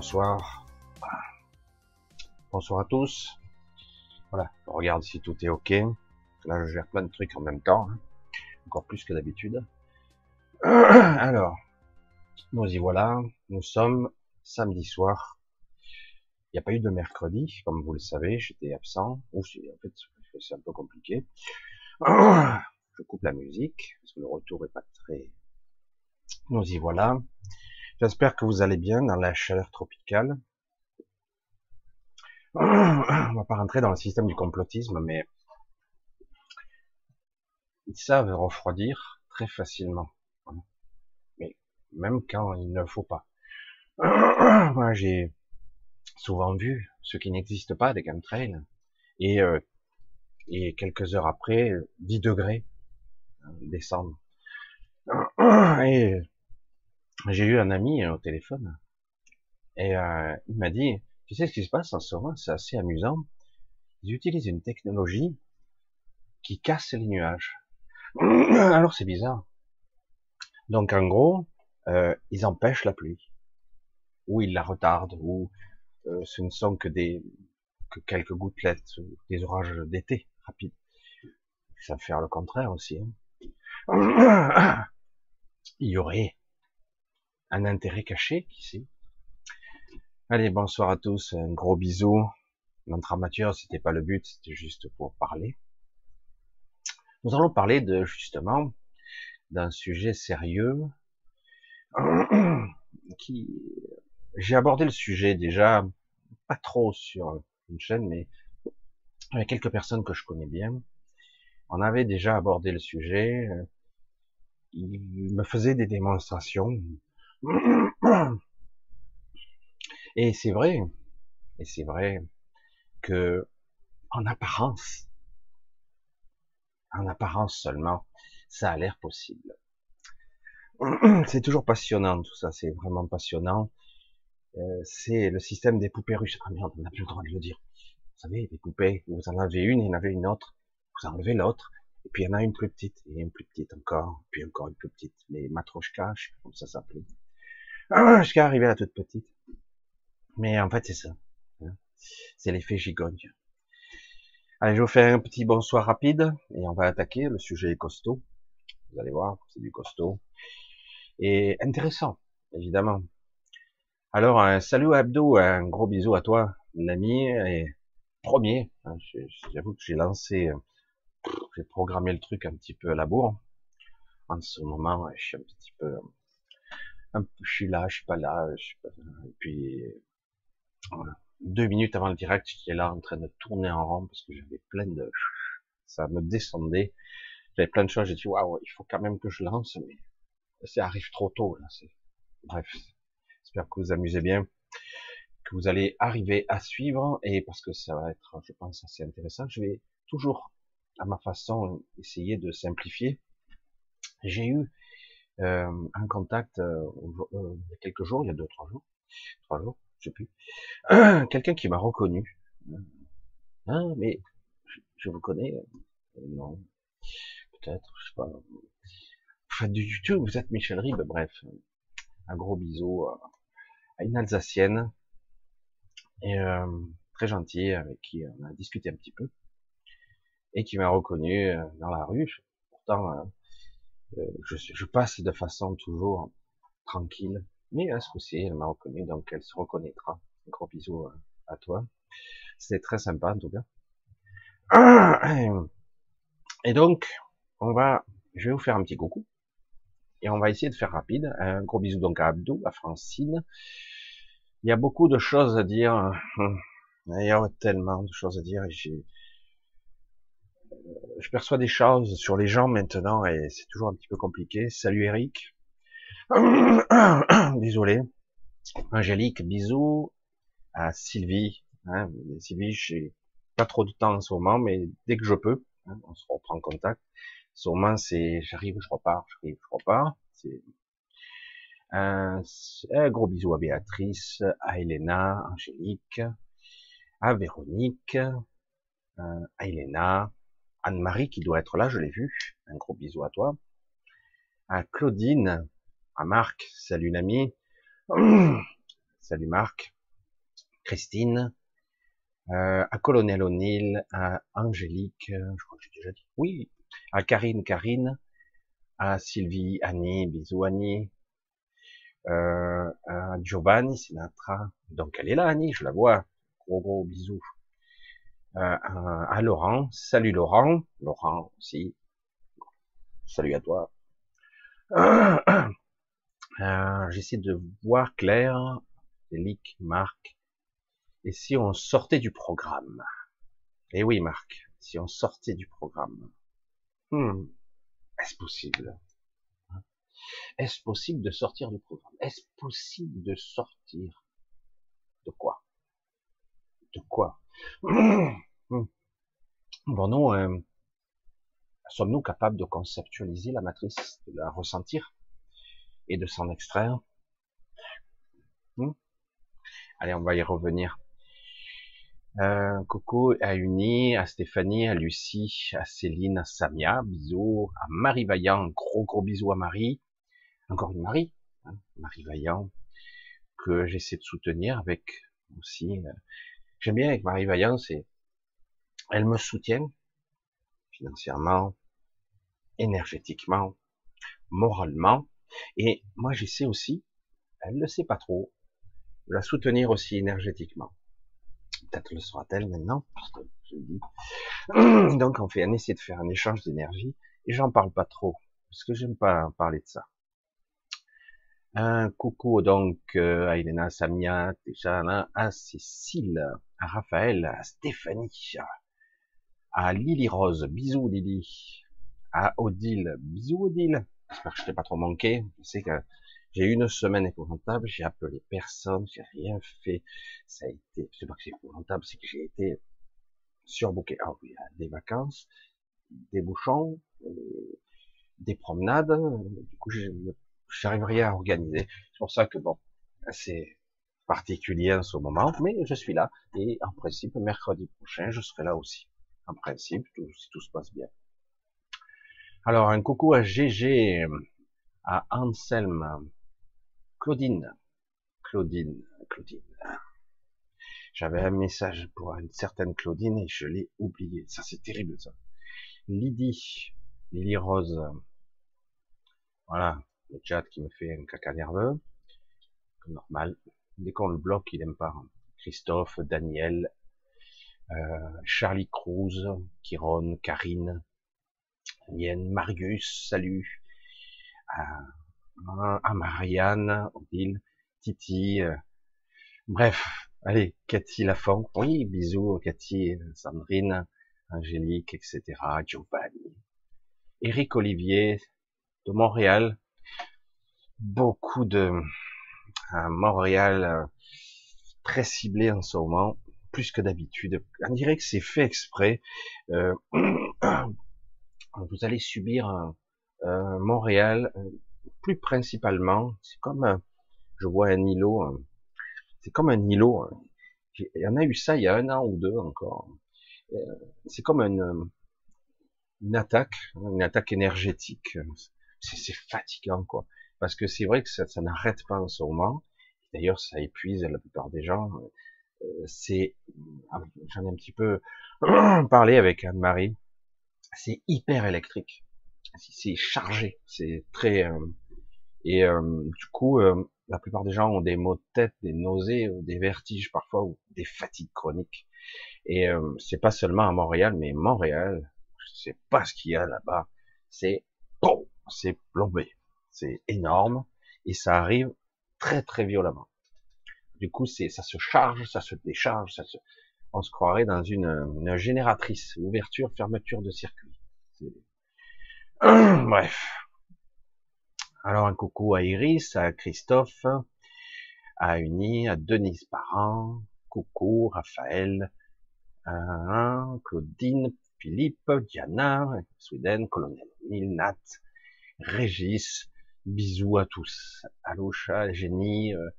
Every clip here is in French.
bonsoir. Bonsoir à tous. Voilà, je regarde si tout est ok. Là, je gère plein de trucs en même temps, hein. encore plus que d'habitude. Alors, nous y voilà. Nous sommes samedi soir. Il n'y a pas eu de mercredi, comme vous le savez, j'étais absent. Ou en fait, c'est un peu compliqué. Je coupe la musique, parce que le retour est pas très... Nous y voilà. J'espère que vous allez bien dans la chaleur tropicale. On va pas rentrer dans le système du complotisme, mais ils savent refroidir très facilement. Mais même quand il ne faut pas. Moi, j'ai souvent vu ce qui n'existe pas des chemtrails et euh, et quelques heures après 10 degrés euh, descendre. Et j'ai eu un ami au téléphone et euh, il m'a dit, tu sais ce qui se passe en ce moment, c'est assez amusant. Ils utilisent une technologie qui casse les nuages. Alors c'est bizarre. Donc en gros, euh, ils empêchent la pluie, ou ils la retardent, ou euh, ce ne sont que des que quelques gouttelettes, des orages d'été rapides. Ça fait faire le contraire aussi. Hein. Il y aurait un intérêt caché, qui sait. Allez, bonsoir à tous, un gros bisou. Notre amateur, c'était pas le but, c'était juste pour parler. Nous allons parler de, justement, d'un sujet sérieux, qui, j'ai abordé le sujet déjà, pas trop sur une chaîne, mais avec quelques personnes que je connais bien. On avait déjà abordé le sujet, il me faisait des démonstrations et c'est vrai, et c'est vrai que, en apparence, en apparence seulement, ça a l'air possible. C'est toujours passionnant tout ça, c'est vraiment passionnant. Euh, c'est le système des poupées russes. Ah merde, on n'a plus le droit de le dire. Vous savez, les poupées, vous en avez une, il y en avait une autre, vous enlevez l'autre, et puis il y en a une plus petite, et une plus petite encore, puis encore une plus petite. Les matroshkas, je ça s'appelle. Ah, jusqu'à arriver à la toute petite. Mais en fait, c'est ça. Hein. C'est l'effet gigogne. Allez, je vous fais un petit bonsoir rapide et on va attaquer. Le sujet est costaud. Vous allez voir, c'est du costaud. Et intéressant, évidemment. Alors, salut Abdo, un gros bisou à toi, l'ami, et premier. Hein, j'avoue que j'ai lancé, j'ai programmé le truc un petit peu à la bourre. En ce moment, je suis un petit peu je suis là, je suis pas là, je suis pas Et puis, deux minutes avant le direct, j'étais là en train de tourner en rond parce que j'avais plein de, ça me descendait. J'avais plein de choses, j'ai dit, waouh, il faut quand même que je lance, mais ça arrive trop tôt, là, bref. J'espère que vous vous amusez bien, que vous allez arriver à suivre, et parce que ça va être, je pense, assez intéressant, je vais toujours, à ma façon, essayer de simplifier. J'ai eu euh, un contact euh, euh, il y a quelques jours, il y a deux, trois jours, trois jours, je sais plus, quelqu'un qui m'a reconnu. Ah, mais je, vous connais, non, peut-être, je sais pas. Faites du YouTube, vous êtes Michel Ribes, bref, un gros bisou à une Alsacienne et très gentille avec qui on a discuté un petit peu et qui m'a reconnu dans la rue. Pourtant, euh, je, je, passe de façon toujours tranquille, mais à ce coup-ci, elle m'a reconnu, donc elle se reconnaîtra. Un gros bisou euh, à toi. C'était très sympa en tout cas. Et donc, on va, je vais vous faire un petit coucou. Et on va essayer de faire rapide. Un gros bisou donc à Abdou, à Francine. Il y a beaucoup de choses à dire. Il y a tellement de choses à dire. Je perçois des choses sur les gens maintenant et c'est toujours un petit peu compliqué. Salut Eric. Désolé. Angélique, bisous. À Sylvie. Hein, Sylvie, j'ai pas trop de temps en ce moment, mais dès que je peux, hein, on se reprend contact. En c'est j'arrive, je repars, j'arrive, je repars. C'est un, gros bisou à Béatrice, à Elena, Angélique, à Véronique, euh, à Elena, Anne-Marie qui doit être là, je l'ai vu. Un gros bisou à toi. À Claudine, à Marc, salut l'ami. salut Marc, Christine, euh, à Colonel O'Neill, à Angélique, je crois que j'ai déjà dit, oui, à Karine, Karine, à Sylvie, Annie, bisous Annie, euh, à Giovanni Sinatra, donc elle est là Annie, je la vois, gros gros bisous, euh, à, Laurent, salut Laurent, Laurent aussi, salut à toi. Euh, J'essaie de voir Claire, Lick, Marc, et si on sortait du programme? Eh oui Marc, si on sortait du programme. Hmm. Est-ce possible? Est-ce possible de sortir du programme? Est-ce possible de sortir? De quoi? De quoi? Bon, nous, euh, sommes-nous capables de conceptualiser la matrice, de la ressentir et de s'en extraire? Hmm? Allez, on va y revenir. Euh, coucou à Uni, à Stéphanie, à Lucie, à Céline, à Samia, bisous, à Marie Vaillant, gros gros bisous à Marie, encore une Marie, hein, Marie Vaillant, que j'essaie de soutenir avec aussi. Euh, j'aime bien avec Marie Vaillant, c'est, elle me soutient financièrement, énergétiquement, moralement, et moi j'essaie aussi, elle ne sait pas trop, de la soutenir aussi énergétiquement peut-être le sera-t-elle maintenant, parce que je le dis. Donc on fait un essai de faire un échange d'énergie, et j'en parle pas trop, parce que j'aime pas parler de ça. Un coucou donc euh, à Elena, Samia, à Cécile, à Raphaël, à Stéphanie, à Lily Rose, bisous Lily, à Odile, bisous Odile, j'espère que je t'ai pas trop manqué, je sais que j'ai eu une semaine épouvantable, j'ai appelé personne, j'ai rien fait. Ça a été, c'est pas que c'est épouvantable, c'est que j'ai été surbooké. Ah oui, des vacances, des bouchons, euh, des promenades. Du coup, j'arrive rien à organiser. C'est pour ça que bon, c'est particulier en ce moment, mais je suis là. Et en principe, mercredi prochain, je serai là aussi. En principe, si tout se passe bien. Alors, un coucou à GG, à Anselme, Claudine. Claudine, Claudine. J'avais un message pour une certaine Claudine et je l'ai oublié. Ça, c'est terrible, ça. Lydie, Lily Rose. Voilà, le chat qui me fait un caca nerveux. Normal. Dès qu'on le bloque, il aime pas. Christophe, Daniel, euh, Charlie Cruz, Kiron, Karine, Yen, Marius, salut. À Marianne, Odile, Titi, euh, bref, allez, Cathy Lafont, oui, bisous, Cathy, Sandrine, Angélique, etc., Giovanni, Eric Olivier, de Montréal, beaucoup de, à Montréal, euh, très ciblé en ce moment, plus que d'habitude. On dirait que c'est fait exprès. Euh, vous allez subir un, Montréal, plus principalement, c'est comme, je vois un îlot, c'est comme un îlot. Il y en a eu ça il y a un an ou deux encore. Euh, c'est comme une, une attaque, une attaque énergétique. C'est fatigant, quoi. Parce que c'est vrai que ça, ça n'arrête pas en ce moment. D'ailleurs, ça épuise la plupart des gens. Euh, c'est, j'en ai un petit peu parlé avec Anne-Marie. C'est hyper électrique. C'est chargé. C'est très, euh, et euh, du coup, la plupart des gens ont des maux de tête, des nausées, des vertiges parfois ou des fatigues chroniques. Et c'est pas seulement à Montréal, mais Montréal, je sais pas ce qu'il y a là-bas. C'est c'est plombé, c'est énorme et ça arrive très très violemment. Du coup, c'est ça se charge, ça se décharge, ça se, on se croirait dans une, génératrice, ouverture, fermeture de circuit. Bref, alors un coucou à Iris, à Christophe, à Uni, à Denise Parent, coucou Raphaël, à Claudine, Philippe, Diana, Sweden, Colonel Nil, Nat, Régis, bisous à tous, Aloucha, Génie, euh,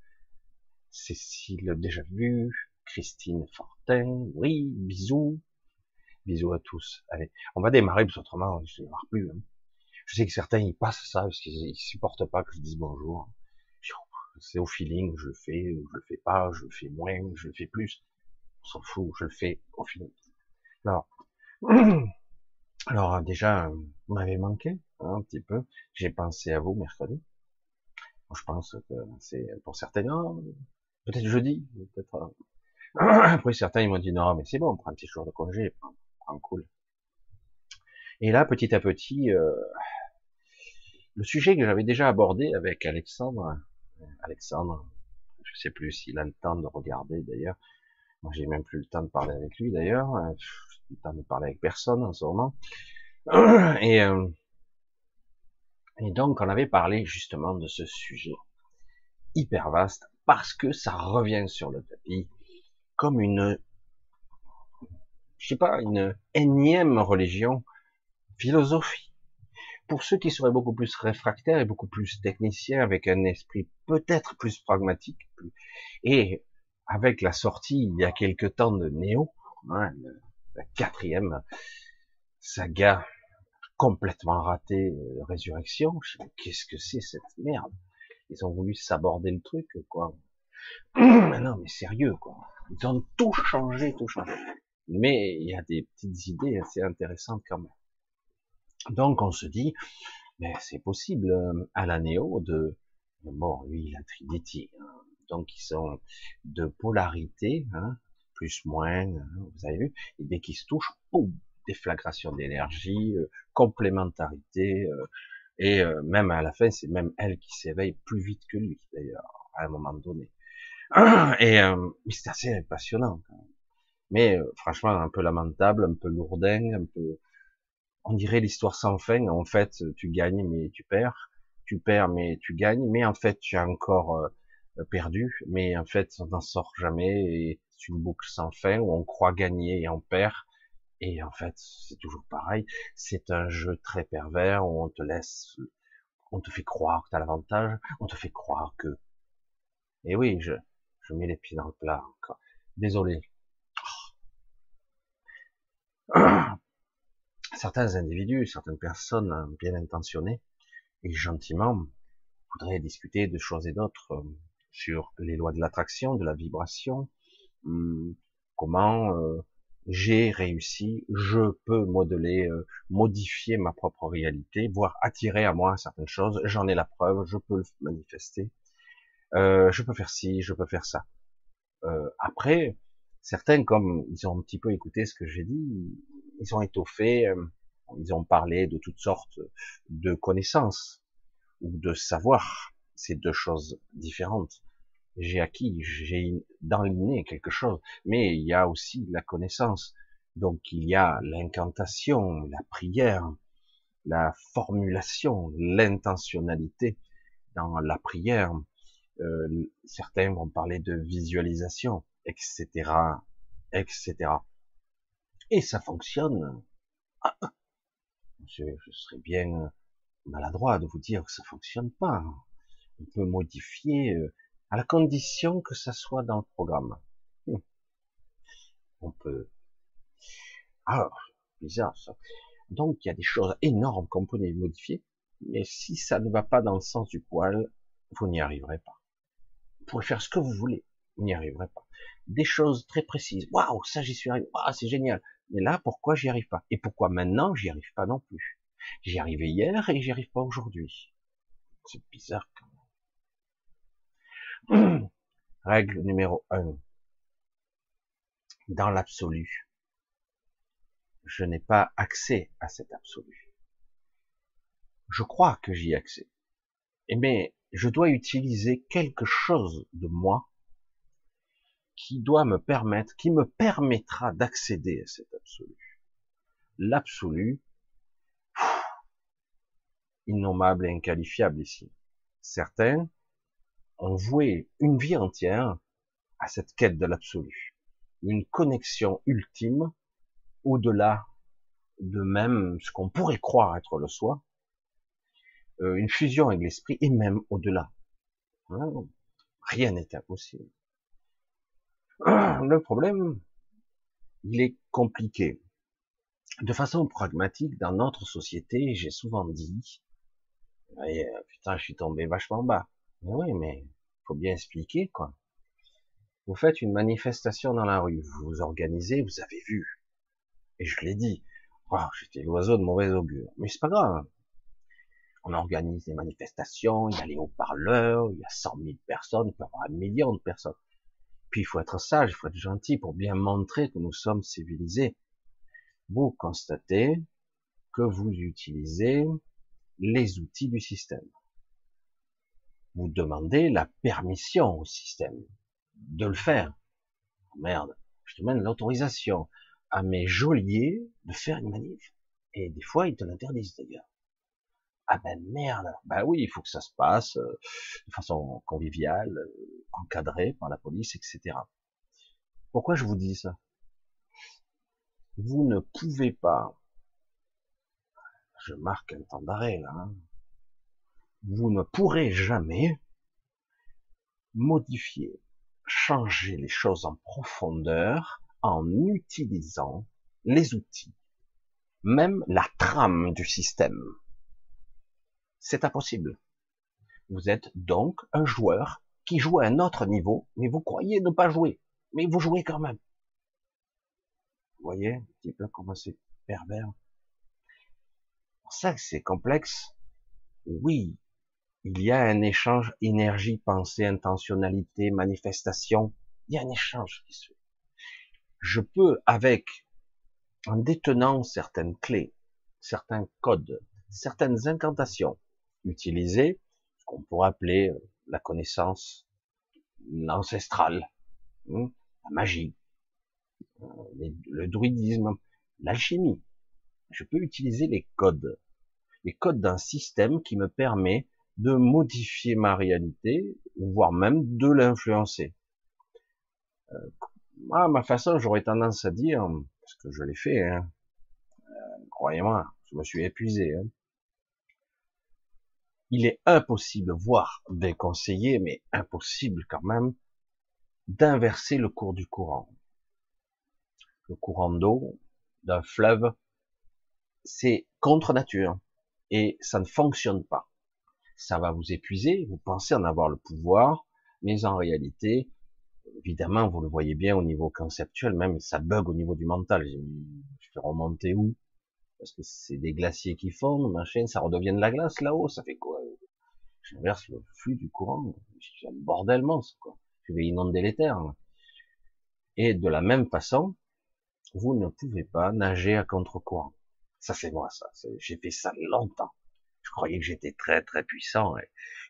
Cécile déjà vu, Christine Fortin, oui, bisous, bisous à tous. Allez, on va démarrer parce autrement je ne marre plus. Hein. Je sais que certains ils passent ça parce qu'ils supportent pas que je dise bonjour. c'est au feeling, je le fais, je le fais pas, je le fais moins, je le fais plus. On s'en fout, je le fais au feeling. Alors, alors déjà, vous m'avez manqué un petit peu. J'ai pensé à vous mercredi. Je pense que c'est pour certains, peut-être jeudi, peut-être. Euh, après certains ils m'ont dit non mais c'est bon, on prend un petit jour de congé, prends, prends cool. Et là, petit à petit, euh, le sujet que j'avais déjà abordé avec Alexandre, Alexandre, je sais plus s'il a le temps de regarder d'ailleurs. Moi, j'ai même plus le temps de parler avec lui d'ailleurs. Le temps de parler avec personne en ce moment. Et, euh, et donc, on avait parlé justement de ce sujet hyper vaste parce que ça revient sur le tapis comme une, je sais pas, une énième religion, philosophie. Pour ceux qui seraient beaucoup plus réfractaires et beaucoup plus techniciens, avec un esprit peut-être plus pragmatique, et avec la sortie il y a quelque temps de Néo, hein, la quatrième saga complètement raté, euh, Résurrection. Qu'est-ce que c'est cette merde? Ils ont voulu s'aborder le truc, quoi. non, mais sérieux, quoi. Ils ont tout changé, tout changé. Mais il y a des petites idées assez intéressantes quand même. Donc on se dit, mais c'est possible euh, à la néo de, bon, lui la Trinity, hein. donc ils sont de polarité, hein, plus moins, hein, vous avez vu, et dès qu'ils se touchent, boum, déflagration d'énergie, euh, complémentarité, euh, et euh, même à la fin, c'est même elle qui s'éveille plus vite que lui, d'ailleurs, à un moment donné. Et c'est assez passionnant. Mais franchement, un peu lamentable, un peu lourdin, un peu... On dirait l'histoire sans fin. En fait, tu gagnes, mais tu perds. Tu perds, mais tu gagnes. Mais en fait, tu as encore perdu. Mais en fait, on n'en sort jamais. Et c'est une boucle sans fin où on croit gagner et on perd. Et en fait, c'est toujours pareil. C'est un jeu très pervers où on te laisse, on te fait croire que tu as l'avantage, on te fait croire que. Et oui, je, je mets les pieds dans le plat encore. Désolé. Certains individus, certaines personnes bien intentionnées et gentiment voudraient discuter de choses et d'autres euh, sur les lois de l'attraction, de la vibration, hum, comment euh, j'ai réussi, je peux modeler, euh, modifier ma propre réalité, voire attirer à moi certaines choses. J'en ai la preuve, je peux le manifester. Euh, je peux faire ci, je peux faire ça. Euh, après, certains, comme ils ont un petit peu écouté ce que j'ai dit, ils ont étoffé, ils ont parlé de toutes sortes de connaissances ou de savoir. C'est deux choses différentes j'ai acquis, j'ai dans l'inné quelque chose, mais il y a aussi la connaissance. Donc il y a l'incantation, la prière, la formulation, l'intentionnalité dans la prière. Euh, certains vont parler de visualisation, etc., etc. Et ça fonctionne. je, je serais bien maladroit de vous dire que ça fonctionne pas. On peut modifier euh, à la condition que ça soit dans le programme. Hmm. On peut. Alors, bizarre ça. Donc il y a des choses énormes qu'on peut modifier, mais si ça ne va pas dans le sens du poil, vous n'y arriverez pas. Vous pouvez faire ce que vous voulez, vous n'y arriverez pas. Des choses très précises. Waouh, ça j'y suis arrivé. Waouh, c'est génial. Mais là, pourquoi j'y arrive pas? Et pourquoi maintenant j'y arrive pas non plus? J'y arrivais hier et j'y arrive pas aujourd'hui. C'est bizarre quand. Règle numéro 1. Dans l'absolu, je n'ai pas accès à cet absolu. Je crois que j'y ai accès. Mais eh je dois utiliser quelque chose de moi qui doit me permettre, qui me permettra d'accéder à cet absolu. L'absolu, innommable et inqualifiable ici. Certains ont voué une vie entière à cette quête de l'absolu, une connexion ultime au-delà de même ce qu'on pourrait croire être le soi, euh, une fusion avec l'esprit et même au-delà. Hein, rien n'est impossible. Le problème, il est compliqué. De façon pragmatique, dans notre société, j'ai souvent dit, putain, je suis tombé vachement bas. Mais oui, mais faut bien expliquer, quoi. Vous faites une manifestation dans la rue, vous vous organisez, vous avez vu. Et je l'ai dit, oh, j'étais l'oiseau de mauvais augure. Mais c'est pas grave. On organise des manifestations, il y a les haut-parleurs, il y a 100 000 personnes, il peut y avoir un million de personnes. Puis il faut être sage, il faut être gentil pour bien montrer que nous sommes civilisés. Vous constatez que vous utilisez les outils du système. Vous demandez la permission au système de le faire. Merde, je demande l'autorisation à mes geôliers de faire une manif. Et des fois, ils te l'interdisent d'ailleurs. Ah ben merde, ben oui, il faut que ça se passe euh, de façon conviviale, euh, encadrée par la police, etc. Pourquoi je vous dis ça? Vous ne pouvez pas, je marque un temps d'arrêt là, hein. Vous ne pourrez jamais modifier, changer les choses en profondeur en utilisant les outils, même la trame du système. C'est impossible. Vous êtes donc un joueur qui joue à un autre niveau, mais vous croyez ne pas jouer, mais vous jouez quand même. Vous voyez un petit peu comment c'est pervers? C'est ça c'est complexe. Oui, il y a un échange énergie, pensée, intentionnalité, manifestation. Il y a un échange qui se fait. Je peux, avec, en détenant certaines clés, certains codes, certaines incantations, utiliser ce qu'on pourrait appeler euh, la connaissance ancestrale, hein, la magie, euh, le druidisme, l'alchimie. Je peux utiliser les codes, les codes d'un système qui me permet de modifier ma réalité, voire même de l'influencer. Euh, à ma façon, j'aurais tendance à dire, parce que je l'ai fait, hein, croyez-moi, je me suis épuisé. Hein, il est impossible, voire déconseillé, mais impossible quand même, d'inverser le cours du courant. Le courant d'eau d'un fleuve, c'est contre nature et ça ne fonctionne pas. Ça va vous épuiser, vous pensez en avoir le pouvoir, mais en réalité, évidemment, vous le voyez bien au niveau conceptuel, même ça bug au niveau du mental. Je fais remonter où? Parce que c'est des glaciers qui fondent, machin, ça redevient de la glace là-haut, ça fait quoi? J'inverse le flux du courant, c'est un bordel monstre, quoi. Je vais inonder les terres. Et de la même façon, vous ne pouvez pas nager à contre-courant. Ça c'est moi, ça. J'ai fait ça longtemps. Je croyais que j'étais très très puissant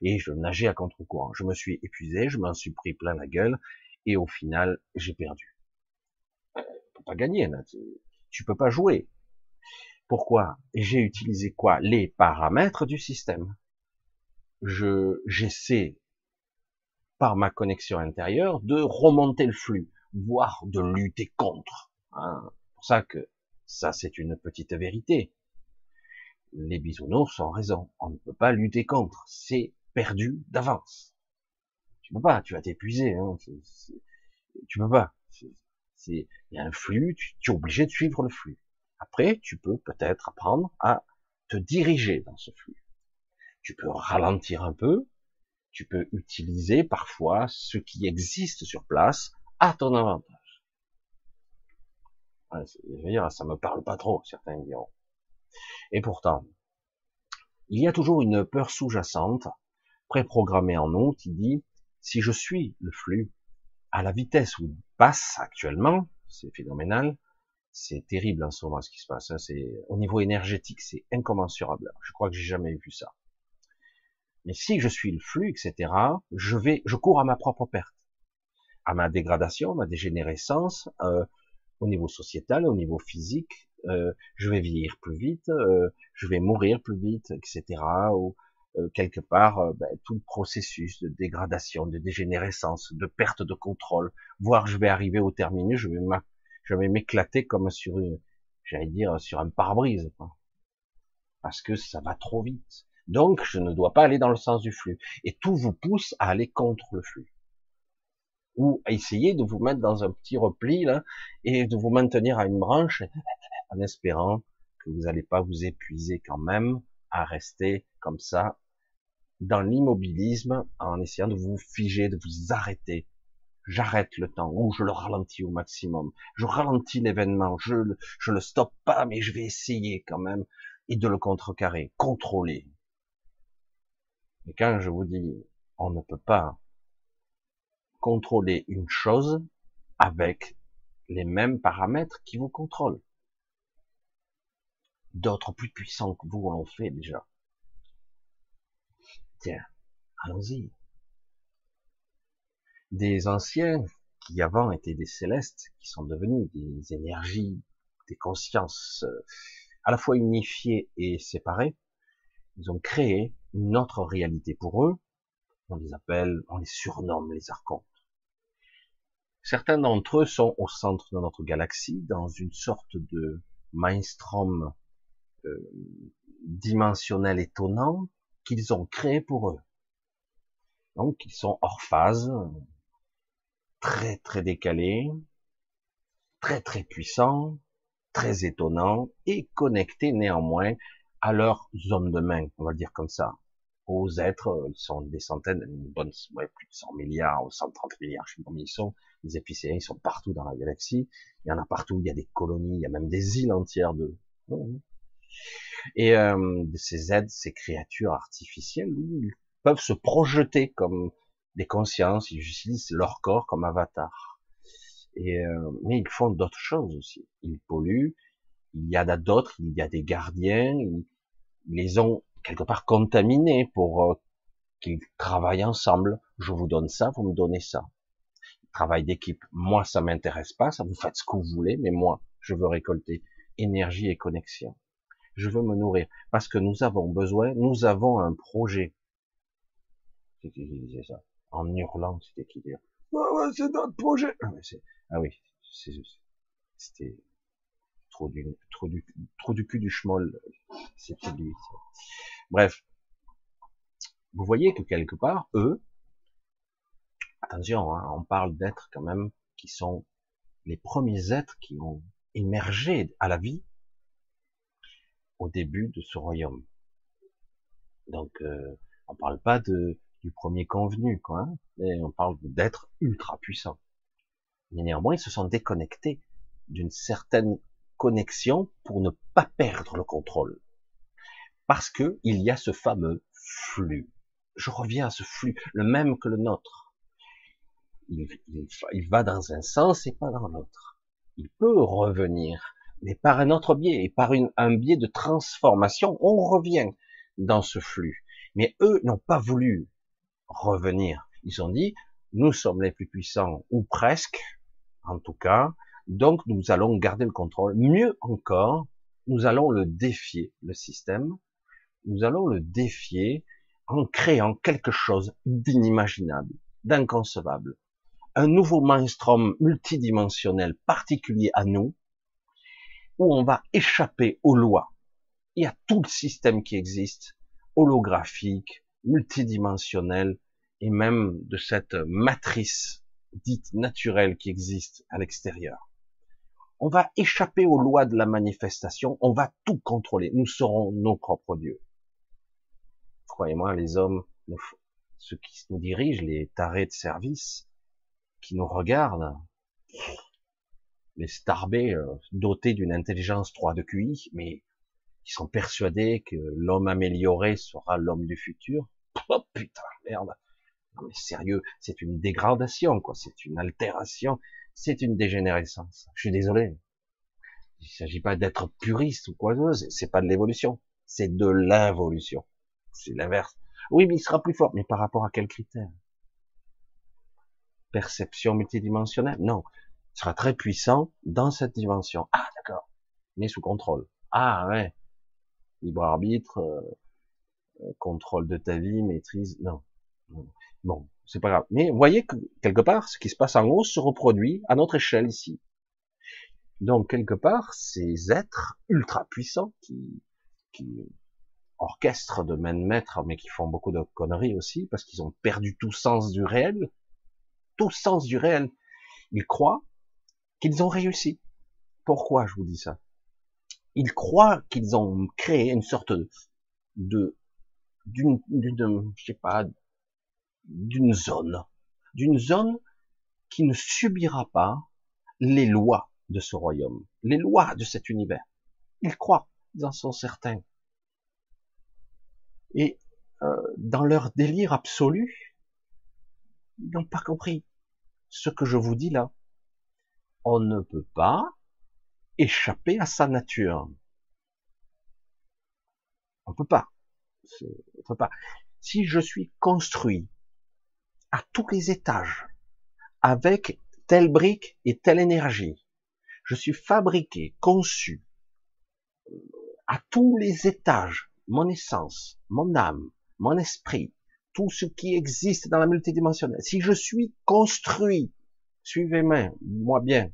et, je nageais à contre-courant. Je me suis épuisé, je m'en suis pris plein la gueule et au final j'ai perdu. Tu peux pas gagner là. Tu peux pas jouer. Pourquoi? J'ai utilisé quoi? Les paramètres du système. Je j'essaie par ma connexion intérieure de remonter le flux, voire de lutter contre. Hein. Pour ça que ça c'est une petite vérité. Les bisounours ont raison. On ne peut pas lutter contre. C'est perdu d'avance. Tu peux pas. Tu vas t'épuiser. Hein. Tu peux pas. Il y a un flux. tu es obligé de suivre le flux. Après, tu peux peut-être apprendre à te diriger dans ce flux. Tu peux ralentir un peu, tu peux utiliser parfois ce qui existe sur place à ton avantage. je veux dire, ça me parle pas trop, certains diront. Et pourtant, il y a toujours une peur sous-jacente, préprogrammée en nous, qui dit, si je suis le flux à la vitesse où il passe actuellement, c'est phénoménal, c'est terrible en ce moment ce qui se passe. Hein. C'est au niveau énergétique, c'est incommensurable. Je crois que j'ai jamais vu ça. Mais si je suis le flux, etc., je vais, je cours à ma propre perte, à ma dégradation, ma dégénérescence, euh, au niveau sociétal, au niveau physique. Euh, je vais vieillir plus vite, euh, je vais mourir plus vite, etc. Ou euh, quelque part, euh, ben, tout le processus de dégradation, de dégénérescence, de perte de contrôle, voire je vais arriver au terminus, je vais m'éclater comme sur une, j'allais dire, sur un pare-brise, Parce que ça va trop vite. Donc, je ne dois pas aller dans le sens du flux. Et tout vous pousse à aller contre le flux. Ou essayer de vous mettre dans un petit repli, là, et de vous maintenir à une branche, en espérant que vous n'allez pas vous épuiser quand même à rester comme ça, dans l'immobilisme en essayant de vous figer, de vous arrêter. J'arrête le temps ou je le ralentis au maximum. Je ralentis l'événement, je, je le stoppe pas, mais je vais essayer quand même et de le contrecarrer, contrôler. Et quand je vous dis, on ne peut pas contrôler une chose avec les mêmes paramètres qui vous contrôlent. D'autres plus puissants que vous l'ont fait déjà. Tiens, allons-y. Des anciens qui avant étaient des célestes, qui sont devenus des énergies, des consciences euh, à la fois unifiées et séparées, ils ont créé une autre réalité pour eux. On les appelle, on les surnomme les archontes. Certains d'entre eux sont au centre de notre galaxie, dans une sorte de mainstream euh, dimensionnel étonnant qu'ils ont créé pour eux. Donc ils sont hors phase, très très décalés, très très puissants, très étonnants et connectés néanmoins à leurs hommes de main, on va dire comme ça, aux êtres, ils sont des centaines, une bonne, ouais, plus de 100 milliards ou 130 milliards, je sais pas combien ils sont, les épicéens, ils sont partout dans la galaxie, il y en a partout, il y a des colonies, il y a même des îles entières de... Et euh, ces êtres, ces créatures artificielles, ils peuvent se projeter comme des consciences, ils utilisent leur corps comme avatar. Et, euh, mais ils font d'autres choses aussi. Ils polluent, il y en a d'autres, il y a des gardiens, ils, les ont quelque part contaminés pour euh, qu'ils travaillent ensemble. Je vous donne ça, vous me donnez ça. Travail d'équipe. Moi, ça m'intéresse pas, ça vous faites ce que vous voulez, mais moi, je veux récolter énergie et connexion. Je veux me nourrir parce que nous avons besoin, nous avons un projet. C'est qui disait ça? En hurlant, c'était qui dire? Ouais, c'est notre projet. Ah, ah oui, c'était trop du, cul du schmoll. Bref, vous voyez que quelque part, eux, attention, hein, on parle d'êtres quand même qui sont les premiers êtres qui ont émergé à la vie au début de ce royaume. Donc, euh, on parle pas du premier convenu, quoi, hein, mais on parle d'êtres ultra puissants. Mais néanmoins, ils se sont déconnectés d'une certaine connexion pour ne pas perdre le contrôle. Parce que il y a ce fameux flux. Je reviens à ce flux, le même que le nôtre. Il, va dans un sens et pas dans l'autre. Il peut revenir mais par un autre biais, et par un biais de transformation, on revient dans ce flux. Mais eux n'ont pas voulu revenir. Ils ont dit, nous sommes les plus puissants, ou presque, en tout cas, donc nous allons garder le contrôle. Mieux encore, nous allons le défier, le système, nous allons le défier en créant quelque chose d'inimaginable, d'inconcevable. Un nouveau mainstream multidimensionnel particulier à nous, où on va échapper aux lois et à tout le système qui existe, holographique, multidimensionnel, et même de cette matrice dite naturelle qui existe à l'extérieur. On va échapper aux lois de la manifestation, on va tout contrôler, nous serons nos propres dieux. Croyez-moi, les hommes, ceux qui nous dirigent, les tarés de service, qui nous regardent, les starbés euh, dotés d'une intelligence 3 de QI, mais qui sont persuadés que l'homme amélioré sera l'homme du futur. Oh putain, merde. Non mais sérieux, c'est une dégradation, quoi. C'est une altération. C'est une dégénérescence. Je suis désolé. Il s'agit pas d'être puriste ou quoi c'est pas de l'évolution. C'est de l'involution. C'est l'inverse. Oui, mais il sera plus fort. Mais par rapport à quels critères Perception multidimensionnelle? Non sera très puissant dans cette dimension. Ah, d'accord. Mais sous contrôle. Ah, ouais. Libre arbitre, euh, euh, contrôle de ta vie, maîtrise. Non. Bon, c'est pas grave. Mais vous voyez que quelque part, ce qui se passe en haut se reproduit à notre échelle ici. Donc quelque part, ces êtres ultra puissants qui, qui orchestrent de main de maître, mais qui font beaucoup de conneries aussi, parce qu'ils ont perdu tout sens du réel, tout sens du réel. Ils croient qu'ils ont réussi. Pourquoi je vous dis ça? Ils croient qu'ils ont créé une sorte de d'une, je sais pas, d'une zone, d'une zone qui ne subira pas les lois de ce royaume, les lois de cet univers. Ils croient, ils en sont certains. Et euh, dans leur délire absolu, ils n'ont pas compris ce que je vous dis là. On ne peut pas échapper à sa nature. On peut pas. On peut pas. Si je suis construit à tous les étages avec telle brique et telle énergie, je suis fabriqué, conçu à tous les étages, mon essence, mon âme, mon esprit, tout ce qui existe dans la multidimensionnelle. Si je suis construit, suivez-moi bien,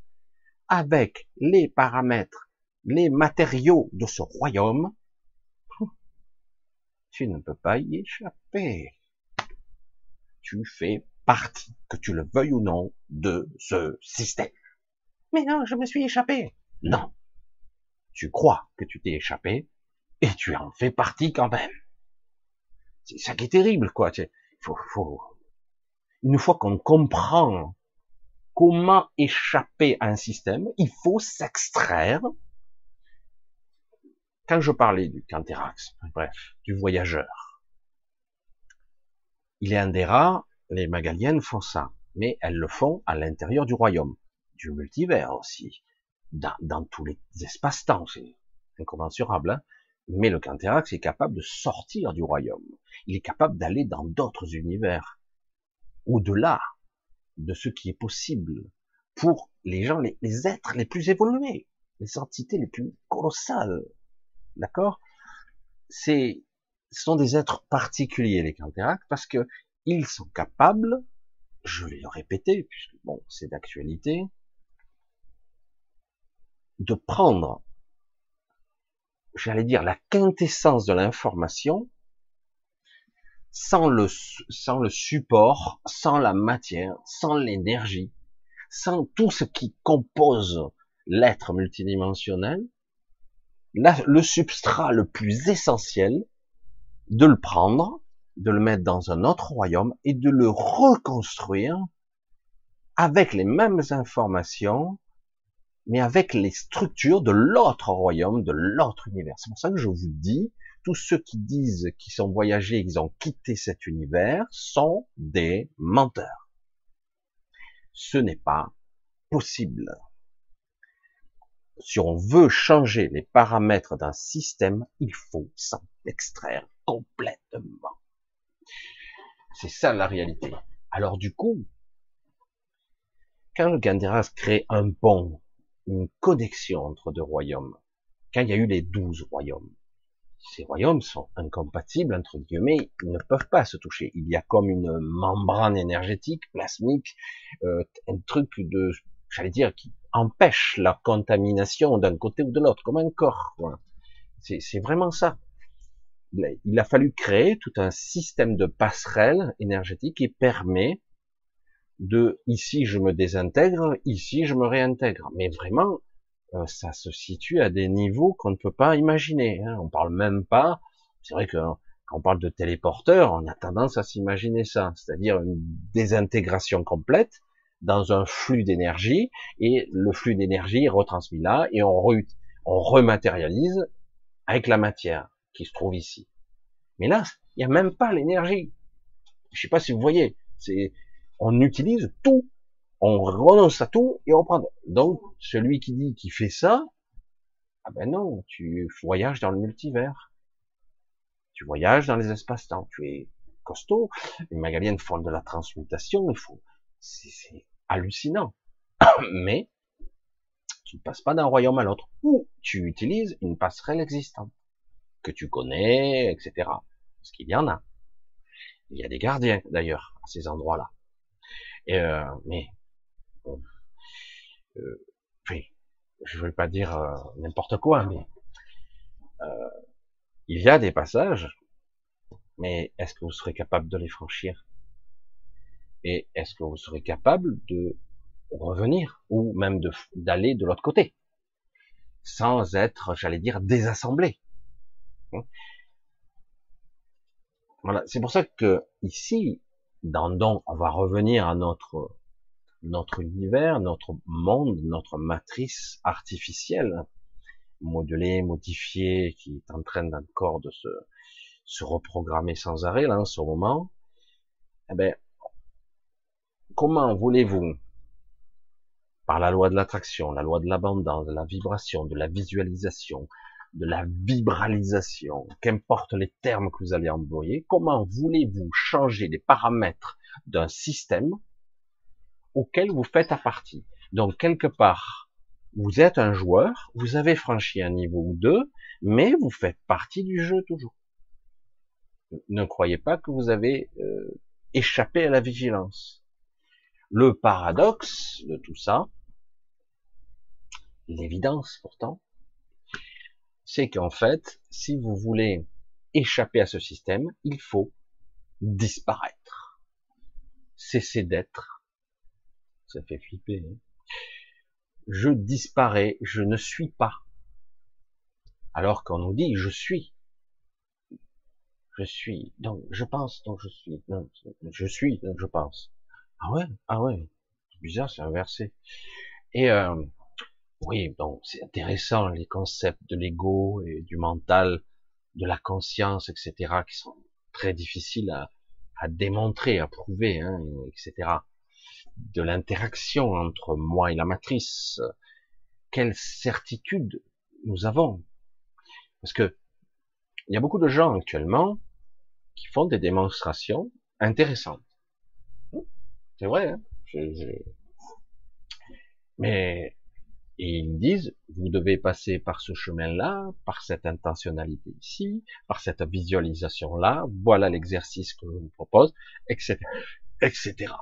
avec les paramètres, les matériaux de ce royaume, tu ne peux pas y échapper. Tu fais partie, que tu le veuilles ou non, de ce système. Mais non, je me suis échappé. Non. Tu crois que tu t'es échappé et tu en fais partie quand même. C'est ça qui est terrible, quoi. Faut, faut... Une fois qu'on comprend comment échapper à un système, il faut s'extraire. Quand je parlais du Canterax, bref, du voyageur, il est un des rares, les Magaliennes font ça, mais elles le font à l'intérieur du royaume, du multivers aussi, dans, tous les espaces-temps, c'est incommensurable, hein mais le Canterax est capable de sortir du royaume, il est capable d'aller dans d'autres univers, au-delà, de ce qui est possible pour les gens, les, êtres les plus évolués, les entités les plus colossales. D'accord? C'est, ce sont des êtres particuliers les Canterac parce que ils sont capables, je vais le répéter puisque bon, c'est d'actualité, de prendre, j'allais dire, la quintessence de l'information sans le, sans le support, sans la matière, sans l'énergie, sans tout ce qui compose l'être multidimensionnel, le substrat le plus essentiel, de le prendre, de le mettre dans un autre royaume et de le reconstruire avec les mêmes informations, mais avec les structures de l'autre royaume, de l'autre univers. C'est pour ça que je vous dis, tous ceux qui disent qu'ils sont voyagés, qu'ils ont quitté cet univers, sont des menteurs. Ce n'est pas possible. Si on veut changer les paramètres d'un système, il faut s'en extraire complètement. C'est ça la réalité. Alors du coup, quand le Ganderas crée un pont, une connexion entre deux royaumes, quand il y a eu les douze royaumes, ces royaumes sont incompatibles, entre guillemets, ils ne peuvent pas se toucher. Il y a comme une membrane énergétique, plasmique, euh, un truc de, j'allais dire, qui empêche la contamination d'un côté ou de l'autre, comme un corps. C'est vraiment ça. Il a fallu créer tout un système de passerelles énergétiques qui permet de, ici je me désintègre, ici je me réintègre. Mais vraiment, euh, ça se situe à des niveaux qu'on ne peut pas imaginer. Hein. On parle même pas. C'est vrai que quand on parle de téléporteur, on a tendance à s'imaginer ça, c'est-à-dire une désintégration complète dans un flux d'énergie et le flux d'énergie est retransmis là et on, on rematérialise avec la matière qui se trouve ici. Mais là, il n'y a même pas l'énergie. Je sais pas si vous voyez, c'est on utilise tout on renonce à tout et on prend. Donc, celui qui dit qu'il fait ça, ah ben non, tu voyages dans le multivers. Tu voyages dans les espaces-temps. Tu es costaud. Les Magaliennes font de la transmutation. Il faut, c'est hallucinant. Mais, tu ne passes pas d'un royaume à l'autre. Ou tu utilises une passerelle existante que tu connais, etc. Parce qu'il y en a. Il y a des gardiens d'ailleurs à ces endroits-là. Euh, mais euh, je ne vais pas dire euh, n'importe quoi, mais il y a des passages, mais est-ce que vous serez capable de les franchir? Et est-ce que vous serez capable de revenir ou même d'aller de, l'autre côté? Sans être, j'allais dire, désassemblé Voilà, c'est pour ça que ici, dans donc, on va revenir à notre notre univers, notre monde, notre matrice artificielle, modelée, modifiée, qui est en train encore de se, se reprogrammer sans arrêt, là, en ce moment. Eh ben, comment voulez-vous, par la loi de l'attraction, la loi de l'abondance, de la vibration, de la visualisation, de la vibralisation, qu'importe les termes que vous allez employer, comment voulez-vous changer les paramètres d'un système auquel vous faites à partie? Donc, quelque part, vous êtes un joueur, vous avez franchi un niveau ou deux, mais vous faites partie du jeu toujours. Ne croyez pas que vous avez euh, échappé à la vigilance. Le paradoxe de tout ça, l'évidence pourtant, c'est qu'en fait, si vous voulez échapper à ce système, il faut disparaître, cesser d'être. Ça fait flipper. Hein je disparais, je ne suis pas. Alors qu'on nous dit je suis. Je suis, donc je pense, donc je suis. je suis, donc je pense. Ah ouais, ah ouais. C'est bizarre, c'est inversé. Et euh, oui, donc c'est intéressant les concepts de l'ego et du mental, de la conscience, etc., qui sont très difficiles à, à démontrer, à prouver, hein, etc. De l'interaction entre moi et la matrice. Quelle certitude nous avons? Parce que il y a beaucoup de gens actuellement qui font des démonstrations intéressantes. C'est vrai, hein mais ils disent, vous devez passer par ce chemin-là, par cette intentionnalité ici, par cette visualisation-là, voilà l'exercice que je vous propose, etc., etc.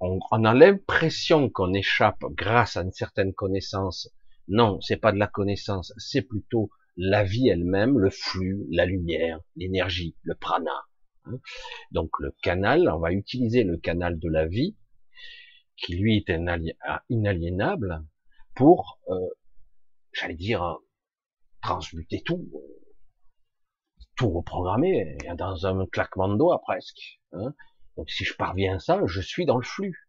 On, on a l'impression qu'on échappe grâce à une certaine connaissance. Non, c'est pas de la connaissance, c'est plutôt la vie elle-même, le flux, la lumière, l'énergie, le prana. Hein. Donc le canal, on va utiliser le canal de la vie, qui lui est inaliénable, pour, euh, j'allais dire, transmuter tout, tout reprogrammer dans un claquement de doigts presque. Hein. Donc si je parviens à ça, je suis dans le flux.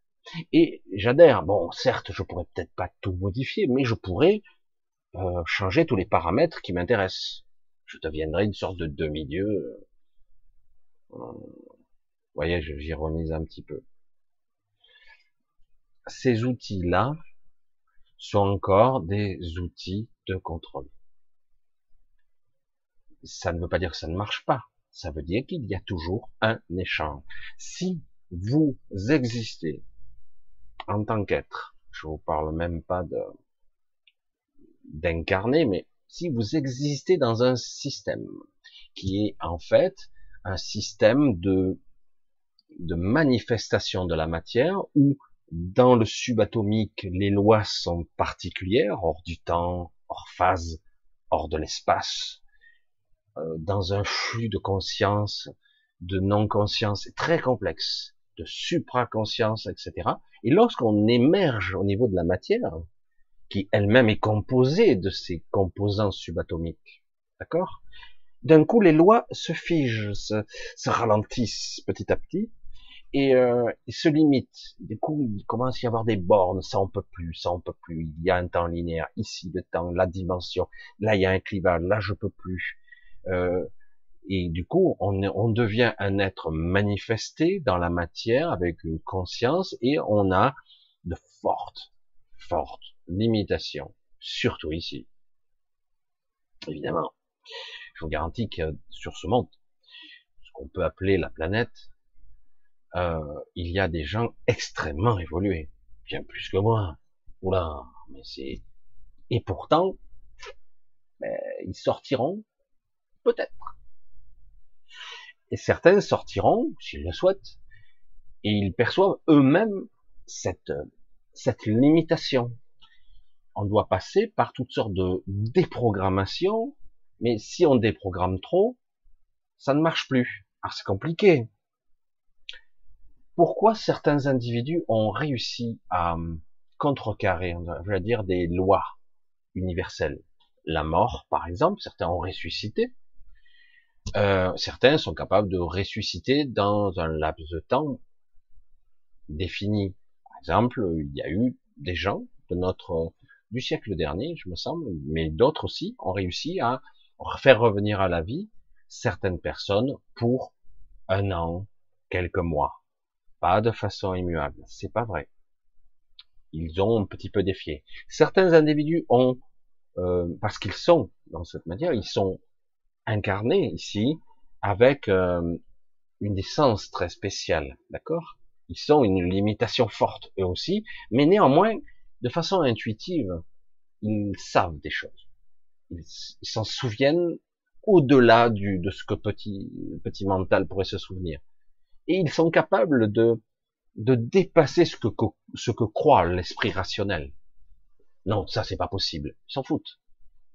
Et j'adhère. Bon, certes, je pourrais peut-être pas tout modifier, mais je pourrais euh, changer tous les paramètres qui m'intéressent. Je deviendrai une sorte de demi-dieu. Euh, vous voyez, j'ironise un petit peu. Ces outils-là, sont encore des outils de contrôle. Ça ne veut pas dire que ça ne marche pas. Ça veut dire qu'il y a toujours un échange. Si vous existez en tant qu'être, je vous parle même pas de d'incarner, mais si vous existez dans un système qui est en fait un système de de manifestation de la matière où dans le subatomique, les lois sont particulières, hors du temps, hors phase, hors de l'espace, euh, dans un flux de conscience, de non-conscience très complexe, de supraconscience, etc. Et lorsqu'on émerge au niveau de la matière, qui elle-même est composée de ces composants subatomiques, d'accord? D'un coup, les lois se figent, se ralentissent petit à petit, et euh, il se limite. Du coup, il commence à y avoir des bornes, ça on peut plus, ça on peut plus. Il y a un temps linéaire, ici le temps, la dimension, là il y a un clivage, là je peux plus. Euh, et du coup, on, on devient un être manifesté dans la matière avec une conscience et on a de fortes, fortes limitations, surtout ici. Évidemment, je vous garantis que sur ce monde, ce qu'on peut appeler la planète, euh, il y a des gens extrêmement évolués, bien plus que moi. Oula, mais c'est et pourtant, ben, ils sortiront peut-être. Et certains sortiront, s'ils le souhaitent, et ils perçoivent eux-mêmes cette cette limitation. On doit passer par toutes sortes de déprogrammations, mais si on déprogramme trop, ça ne marche plus. Alors c'est compliqué pourquoi certains individus ont réussi à hum, contrecarrer, dire, des lois universelles? La mort, par exemple, certains ont ressuscité. Euh, certains sont capables de ressusciter dans un laps de temps défini. Par exemple, il y a eu des gens de notre du siècle dernier, je me semble, mais d'autres aussi ont réussi à faire revenir à la vie certaines personnes pour un an, quelques mois, pas de façon immuable. C'est pas vrai. Ils ont un petit peu défié. Certains individus ont, euh, parce qu'ils sont dans cette matière, ils sont incarnés ici avec euh, une essence très spéciale, d'accord? Ils sont une limitation forte eux aussi, mais néanmoins, de façon intuitive, ils savent des choses. Ils s'en souviennent au-delà de ce que petit, petit mental pourrait se souvenir. Et ils sont capables de, de dépasser ce que, ce que croit l'esprit rationnel. Non, ça c'est pas possible. Ils s'en foutent.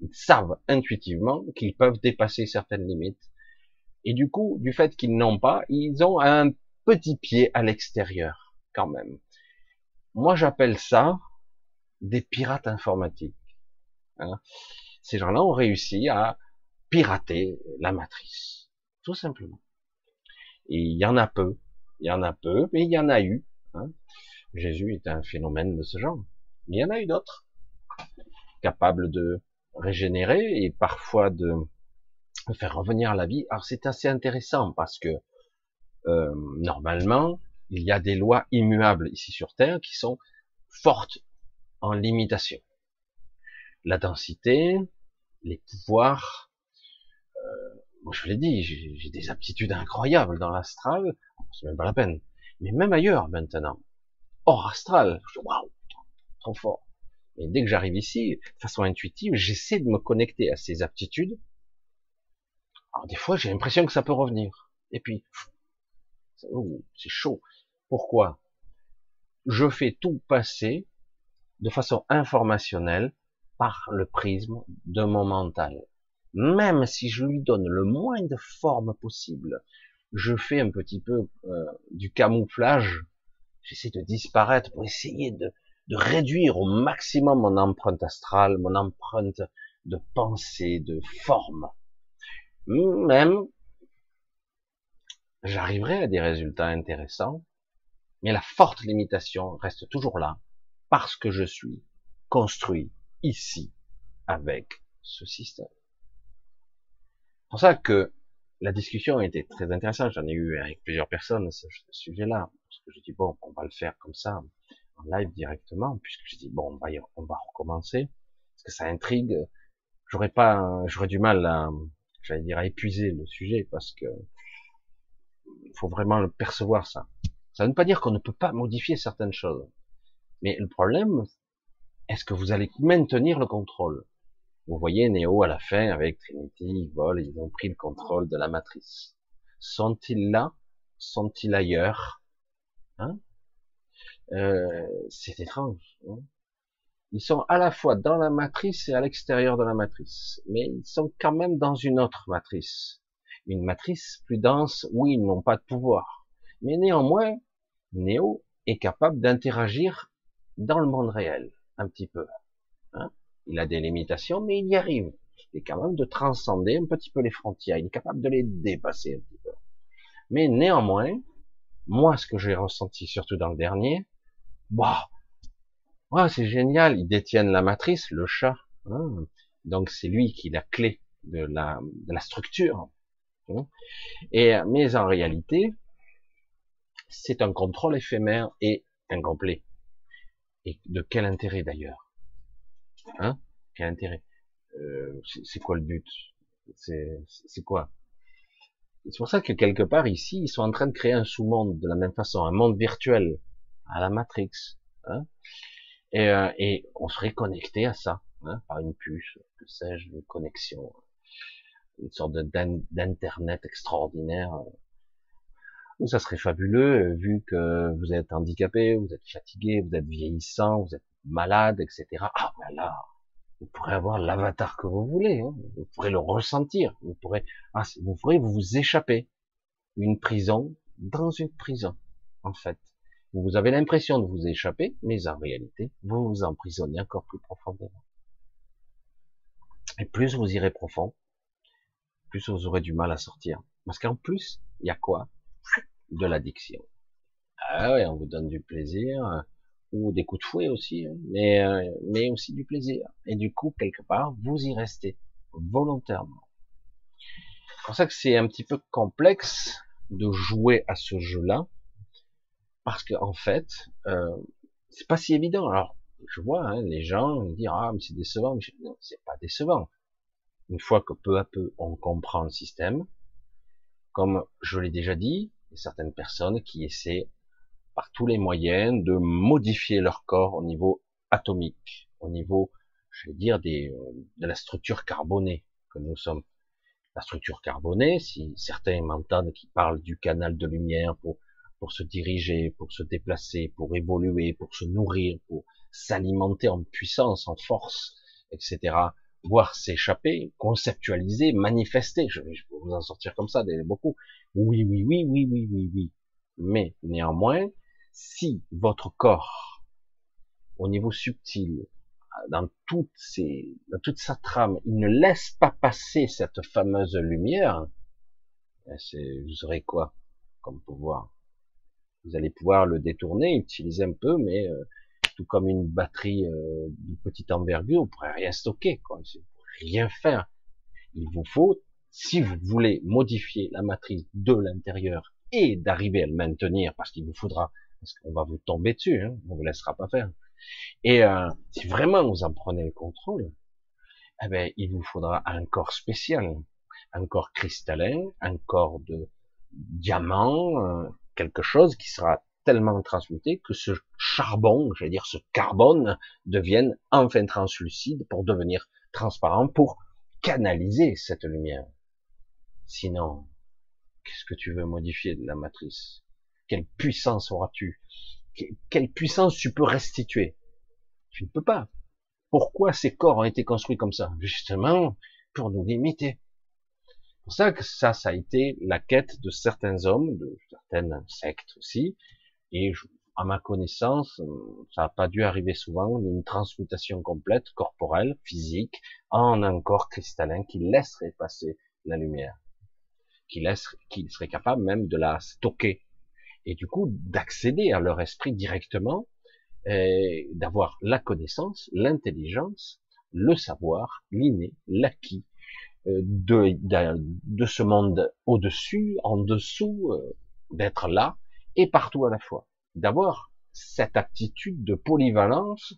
Ils savent intuitivement qu'ils peuvent dépasser certaines limites. Et du coup, du fait qu'ils n'ont pas, ils ont un petit pied à l'extérieur, quand même. Moi, j'appelle ça des pirates informatiques. Hein. Ces gens-là ont réussi à pirater la matrice, tout simplement. Il y en a peu, il y en a peu, mais il y en a eu. Hein. Jésus est un phénomène de ce genre. Il y en a eu d'autres, capables de régénérer et parfois de faire revenir la vie. Alors c'est assez intéressant parce que euh, normalement, il y a des lois immuables ici sur Terre qui sont fortes en limitation. La densité, les pouvoirs, euh, moi je l'ai dit, j'ai des aptitudes incroyables dans l'astral, c'est même pas la peine. Mais même ailleurs maintenant, hors astral, waouh, trop fort. Et dès que j'arrive ici, de façon intuitive, j'essaie de me connecter à ces aptitudes. Alors des fois, j'ai l'impression que ça peut revenir. Et puis, c'est chaud. Pourquoi? Je fais tout passer de façon informationnelle par le prisme de mon mental. Même si je lui donne le moins de forme possible, je fais un petit peu euh, du camouflage, j'essaie de disparaître pour essayer de, de réduire au maximum mon empreinte astrale, mon empreinte de pensée, de forme. Même, j'arriverai à des résultats intéressants, mais la forte limitation reste toujours là, parce que je suis construit ici avec ce système. C'est pour ça que la discussion été très intéressante. J'en ai eu avec plusieurs personnes ce, sujet-là. Parce que je dis bon, on va le faire comme ça, en live directement, puisque je dis bon, on va, on va recommencer. Parce que ça intrigue. J'aurais pas, j'aurais du mal à, j'allais dire, à épuiser le sujet parce que faut vraiment le percevoir ça. Ça ne veut pas dire qu'on ne peut pas modifier certaines choses. Mais le problème, est-ce que vous allez maintenir le contrôle? Vous voyez Néo à la fin avec Trinity, ils volent, ils ont pris le contrôle de la matrice. Sont-ils là? Sont-ils ailleurs? Hein? Euh, C'est étrange. Hein? Ils sont à la fois dans la matrice et à l'extérieur de la matrice, mais ils sont quand même dans une autre matrice. Une matrice plus dense où ils n'ont pas de pouvoir. Mais néanmoins, Néo est capable d'interagir dans le monde réel, un petit peu. Hein? Il a des limitations, mais il y arrive. Il est capable de transcender un petit peu les frontières. Il est capable de les dépasser un petit peu. Mais néanmoins, moi, ce que j'ai ressenti, surtout dans le dernier, bah, c'est génial. Ils détiennent la matrice, le chat. Hein donc c'est lui qui est la clé de la, structure. Hein mais en réalité, c'est un contrôle éphémère et incomplet. Et de quel intérêt d'ailleurs? Hein? Quel intérêt? Euh, C'est quoi le but? C'est quoi? C'est pour ça que quelque part ici, ils sont en train de créer un sous-monde de la même façon, un monde virtuel à la Matrix. Hein? Et, euh, et, on serait connecté à ça, hein, par une puce, que sais-je, une connexion, une sorte d'internet extraordinaire. Ça serait fabuleux, euh, vu que vous êtes handicapé, vous êtes fatigué, vous êtes vieillissant, vous êtes malade, etc. Ah ben là, vous pourrez avoir l'avatar que vous voulez, hein. vous pourrez le ressentir, vous pourrez, ah, vous pourrez vous échapper. Une prison dans une prison, en fait. Vous avez l'impression de vous échapper, mais en réalité, vous vous emprisonnez encore plus profondément. Et plus vous irez profond, plus vous aurez du mal à sortir. Parce qu'en plus, il y a quoi? De l'addiction. Ah ouais, on vous donne du plaisir, ou des coups de fouet aussi, hein, mais, euh, mais aussi du plaisir. Et du coup, quelque part, vous y restez volontairement. C'est pour ça que c'est un petit peu complexe de jouer à ce jeu-là, parce qu'en en fait, euh, c'est pas si évident. Alors, je vois hein, les gens dire ah mais c'est décevant, mais non, c'est pas décevant. Une fois que peu à peu on comprend le système, comme je l'ai déjà dit, il y a certaines personnes qui essaient par tous les moyens de modifier leur corps au niveau atomique, au niveau, je vais dire, des, de la structure carbonée que nous sommes. La structure carbonée, si certains m'entendent qui parlent du canal de lumière pour, pour se diriger, pour se déplacer, pour évoluer, pour se nourrir, pour s'alimenter en puissance, en force, etc., voire s'échapper, conceptualiser, manifester, je, peux vous en sortir comme ça, beaucoup. Oui, oui, oui, oui, oui, oui, oui. Mais néanmoins, si votre corps, au niveau subtil, dans toutes ces, dans toute sa trame, il ne laisse pas passer cette fameuse lumière, ben vous aurez quoi comme pouvoir? Vous allez pouvoir le détourner, utiliser un peu, mais euh, tout comme une batterie euh, de petite envergure, vous pourrez rien stocker, quoi. Vous pourrez rien faire. Il vous faut, si vous voulez modifier la matrice de l'intérieur et d'arriver à le maintenir, parce qu'il vous faudra parce qu'on va vous tomber dessus, hein, on vous laissera pas faire. Et euh, si vraiment vous en prenez le contrôle, eh ben, il vous faudra un corps spécial, un corps cristallin, un corps de diamant, euh, quelque chose qui sera tellement transmuté que ce charbon, je vais dire ce carbone, devienne enfin translucide pour devenir transparent, pour canaliser cette lumière. Sinon, qu'est-ce que tu veux modifier de la matrice? Quelle puissance auras-tu? Quelle puissance tu peux restituer? Tu ne peux pas. Pourquoi ces corps ont été construits comme ça? Justement, pour nous limiter. C'est pour ça que ça, ça a été la quête de certains hommes, de certaines sectes aussi, et à ma connaissance, ça n'a pas dû arriver souvent, une transmutation complète, corporelle, physique, en un corps cristallin qui laisserait passer la lumière, qui qui serait capable même de la stocker et du coup d'accéder à leur esprit directement, d'avoir la connaissance, l'intelligence, le savoir, l'inné, l'acquis euh, de, de, ce monde au-dessus, en dessous, euh, d'être là et partout à la fois. D'avoir cette attitude de polyvalence,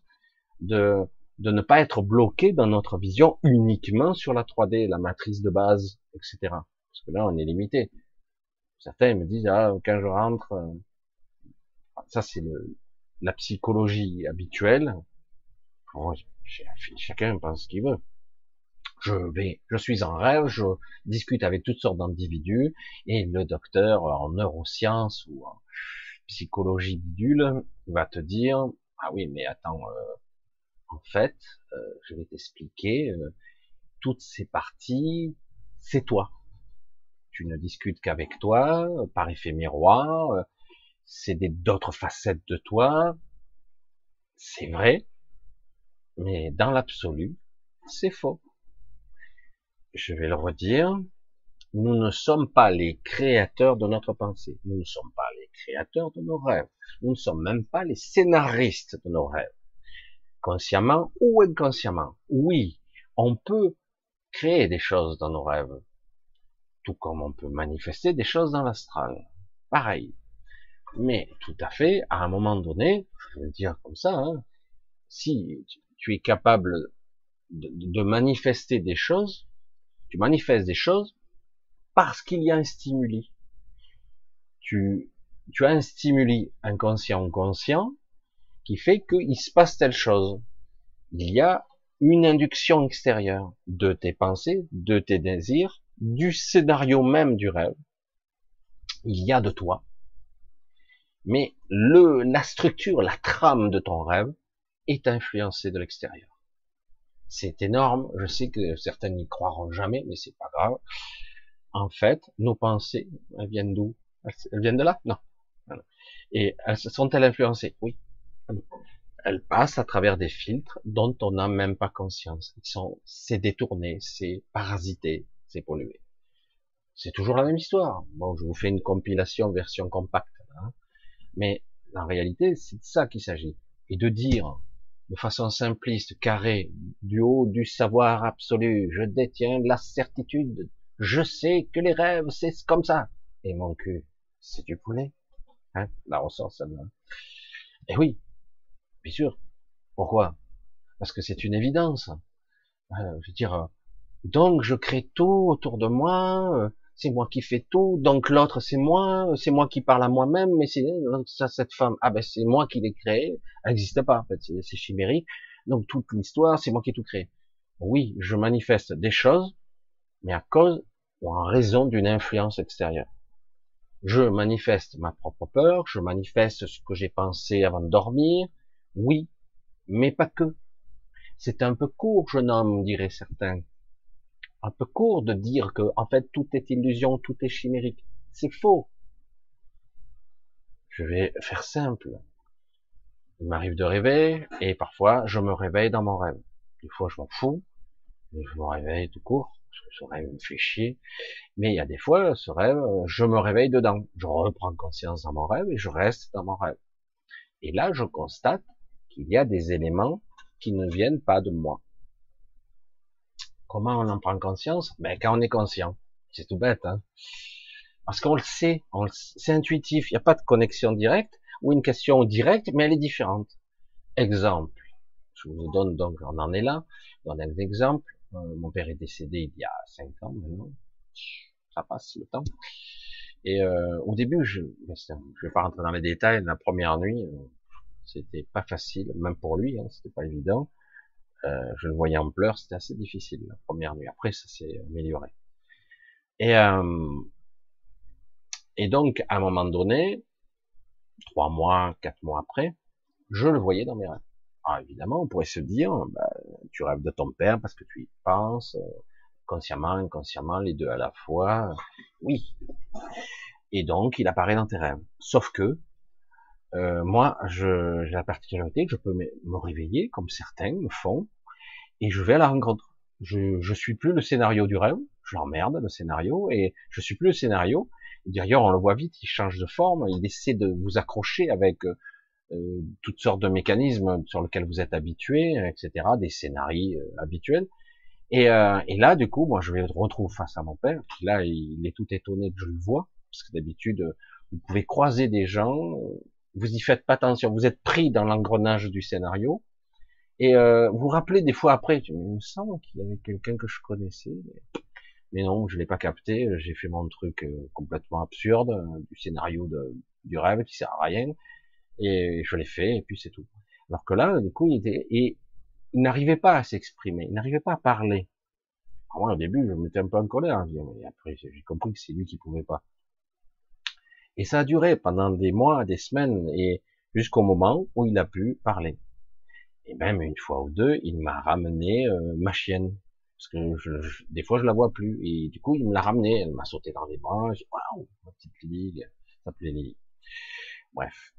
de, de ne pas être bloqué dans notre vision uniquement sur la 3D, la matrice de base, etc. Parce que là, on est limité. Certains me disent, ah, quand je rentre, euh, ça c'est la psychologie habituelle. chacun pense ce qu'il veut. Je vais, je suis en rêve, je discute avec toutes sortes d'individus, et le docteur en neurosciences ou en psychologie bidule va te dire, ah oui, mais attends, euh, en fait, euh, je vais t'expliquer, toutes ces parties, c'est toi tu ne discutes qu'avec toi, par effet miroir, c'est d'autres facettes de toi, c'est vrai, mais dans l'absolu, c'est faux. Je vais le redire, nous ne sommes pas les créateurs de notre pensée, nous ne sommes pas les créateurs de nos rêves, nous ne sommes même pas les scénaristes de nos rêves, consciemment ou inconsciemment. Oui, on peut créer des choses dans nos rêves, tout comme on peut manifester des choses dans l'astral. Pareil. Mais tout à fait, à un moment donné, je vais dire comme ça, hein, si tu es capable de, manifester des choses, tu manifestes des choses parce qu'il y a un stimuli. Tu, tu as un stimuli inconscient ou conscient qui fait qu'il se passe telle chose. Il y a une induction extérieure de tes pensées, de tes désirs, du scénario même du rêve. Il y a de toi. Mais le, la structure, la trame de ton rêve est influencée de l'extérieur. C'est énorme. Je sais que certains n'y croiront jamais, mais c'est pas grave. En fait, nos pensées, elles viennent d'où? Elles viennent de là? Non. Et elles sont-elles influencées? Oui. Elles passent à travers des filtres dont on n'a même pas conscience. Ils sont, c'est détourné, c'est parasité, c'est pollué. C'est toujours la même histoire. Bon, je vous fais une compilation version compacte, hein. mais en réalité, c'est de ça qu'il s'agit. Et de dire de façon simpliste, carrée, du haut du savoir absolu, je détiens la certitude, je sais que les rêves, c'est comme ça. Et mon cul, c'est du poulet. Hein la ressource, celle-là. Et oui, bien sûr. Pourquoi? Parce que c'est une évidence. Euh, je veux dire, donc je crée tout autour de moi, euh, c'est moi qui fais tout, donc l'autre c'est moi, c'est moi qui parle à moi-même, mais c'est ça cette femme, ah ben c'est moi qui l'ai créée, elle n'existe pas en fait, c'est chimérique, donc toute l'histoire c'est moi qui ai tout créé. Oui, je manifeste des choses, mais à cause ou en raison d'une influence extérieure. Je manifeste ma propre peur, je manifeste ce que j'ai pensé avant de dormir, oui, mais pas que. C'est un peu court, jeune homme, diraient certains un peu court de dire que en fait tout est illusion, tout est chimérique. C'est faux. Je vais faire simple. Il m'arrive de rêver et parfois je me réveille dans mon rêve. Des fois je m'en fous, je me réveille tout court parce que ce rêve me fait chier. Mais il y a des fois ce rêve, je me réveille dedans, je reprends conscience dans mon rêve et je reste dans mon rêve. Et là je constate qu'il y a des éléments qui ne viennent pas de moi. Comment on en prend conscience? Ben quand on est conscient. C'est tout bête, hein Parce qu'on le sait, c'est intuitif. Il n'y a pas de connexion directe ou une question directe, mais elle est différente. Exemple. Je vous donne donc, on en est là. Je donne un exemple. Euh, mon père est décédé il y a cinq ans maintenant. Ça passe le temps. Et euh, au début, je ne vais pas rentrer dans les détails. La première nuit, euh, c'était pas facile, même pour lui, hein, c'était pas évident. Euh, je le voyais en pleurs, c'était assez difficile la première nuit. Après, ça s'est amélioré. Et, euh, et donc, à un moment donné, trois mois, quatre mois après, je le voyais dans mes rêves. Alors évidemment, on pourrait se dire, bah, tu rêves de ton père parce que tu y penses, euh, consciemment, inconsciemment, les deux à la fois. Oui. Et donc, il apparaît dans tes rêves. Sauf que, euh, moi, j'ai la particularité que je peux me réveiller, comme certains le font, et je vais à la rencontre. Je, je suis plus le scénario du rêve, je l'emmerde le scénario, et je suis plus le scénario. D'ailleurs, on le voit vite, il change de forme, il essaie de vous accrocher avec euh, euh toutes sortes de mécanismes sur lesquels vous êtes habitué, etc., des scénarios euh, habituels. Et, euh, et, là, du coup, moi, je vais le retrouver face à mon père. Là, il est tout étonné que je le vois, parce que d'habitude, vous pouvez croiser des gens, vous y faites pas attention, vous êtes pris dans l'engrenage du scénario, et euh, vous vous rappelez des fois après, il me semble qu'il y avait quelqu'un que je connaissais, mais, non, je l'ai pas capté, j'ai fait mon truc euh, complètement absurde, euh, du scénario du rêve qui sert à rien, et je l'ai fait, et puis c'est tout. Alors que là, du coup, il il n'arrivait pas à s'exprimer, il n'arrivait pas à parler. Alors moi, au début, je me mettais un peu en colère, mais après, j'ai compris que c'est lui qui pouvait pas. Et ça a duré pendant des mois, des semaines, et jusqu'au moment où il a pu parler. Et même une fois ou deux, il m'a ramené euh, ma chienne. Parce que des fois, je la vois plus. Et du coup, il me l'a ramenée. Elle m'a sauté dans les bras. J'ai waouh, ma petite Lily. Ça s'appelait Lily. Bref.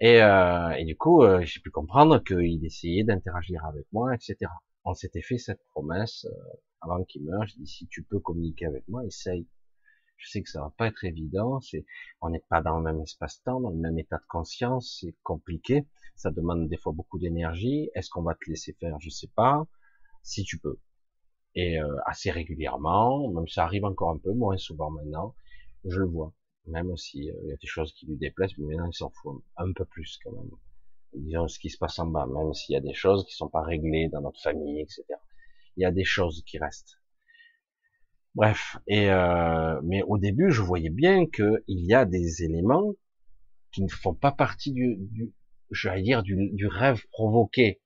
Et, euh, et du coup, euh, j'ai pu comprendre qu'il essayait d'interagir avec moi, etc. On s'était fait cette promesse euh, avant qu'il meure. J'ai dit, si tu peux communiquer avec moi, essaye. Je sais que ça va pas être évident. C'est, on n'est pas dans le même espace-temps, dans le même état de conscience. C'est compliqué. Ça demande des fois beaucoup d'énergie. Est-ce qu'on va te laisser faire? Je sais pas. Si tu peux. Et euh, assez régulièrement, même ça arrive encore un peu moins souvent maintenant, je le vois. Même s'il euh, y a des choses qui lui déplaisent, mais maintenant il s'en fout un peu plus quand même. Disons ce qui se passe en bas, même s'il y a des choses qui sont pas réglées dans notre famille, etc. Il y a des choses qui restent. Bref, euh, mais au début, je voyais bien qu'il y a des éléments qui ne font pas partie du, du j'allais dire du, rêve provoqué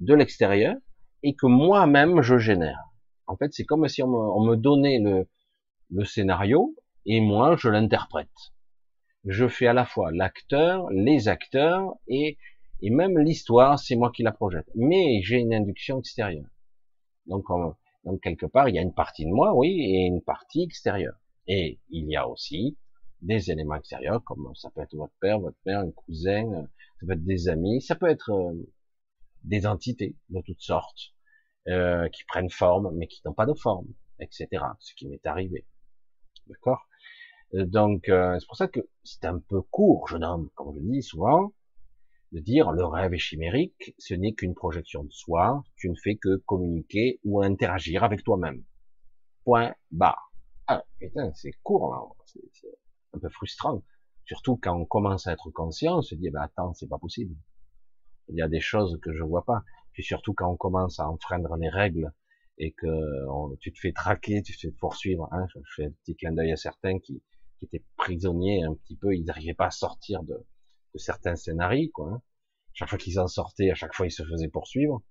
de l'extérieur et que moi-même je génère. En fait, c'est comme si on me, on me donnait le, le scénario et moi je l'interprète. Je fais à la fois l'acteur, les acteurs et, et même l'histoire, c'est moi qui la projette. Mais j'ai une induction extérieure. Donc on, donc quelque part, il y a une partie de moi, oui, et une partie extérieure. Et il y a aussi des éléments extérieurs, comme ça peut être votre père, votre mère, un cousin, ça peut être des amis, ça peut être euh, des entités de toutes sortes, euh, qui prennent forme, mais qui n'ont pas de forme, etc. Ce qui m'est arrivé. D'accord? Euh, Donc, euh, c'est pour ça que c'est un peu court, jeune homme, comme je le dis souvent, de dire le rêve est chimérique, ce n'est qu'une projection de soi, tu ne fais que communiquer ou interagir avec toi-même. Point barre. Ah, putain, c'est court, là. C'est un peu frustrant. Surtout quand on commence à être conscient, on se dit, ben attends, c'est pas possible. Il y a des choses que je vois pas. Puis surtout quand on commence à enfreindre les règles et que tu te fais traquer, tu te fais poursuivre. Hein, je fais un petit clin d'œil à certains qui, qui, étaient prisonniers un petit peu, ils n'arrivaient pas à sortir de, de certains scénarios. Quoi, hein. Chaque fois qu'ils en sortaient, à chaque fois ils se faisaient poursuivre.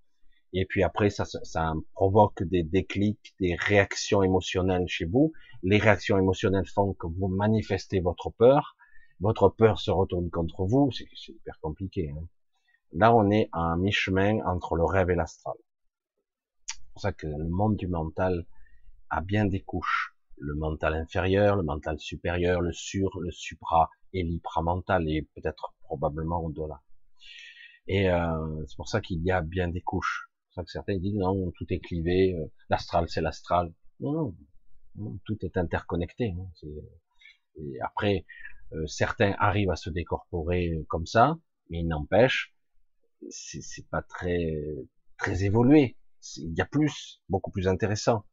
Et puis après, ça, ça provoque des déclics, des réactions émotionnelles chez vous. Les réactions émotionnelles font que vous manifestez votre peur. Votre peur se retourne contre vous. C'est hyper compliqué. Hein. Là, on est à mi-chemin entre le rêve et l'astral. C'est pour ça que le monde du mental a bien des couches. Le mental inférieur, le mental supérieur, le sur, le supra et l'hypramental et peut-être probablement au-delà. Et euh, c'est pour ça qu'il y a bien des couches. C'est pour ça que certains disent non, tout est clivé, euh, l'astral c'est l'astral. Non, non, tout est interconnecté. Hein, et après, euh, certains arrivent à se décorporer comme ça, mais il n'empêche c'est pas très très évolué. Il y a plus, beaucoup plus intéressant.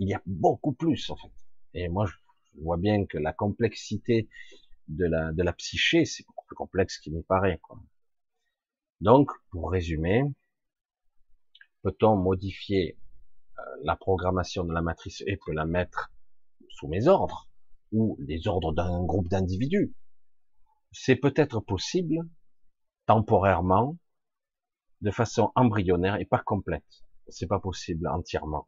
Il y a beaucoup plus en fait. Et moi, je vois bien que la complexité de la de psyché, c'est beaucoup plus complexe qu'il n'y paraît. Donc, pour résumer, peut-on modifier euh, la programmation de la matrice et peut la mettre sous mes ordres ou les ordres d'un groupe d'individus? C'est peut-être possible, temporairement, de façon embryonnaire et pas complète. C'est pas possible entièrement.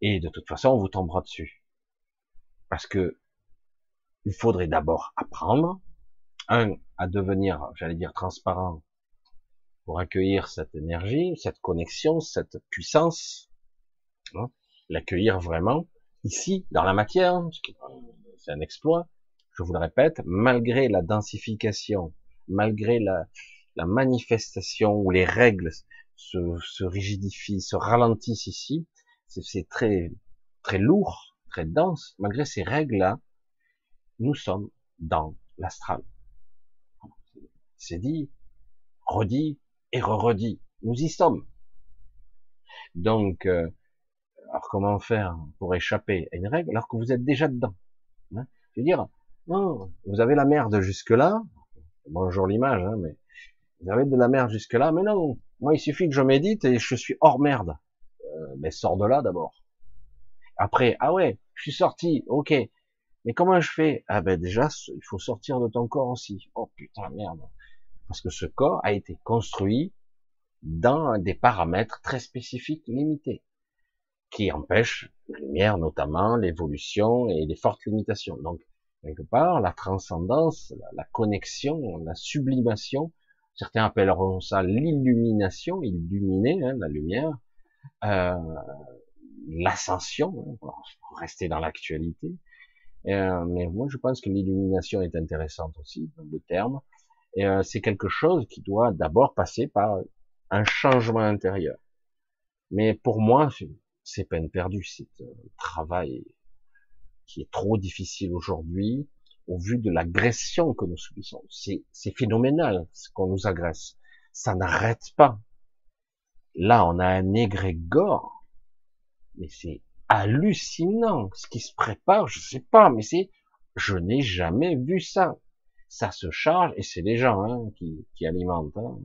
Et de toute façon, on vous tombera dessus. Parce que il faudrait d'abord apprendre, un, à devenir, j'allais dire, transparent pour accueillir cette énergie, cette connexion, cette puissance, hein, l'accueillir vraiment ici, dans la matière, c'est un exploit, je vous le répète, malgré la densification malgré la, manifestation où les règles se rigidifient, se ralentissent ici, c'est très très lourd, très dense. Malgré ces règles-là, nous sommes dans l'astral. C'est dit, redit et re-redit. Nous y sommes. Donc, euh, alors comment faire pour échapper à une règle alors que vous êtes déjà dedans hein? Je veux dire, non, vous avez la merde jusque-là, bonjour l'image, hein, mais vous avez de la merde jusque là, mais non, moi il suffit que je médite et je suis hors merde. Mais sors de là d'abord. Après, ah ouais, je suis sorti, ok. Mais comment je fais? Ah ben déjà, il faut sortir de ton corps aussi. Oh putain merde. Parce que ce corps a été construit dans des paramètres très spécifiques, limités, qui empêchent la lumière notamment, l'évolution et les fortes limitations. Donc quelque part, la transcendance, la, connexion, la sublimation, certains appelleront ça l'illumination, illuminer hein, la lumière, euh, l'ascension, hein, pour rester dans l'actualité. Euh, mais moi, je pense que l'illumination est intéressante aussi, le terme. Euh, c'est quelque chose qui doit d'abord passer par un changement intérieur. Mais pour moi, c'est peine perdue, c'est un travail qui est trop difficile aujourd'hui au vu de l'agression que nous subissons. C'est, phénoménal ce qu'on nous agresse. Ça n'arrête pas. Là, on a un égrégore, mais c'est hallucinant ce qui se prépare. Je sais pas, mais c'est, je n'ai jamais vu ça. Ça se charge et c'est les gens hein, qui, alimentent. Hein.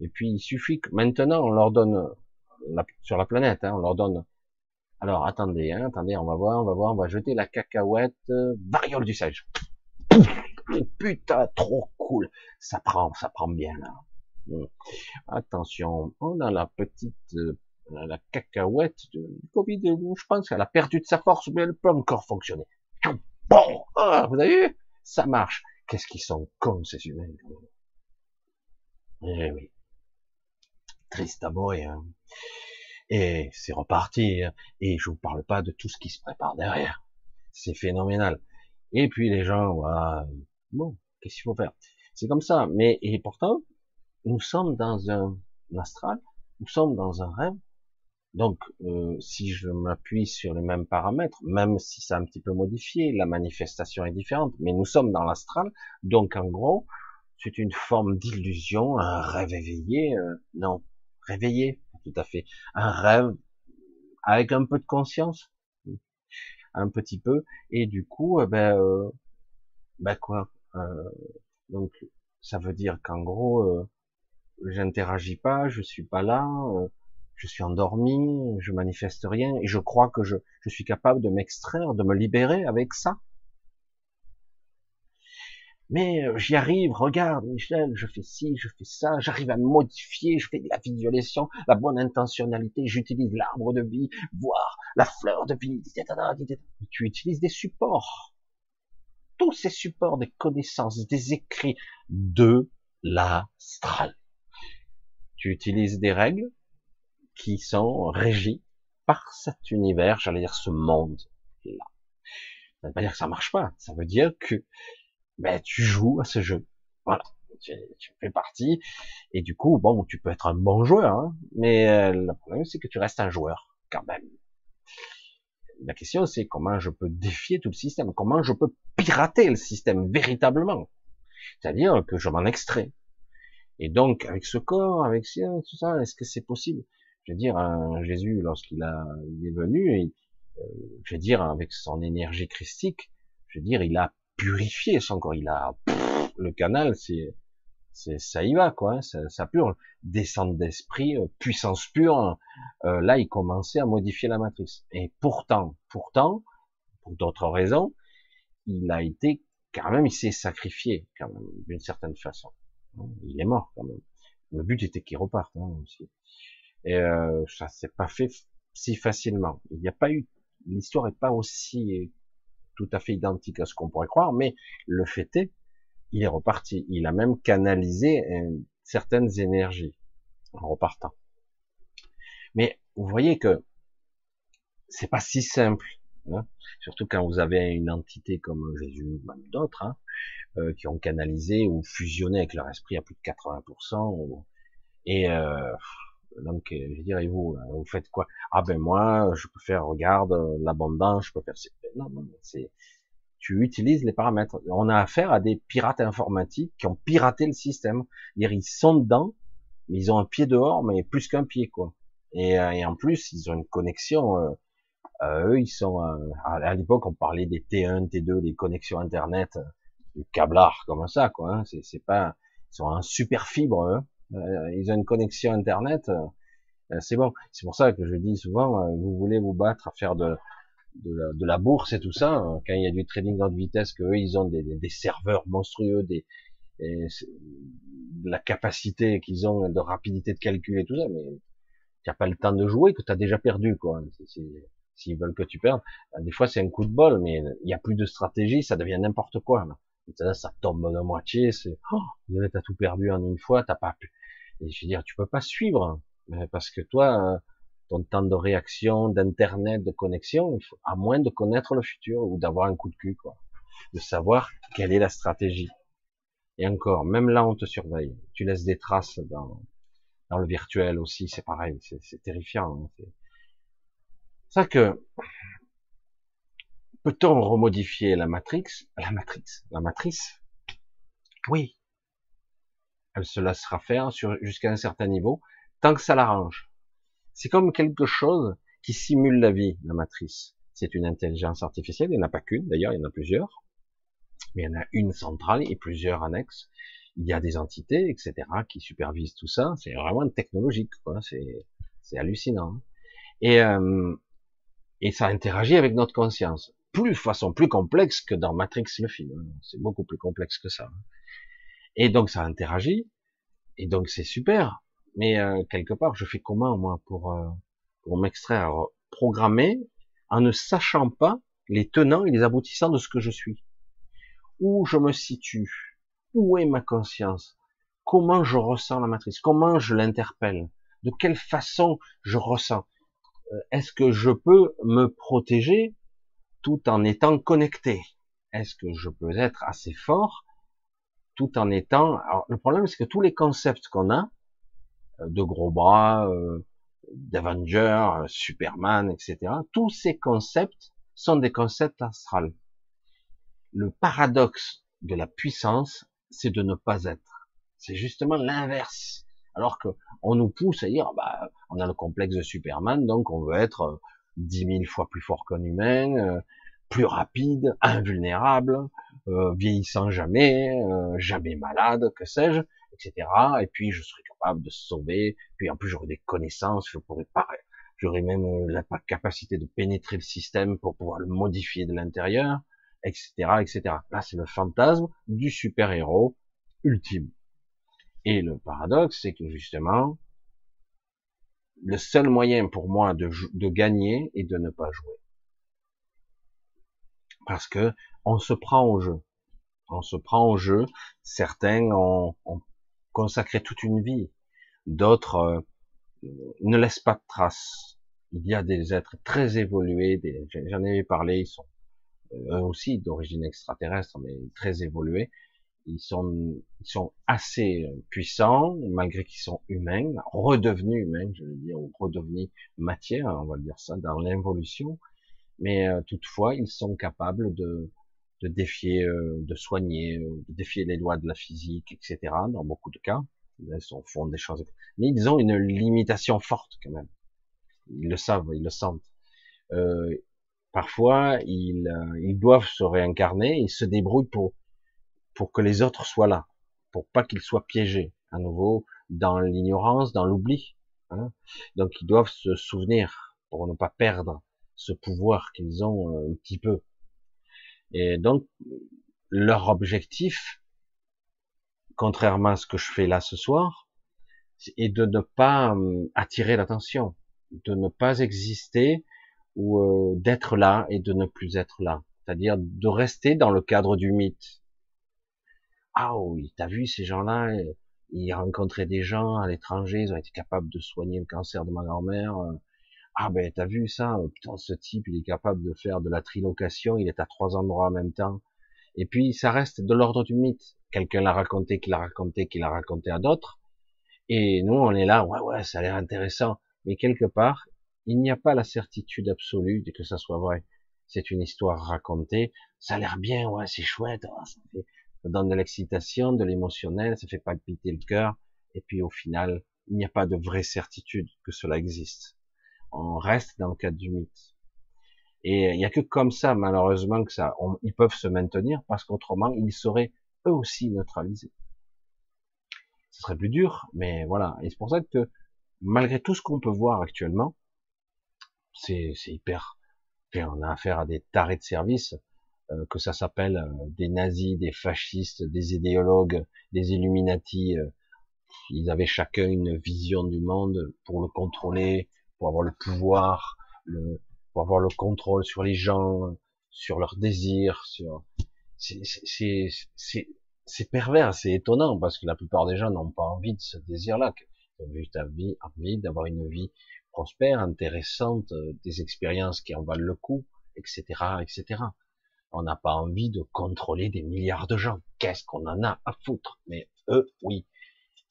Et puis il suffit que maintenant on leur donne sur la planète, hein, on leur donne alors, attendez, hein, attendez, on va voir, on va voir, on va jeter la cacahuète, euh, variole du sage. Putain, trop cool. Ça prend, ça prend bien, là. Attention, on a la petite, euh, la cacahuète du Covid, je pense qu'elle a perdu de sa force, mais elle peut encore fonctionner. Bon, ah, vous avez vu? Ça marche. Qu'est-ce qu'ils sont cons, ces humains. Eh oui. Triste à hein et c'est reparti. Hein. Et je vous parle pas de tout ce qui se prépare derrière. C'est phénoménal. Et puis les gens, bon, qu'est-ce qu'il faut faire? C'est comme ça. Mais et pourtant, nous sommes dans un, astral, nous sommes dans un rêve, Donc, euh, si je m'appuie sur les mêmes paramètres, même si c'est un petit peu modifié, la manifestation est différente, mais nous sommes dans l'astral, donc en gros, c'est une forme d'illusion, un rêve éveillé, euh, non, réveillé, tout à fait, un rêve avec un peu de conscience, un petit peu, et du coup, euh, ben, euh, ben quoi, donc ça veut dire qu'en gros, j'interagis pas, je suis pas là, je suis endormi, je manifeste rien, et je crois que je, je suis capable de m'extraire, de me libérer avec ça. Mais euh, j'y arrive, regarde Michel, je fais ci, je fais ça, j'arrive à modifier, je fais de la visualisation, la bonne intentionnalité, j'utilise l'arbre de vie, voire la fleur de vie, tu utilises des supports. Tous ces supports, des connaissances, des écrits de l'astral. Tu utilises des règles, qui sont régis par cet univers, j'allais dire ce monde-là. Ça veut pas dire que ça marche pas, ça veut dire que ben, tu joues à ce jeu. Voilà, tu, fais partie, et du coup, bon, tu peux être un bon joueur, hein, mais euh, le problème c'est que tu restes un joueur, quand même. La question c'est comment je peux défier tout le système, comment je peux pirater le système véritablement. C'est-à-dire que je m'en extrais. Et donc, avec ce corps, avec tout ça, est-ce que c'est possible? Je veux dire, Jésus, lorsqu'il a, est venu, euh, je veux dire, avec son énergie christique, je veux dire, il a purifié son corps, il a, le canal, c'est, c'est, ça y va, quoi, hein, ça, ça pure, descente d'esprit, euh, puissance pure, euh, là, il commençait à modifier la matrice. Et pourtant, pourtant, pour d'autres raisons, il a été, quand même, il s'est sacrifié, quand même, d'une certaine façon. Il est mort, quand même. Le but était qu'il reparte, hein, aussi. Et euh, ça s'est pas fait si facilement. Il n'y a pas eu, l'histoire est pas aussi tout à fait identique à ce qu'on pourrait croire, mais le fait est, il est reparti. Il a même canalisé euh, certaines énergies en repartant. Mais vous voyez que c'est pas si simple, hein surtout quand vous avez une entité comme Jésus ou même d'autres hein, euh, qui ont canalisé ou fusionné avec leur esprit à plus de 80%. et euh, donc, euh, je dirais vous, vous faites quoi? Ah ben moi, je peux faire, regarde, euh, l'abondance, je peux faire. Non, non, c'est. Tu utilises les paramètres. On a affaire à des pirates informatiques qui ont piraté le système. -dire, ils sont dedans, mais ils ont un pied dehors, mais plus qu'un pied, quoi. Et, euh, et, en plus, ils ont une connexion. Euh, eux, ils sont. à l'époque, on parlait des T1, T2, les connexions Internet, du câblard comme ça, quoi. Hein. C'est pas. Ils sont un super fibre. Eux. Euh, ils ont une connexion internet, euh, euh, c'est bon. C'est pour ça que je dis souvent, vous voulez vous battre à faire de, de, la, bourse et tout ça, quand il y a du trading haute vitesse, que eux, ils ont des, des serveurs monstrueux, des, la capacité qu'ils ont de rapidité de calcul et tout ça, mais tu n'as pas le temps de jouer, que tu as déjà perdu, quoi. S'ils veulent que tu perdes, des fois c'est un coup de bol, mais il n'y a plus de stratégie, ça devient n'importe quoi. Là. Ça, tombe de moitié, c'est, oh, t'as tout perdu en une fois, t'as pas pu, et je veux dire, tu peux pas suivre, euh, parce que toi, euh, ton temps de réaction, d'internet, de connexion, à moins de connaître le futur ou d'avoir un coup de cul, quoi, de savoir quelle est la stratégie. Et encore, même là, on te surveille. Tu laisses des traces dans, dans le virtuel aussi, c'est pareil, c'est terrifiant. Hein, ça que peut-on remodifier la matrix, la matrice, la matrice? Oui, elle se laissera faire jusqu'à un certain niveau, tant que ça l'arrange. C'est comme quelque chose qui simule la vie, la matrice. C'est une intelligence artificielle, il n'y en a pas qu'une, d'ailleurs, il y en a plusieurs. Mais il y en a une centrale et plusieurs annexes. Il y a des entités, etc., qui supervisent tout ça. C'est vraiment technologique, quoi. C'est hallucinant. Et, euh, et ça interagit avec notre conscience. Plus, façon plus complexe que dans Matrix le film. C'est beaucoup plus complexe que ça. Et donc ça interagit, et donc c'est super. Mais euh, quelque part, je fais comment moi pour euh, pour m'extraire, programmer en ne sachant pas les tenants et les aboutissants de ce que je suis? Où je me situe, où est ma conscience, comment je ressens la matrice, comment je l'interpelle, de quelle façon je ressens? Euh, est-ce que je peux me protéger tout en étant connecté? Est-ce que je peux être assez fort tout en étant. Alors, le problème, c'est que tous les concepts qu'on a, euh, de gros bras, euh, d'Avenger, Superman, etc. Tous ces concepts sont des concepts astrales. Le paradoxe de la puissance, c'est de ne pas être. C'est justement l'inverse. Alors que on nous pousse à dire, bah, on a le complexe de Superman, donc on veut être dix mille fois plus fort qu'un humain, euh, plus rapide, invulnérable, euh, vieillissant jamais, euh, jamais malade, que sais-je, etc. Et puis je serais capable de sauver. Puis en plus j'aurais des connaissances, je pourrais pas, j'aurais même la capacité de pénétrer le système pour pouvoir le modifier de l'intérieur, etc., etc. Là c'est le fantasme du super héros ultime. Et le paradoxe, c'est que justement, le seul moyen pour moi de, gagner est de ne pas jouer. Parce que on se prend au jeu. On se prend au jeu. Certains ont, consacré toute une vie. D'autres euh, ne laissent pas de traces. Il y a des êtres très évolués, j'en ai parlé, ils sont eux aussi d'origine extraterrestre, mais très évolués, ils sont, ils sont assez euh, puissants, malgré qu'ils sont humains, redevenus humains, je veux dire, ou redevenus matière, on va dire ça, dans l'évolution. Mais euh, toutefois, ils sont capables de, de défier, euh, de soigner, de défier les lois de la physique, etc. Dans beaucoup de cas, ils font des choses. Mais ils ont une limitation forte quand même. Ils le savent, ils le sentent. Euh, parfois, ils, ils doivent se réincarner, ils se débrouillent pour pour que les autres soient là, pour pas qu'ils soient piégés à nouveau dans l'ignorance, dans l'oubli. Hein. Donc ils doivent se souvenir pour ne pas perdre ce pouvoir qu'ils ont euh, un petit peu. Et donc leur objectif, contrairement à ce que je fais là ce soir, est de ne pas hum, attirer l'attention, de ne pas exister ou euh, d'être là et de ne plus être là. C'est-à-dire de rester dans le cadre du mythe, ah oui, t'as vu ces gens-là, euh, ils rencontraient des gens à l'étranger, ils ont été capables de soigner le cancer de ma grand-mère. Euh. Ah ben t'as vu ça, euh, putain ce type il est capable de faire de la trilocation, il est à trois endroits en même temps. Et puis ça reste de l'ordre du mythe. Quelqu'un l'a raconté, qui l'a raconté, qui l'a raconté à d'autres. Et nous on est là, ouais ouais, ça a l'air intéressant. Mais quelque part, il n'y a pas la certitude absolue de que ça soit vrai. C'est une histoire racontée, ça a l'air bien, ouais, c'est chouette, oh, ça fait ça donne de l'excitation, de l'émotionnel, ça fait palpiter le cœur, et puis au final, il n'y a pas de vraie certitude que cela existe. On reste dans le cadre du mythe. Et il n'y a que comme ça, malheureusement, que ça, ils peuvent se maintenir, parce qu'autrement, ils seraient eux aussi neutralisés. Ce serait plus dur, mais voilà. Et c'est pour ça que, malgré tout ce qu'on peut voir actuellement, c'est hyper, on a affaire à des tarés de service, euh, que ça s'appelle euh, des nazis, des fascistes, des idéologues, des Illuminati. Euh, ils avaient chacun une vision du monde pour le contrôler, pour avoir le pouvoir, le, pour avoir le contrôle sur les gens, sur leurs désirs, sur c'est pervers, c'est étonnant parce que la plupart des gens n'ont pas envie de ce désir-là. Ils ont juste envie, envie d'avoir une vie prospère, intéressante, des expériences qui en valent le coup, etc., etc. On n'a pas envie de contrôler des milliards de gens. Qu'est-ce qu'on en a à foutre? Mais eux, oui.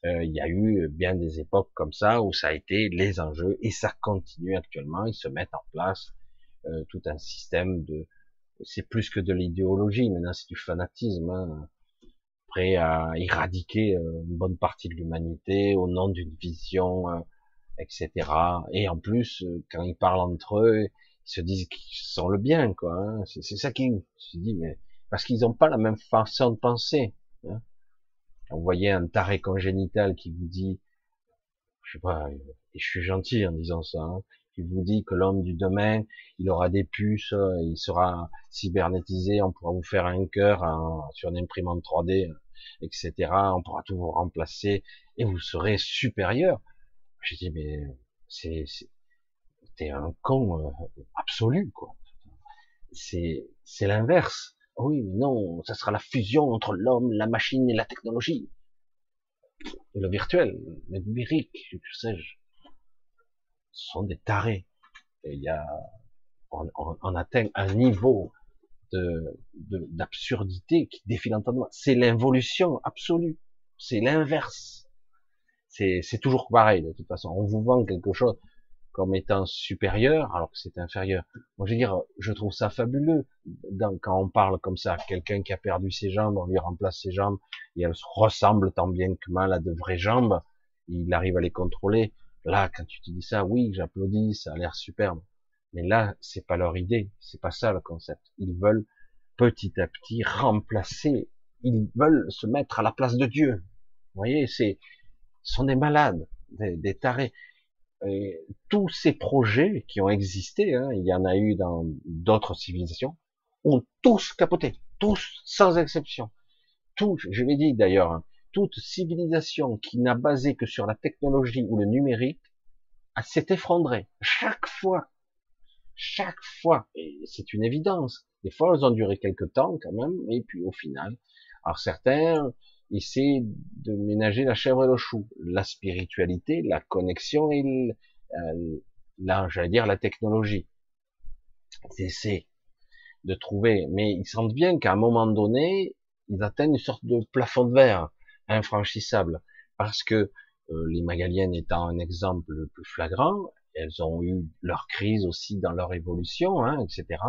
Euh, il y a eu bien des époques comme ça où ça a été les enjeux et ça continue actuellement. Ils se mettent en place euh, tout un système de. C'est plus que de l'idéologie. Maintenant, c'est du fanatisme. Hein, prêt à éradiquer euh, une bonne partie de l'humanité au nom d'une vision, etc. Et en plus, quand ils parlent entre eux, ils se disent qu'ils sont le bien, quoi. Hein. C'est ça qui se dit, mais parce qu'ils n'ont pas la même façon de penser. Hein. Vous voyez un taré congénital qui vous dit, je sais pas, et je suis gentil en disant ça, hein, qui vous dit que l'homme du demain, il aura des puces, il sera cybernétisé, on pourra vous faire un cœur sur une imprimante 3D, etc. On pourra tout vous remplacer et vous serez supérieur. J'ai dit mais c'est t'es un con euh, absolu, quoi. C'est, c'est l'inverse. Oui, mais non, ça sera la fusion entre l'homme, la machine et la technologie. Et le virtuel, le numérique, que sais-je. Ce sont des tarés. Et il y a, on, on, atteint un niveau de, d'absurdité qui défie l'entendement. C'est l'involution absolue. C'est l'inverse. C'est, c'est toujours pareil, de toute façon. On vous vend quelque chose comme étant supérieur alors que c'est inférieur. Moi, je veux dire, je trouve ça fabuleux quand on parle comme ça, quelqu'un qui a perdu ses jambes, on lui remplace ses jambes et elles ressemblent tant bien que mal à de vraies jambes. Il arrive à les contrôler. Là, quand tu te dis ça, oui, j'applaudis, ça a l'air superbe. Mais là, c'est pas leur idée, c'est pas ça le concept. Ils veulent petit à petit remplacer, ils veulent se mettre à la place de Dieu. Vous voyez, c'est, sont des malades, des, des tarés. Tous ces projets qui ont existé, hein, il y en a eu dans d'autres civilisations, ont tous capoté, tous sans exception. Tous, je l'ai dit d'ailleurs, hein, toute civilisation qui n'a basé que sur la technologie ou le numérique s'est effondrée. Chaque fois, chaque fois, et c'est une évidence. Des fois, elles ont duré quelques temps quand même, et puis au final, alors certains essaient de ménager la chèvre et le chou, la spiritualité, la connexion et euh, là, j'allais dire la technologie. Essaient de trouver, mais ils sentent bien qu'à un moment donné, ils atteignent une sorte de plafond de verre infranchissable, parce que euh, les Magaliennes étant un exemple le plus flagrant, elles ont eu leur crise aussi dans leur évolution, hein, etc.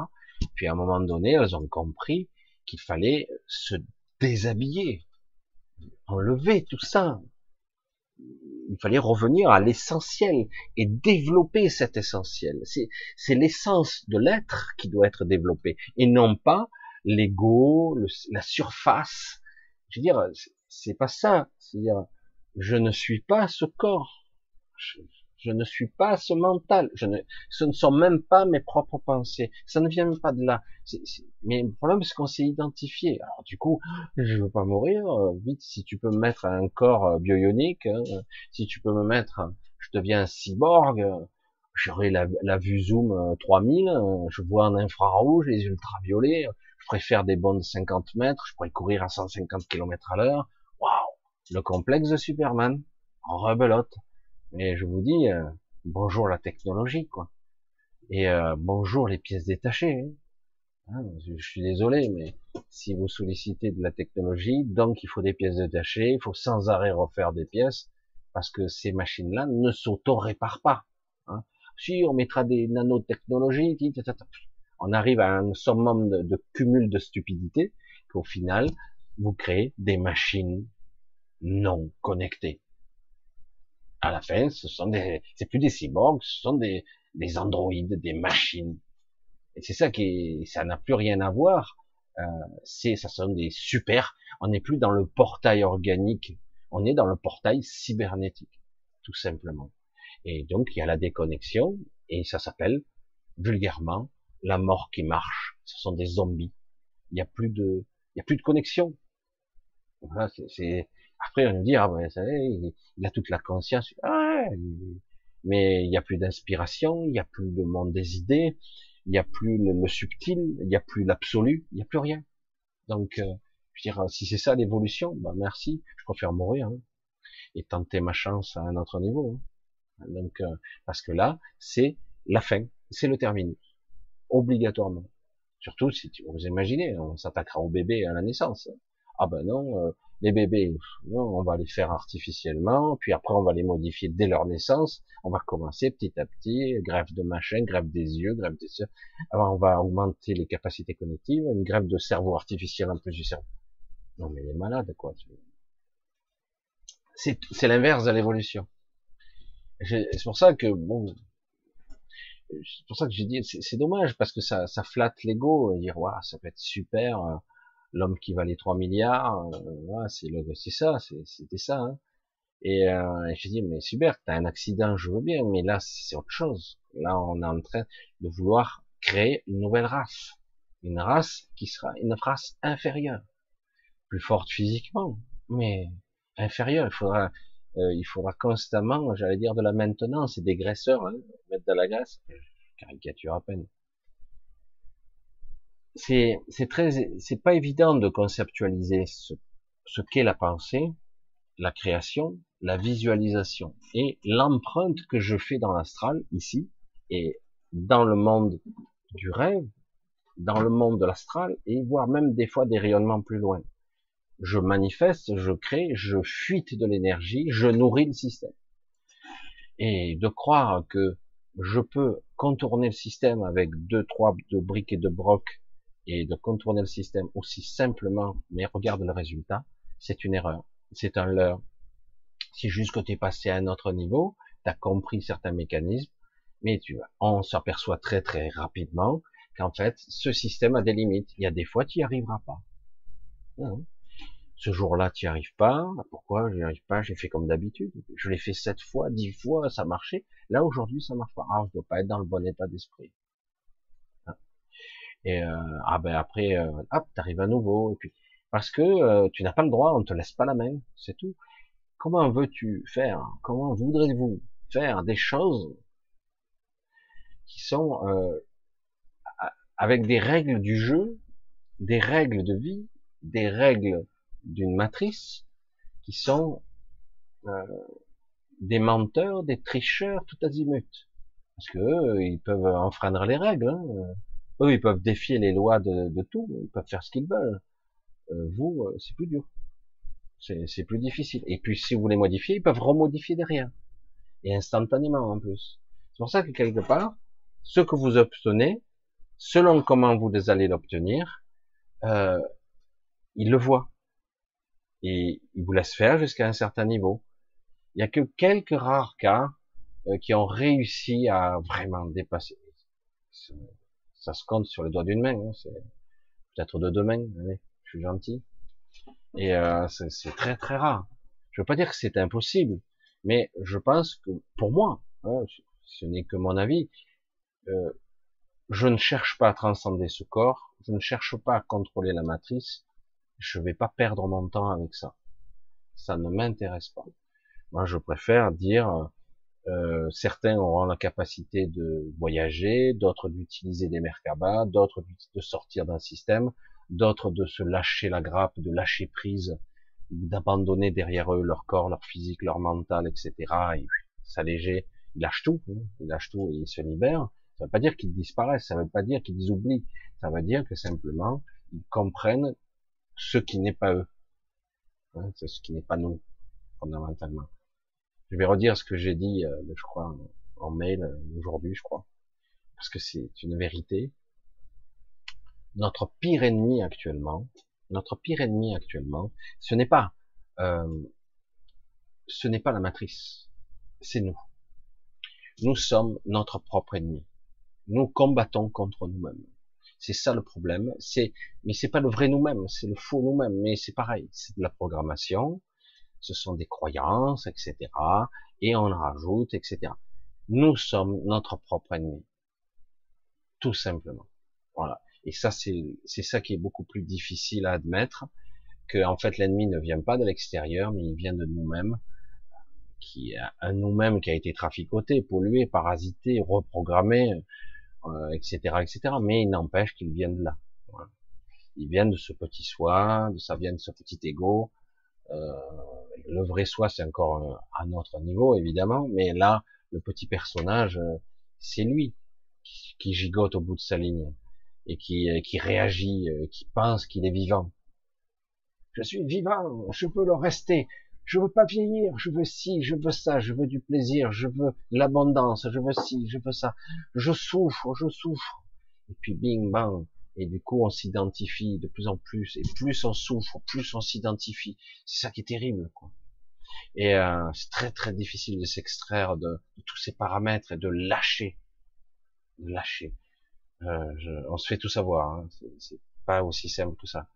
Puis à un moment donné, elles ont compris qu'il fallait se déshabiller, enlever tout ça. Il fallait revenir à l'essentiel et développer cet essentiel. C'est l'essence de l'être qui doit être développée et non pas l'ego, la surface. Je veux dire, c'est pas ça. Je ne suis pas ce corps. Ne suis pas ce mental. Je ne, ce ne sont même pas mes propres pensées. Ça ne vient même pas de là. mais le problème, c'est qu'on s'est identifié. Alors du coup, je veux pas mourir. Vite, si tu peux me mettre un corps euh, bionique, hein, si tu peux me mettre, je deviens un cyborg. J'aurai la, la, vue zoom 3000. Euh, je vois en infrarouge, les ultraviolets. Je préfère des bonnes 50 mètres. Je pourrais courir à 150 km à l'heure le complexe de Superman, rebelote. Mais je vous dis, euh, bonjour la technologie, quoi. Et euh, bonjour les pièces détachées. Hein. Hein, je, suis désolé, mais si vous sollicitez de la technologie, donc il faut des pièces détachées, il faut sans arrêt refaire des pièces, parce que ces machines-là ne s'auto-réparent pas. Hein. Si on mettra des nanotechnologies, on arrive à un summum de, de cumul de stupidité, qu'au final, vous créez des machines non connectés. À la fin, ce sont des, c'est plus des cyborgs, ce sont des, des androïdes, des machines. Et c'est ça qui, ça n'a plus rien à voir. Euh, c'est, ça sont des super. On n'est plus dans le portail organique, on est dans le portail cybernétique, tout simplement. Et donc il y a la déconnexion, et ça s'appelle vulgairement la mort qui marche. Ce sont des zombies. Il n'y a plus de, il y a plus de connexion. Voilà, c'est, après, on nous dit, ah ben, ça il, a toute la conscience. Ah, mais il n'y a plus d'inspiration, il n'y a plus de monde des idées, il n'y a plus le, subtil, il n'y a plus l'absolu, il n'y a plus rien. Donc, euh, je veux dire, si c'est ça l'évolution, bah merci, je préfère mourir hein, et tenter ma chance à un autre niveau. Hein. Donc, euh, parce que là, c'est la fin, c'est le terminus, obligatoirement. Surtout si tu, vous imaginez, on s'attaquera au bébé à la naissance. Ah ben non, euh, les bébés, on va les faire artificiellement, puis après on va les modifier dès leur naissance. On va commencer petit à petit, greffe de machin, greffe des yeux, greffe des yeux. Alors on va augmenter les capacités cognitives, une greffe de cerveau artificiel en plus du cerveau. Non mais les malades quoi. C'est, l'inverse de l'évolution. C'est pour ça que bon, c'est pour ça que j'ai dit, c'est, dommage parce que ça, ça flatte l'ego, dire waouh, ça peut être super euh, l'homme qui valait 3 milliards, euh, c'est c'est ça, c'était ça. Hein. Et, euh, je dis mais super, t'as un accident, je veux bien, mais là c'est autre chose. Là on est en train de vouloir créer une nouvelle race, une race qui sera une race inférieure, plus forte physiquement, mais inférieure. Il faudra, euh, il faudra constamment, j'allais dire de la maintenance et des graisseurs, hein, mettre de la graisse, caricature à peine c'est très c'est pas évident de conceptualiser ce, ce qu'est la pensée, la création, la visualisation et l'empreinte que je fais dans l'astral ici et dans le monde du rêve, dans le monde de l'astral et voire même des fois des rayonnements plus loin. Je manifeste, je crée, je fuite de l'énergie, je nourris le système. Et de croire que je peux contourner le système avec deux, trois, de briques et de brocs et de contourner le système aussi simplement, mais regarde le résultat, c'est une erreur, c'est un leurre. Si juste que tu es passé à un autre niveau, tu as compris certains mécanismes, mais tu on s'aperçoit très très rapidement qu'en fait, ce système a des limites. Il y a des fois, tu n'y arriveras pas. Hein? Ce jour-là, tu n'y arrives pas. Pourquoi je n'y arrive pas? J'ai fait comme d'habitude. Je l'ai fait sept fois, dix fois, ça marchait. Là, aujourd'hui, ça marche pas. Ah, je dois pas être dans le bon état d'esprit. Et euh, ah ben après, euh, hop, t'arrives à nouveau. Et puis parce que euh, tu n'as pas le droit, on te laisse pas la main, c'est tout. Comment veux-tu faire? Comment voudrez-vous faire des choses qui sont avec des règles du jeu, des règles de vie, des règles d'une matrice qui sont des menteurs, des tricheurs tout azimut. Parce que eux, ils peuvent enfreindre les règles. Hein. Eux, ils peuvent défier les lois de, de tout. Ils peuvent faire ce qu'ils veulent. Euh, vous, euh, c'est plus dur. C'est plus difficile. Et puis, si vous les modifiez, ils peuvent remodifier derrière. Et instantanément, en plus. C'est pour ça que quelque part, ce que vous obtenez, selon comment vous allez l'obtenir, euh, ils le voient. Et ils vous laissent faire jusqu'à un certain niveau. Il y a que quelques rares cas euh, qui ont réussi à vraiment dépasser. Ça se compte sur le doigt d'une main. Hein, c'est peut-être de deux mains. Allez je suis gentil. Et euh, c'est très très rare. Je veux pas dire que c'est impossible, mais je pense que pour moi, hein, ce n'est que mon avis, euh, je ne cherche pas à transcender ce corps, je ne cherche pas à contrôler la matrice, je vais pas perdre mon temps avec ça. Ça ne m'intéresse pas. Moi, je préfère dire, euh, certains auront la capacité de voyager, d'autres d'utiliser des Merkabah, d'autres de sortir d'un système, d'autres de se lâcher la grappe, de lâcher prise, d'abandonner derrière eux leur corps, leur physique, leur mental, etc. et s'alléger. Ils lâchent tout, hein. ils lâchent tout et ils se libèrent. Ça ne veut pas dire qu'ils disparaissent, ça ne veut pas dire qu'ils oublient, ça veut dire que simplement ils comprennent ce qui n'est pas eux, hein, c'est ce qui n'est pas nous fondamentalement. Je vais redire ce que j'ai dit, euh, je crois, en mail euh, aujourd'hui, je crois, parce que c'est une vérité notre pire ennemi actuellement, notre pire ennemi actuellement, ce n'est pas, euh, ce n'est pas la matrice, c'est nous. Nous sommes notre propre ennemi. Nous combattons contre nous-mêmes. C'est ça le problème. C'est, mais c'est pas le vrai nous-mêmes, c'est le faux nous-mêmes. Mais c'est pareil, c'est de la programmation. Ce sont des croyances, etc. Et on rajoute, etc. Nous sommes notre propre ennemi. Tout simplement. Voilà. Et ça, c'est ça qui est beaucoup plus difficile à admettre, que en fait l'ennemi ne vient pas de l'extérieur, mais il vient de nous-mêmes, qui un nous-mêmes qui a été traficoté, pollué, parasité, reprogrammé, euh, etc., etc. Mais il n'empêche qu'il vient de là. Il vient de ce petit soi, de ça vient de ce petit ego. Euh, le vrai soi, c'est encore un, autre niveau, évidemment, mais là, le petit personnage, euh, c'est lui qui gigote au bout de sa ligne et qui, euh, qui réagit, qui pense qu'il est vivant. Je suis vivant, je veux le rester. Je veux pas vieillir, je veux ci, je veux ça, je veux du plaisir, je veux l'abondance, je veux ci, je veux ça. Je souffre, je souffre. Et puis bing bang. Et du coup, on s'identifie de plus en plus. Et plus on souffre, plus on s'identifie. C'est ça qui est terrible, quoi. Et euh, c'est très très difficile de s'extraire de, tous ces paramètres et de lâcher, de lâcher. Euh, on se fait tout savoir. Hein. C'est pas aussi simple que ça.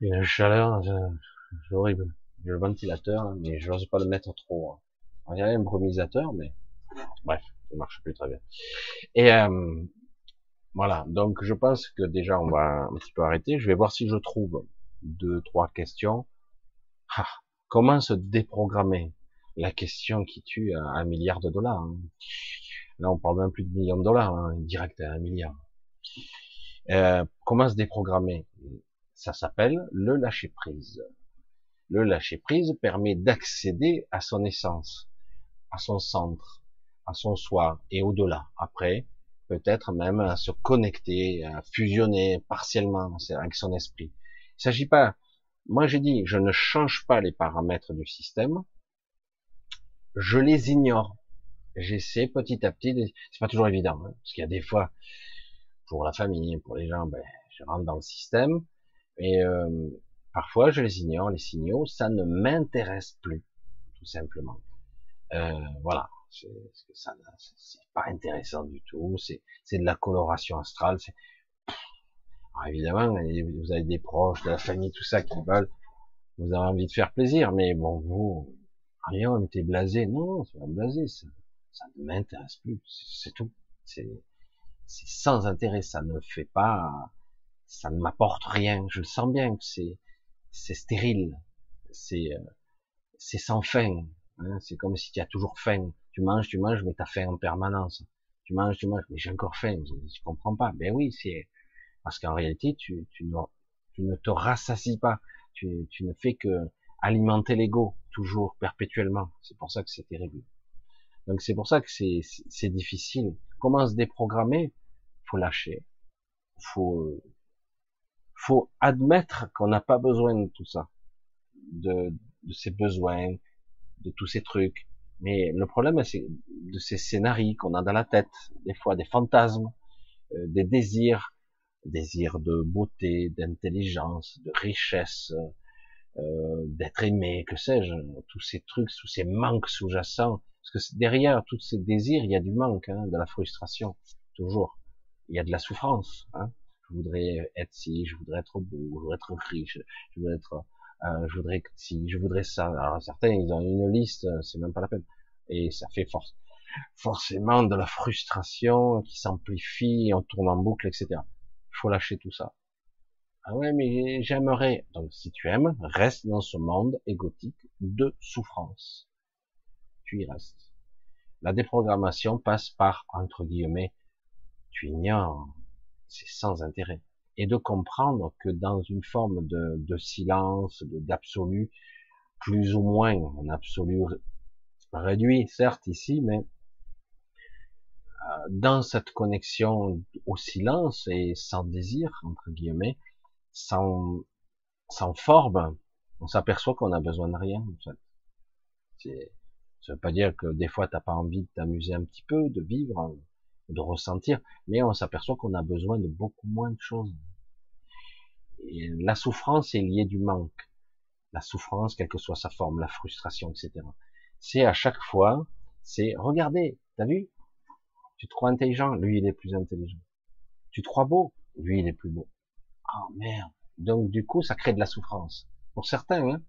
Une chaleur, c'est horrible. J'ai le ventilateur, hein, mais je n'ose pas le mettre trop. Hein. Il y a un brumisateur, mais bref, ça marche plus très bien. Et euh, voilà, donc je pense que déjà on va un petit peu arrêter. Je vais voir si je trouve deux, trois questions. Ah, comment se déprogrammer La question qui tue un milliard de dollars. Hein. Là, on parle même plus de millions de dollars, hein, direct à un milliard. Euh, comment se déprogrammer? Ça s'appelle le lâcher prise. Le lâcher prise permet d'accéder à son essence, à son centre, à son soi et au-delà. Après, peut-être même à se connecter, à fusionner partiellement avec son esprit. Il s'agit pas. Moi, j'ai dit, je ne change pas les paramètres du système. Je les ignore j'essaie petit à petit, c'est pas toujours évident, hein, parce qu'il y a des fois, pour la famille, pour les gens, ben, je rentre dans le système, et euh, parfois je les ignore, les signaux, ça ne m'intéresse plus, tout simplement. Euh, voilà, c'est c'est pas intéressant du tout, c'est de la coloration astrale. Alors évidemment, vous avez des proches, de la famille, tout ça qui veulent, vous avez envie de faire plaisir, mais bon, vous, rien, on était blasé. Non, c'est pas blasé, ça, ça ne m'intéresse plus, c'est tout. C'est sans intérêt, ça ne fait pas, ça ne m'apporte rien. Je le sens bien que c'est c'est stérile, c'est euh, c'est sans fin. Hein. c'est comme si tu as toujours faim. Tu manges, tu manges, mais tu as faim en permanence. Tu manges, tu manges, mais j'ai encore faim. Je, comprends pas. Ben oui, c'est parce qu'en réalité, tu, tu, ne, tu ne te rassasis pas. Tu, tu ne fais que alimenter l'ego toujours perpétuellement. C'est pour ça que c'est terrible. Donc c'est pour ça que c'est difficile. Comment se déprogrammer? Faut lâcher. Faut faut admettre qu'on n'a pas besoin de tout ça, de, de ces besoins, de tous ces trucs. Mais le problème, c'est de ces scénarios qu'on a dans la tête, des fois des fantasmes, euh, des désirs, désirs de beauté, d'intelligence, de richesse, euh, d'être aimé, que sais-je, tous ces trucs, tous ces manques sous-jacents. Parce que derrière tous ces désirs, il y a du manque, hein, de la frustration, toujours. Il y a de la souffrance. Hein. Je voudrais être ci, je voudrais être beau, je voudrais être riche, je voudrais être euh, je voudrais si, je voudrais ça. Alors certains, ils ont une liste, euh, c'est même pas la peine. Et ça fait force, forcément de la frustration qui s'amplifie, on tourne en boucle, etc. Faut lâcher tout ça. Ah ouais, mais j'aimerais. Donc si tu aimes, reste dans ce monde égotique de souffrance. Tu y restes. La déprogrammation passe par, entre guillemets, tu ignores, c'est sans intérêt et de comprendre que dans une forme de, de silence, d'absolu, plus ou moins un absolu réduit, certes ici, mais euh, dans cette connexion au silence et sans désir, entre guillemets, sans, sans forme, on s'aperçoit qu'on a besoin de rien, en fait. Ça veut pas dire que des fois t'as pas envie de t'amuser un petit peu, de vivre, de ressentir, mais on s'aperçoit qu'on a besoin de beaucoup moins de choses la souffrance est liée du manque. La souffrance, quelle que soit sa forme, la frustration, etc. C'est à chaque fois, c'est, regardez, t'as vu? Tu te crois intelligent, lui il est plus intelligent. Tu te crois beau, lui il est plus beau. Ah merde. Donc du coup, ça crée de la souffrance. Pour certains, hein.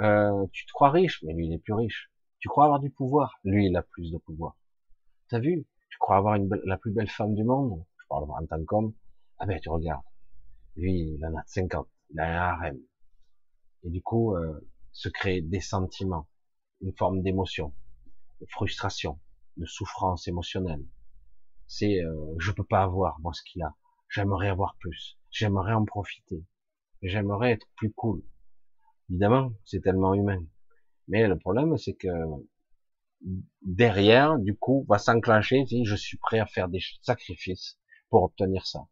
euh, tu te crois riche, mais lui il est plus riche. Tu crois avoir du pouvoir, lui il a plus de pouvoir. T'as vu? Tu crois avoir la plus belle femme du monde? Je parle en tant qu'homme. Ah ben tu regardes. Lui, il en a 50, il a un harem. Et du coup, euh, se crée des sentiments, une forme d'émotion, de frustration, de souffrance émotionnelle. C'est, euh, je peux pas avoir moi ce qu'il a. J'aimerais avoir plus. J'aimerais en profiter. J'aimerais être plus cool. Évidemment, c'est tellement humain. Mais le problème, c'est que derrière, du coup, va s'enclencher, si je suis prêt à faire des sacrifices pour obtenir ça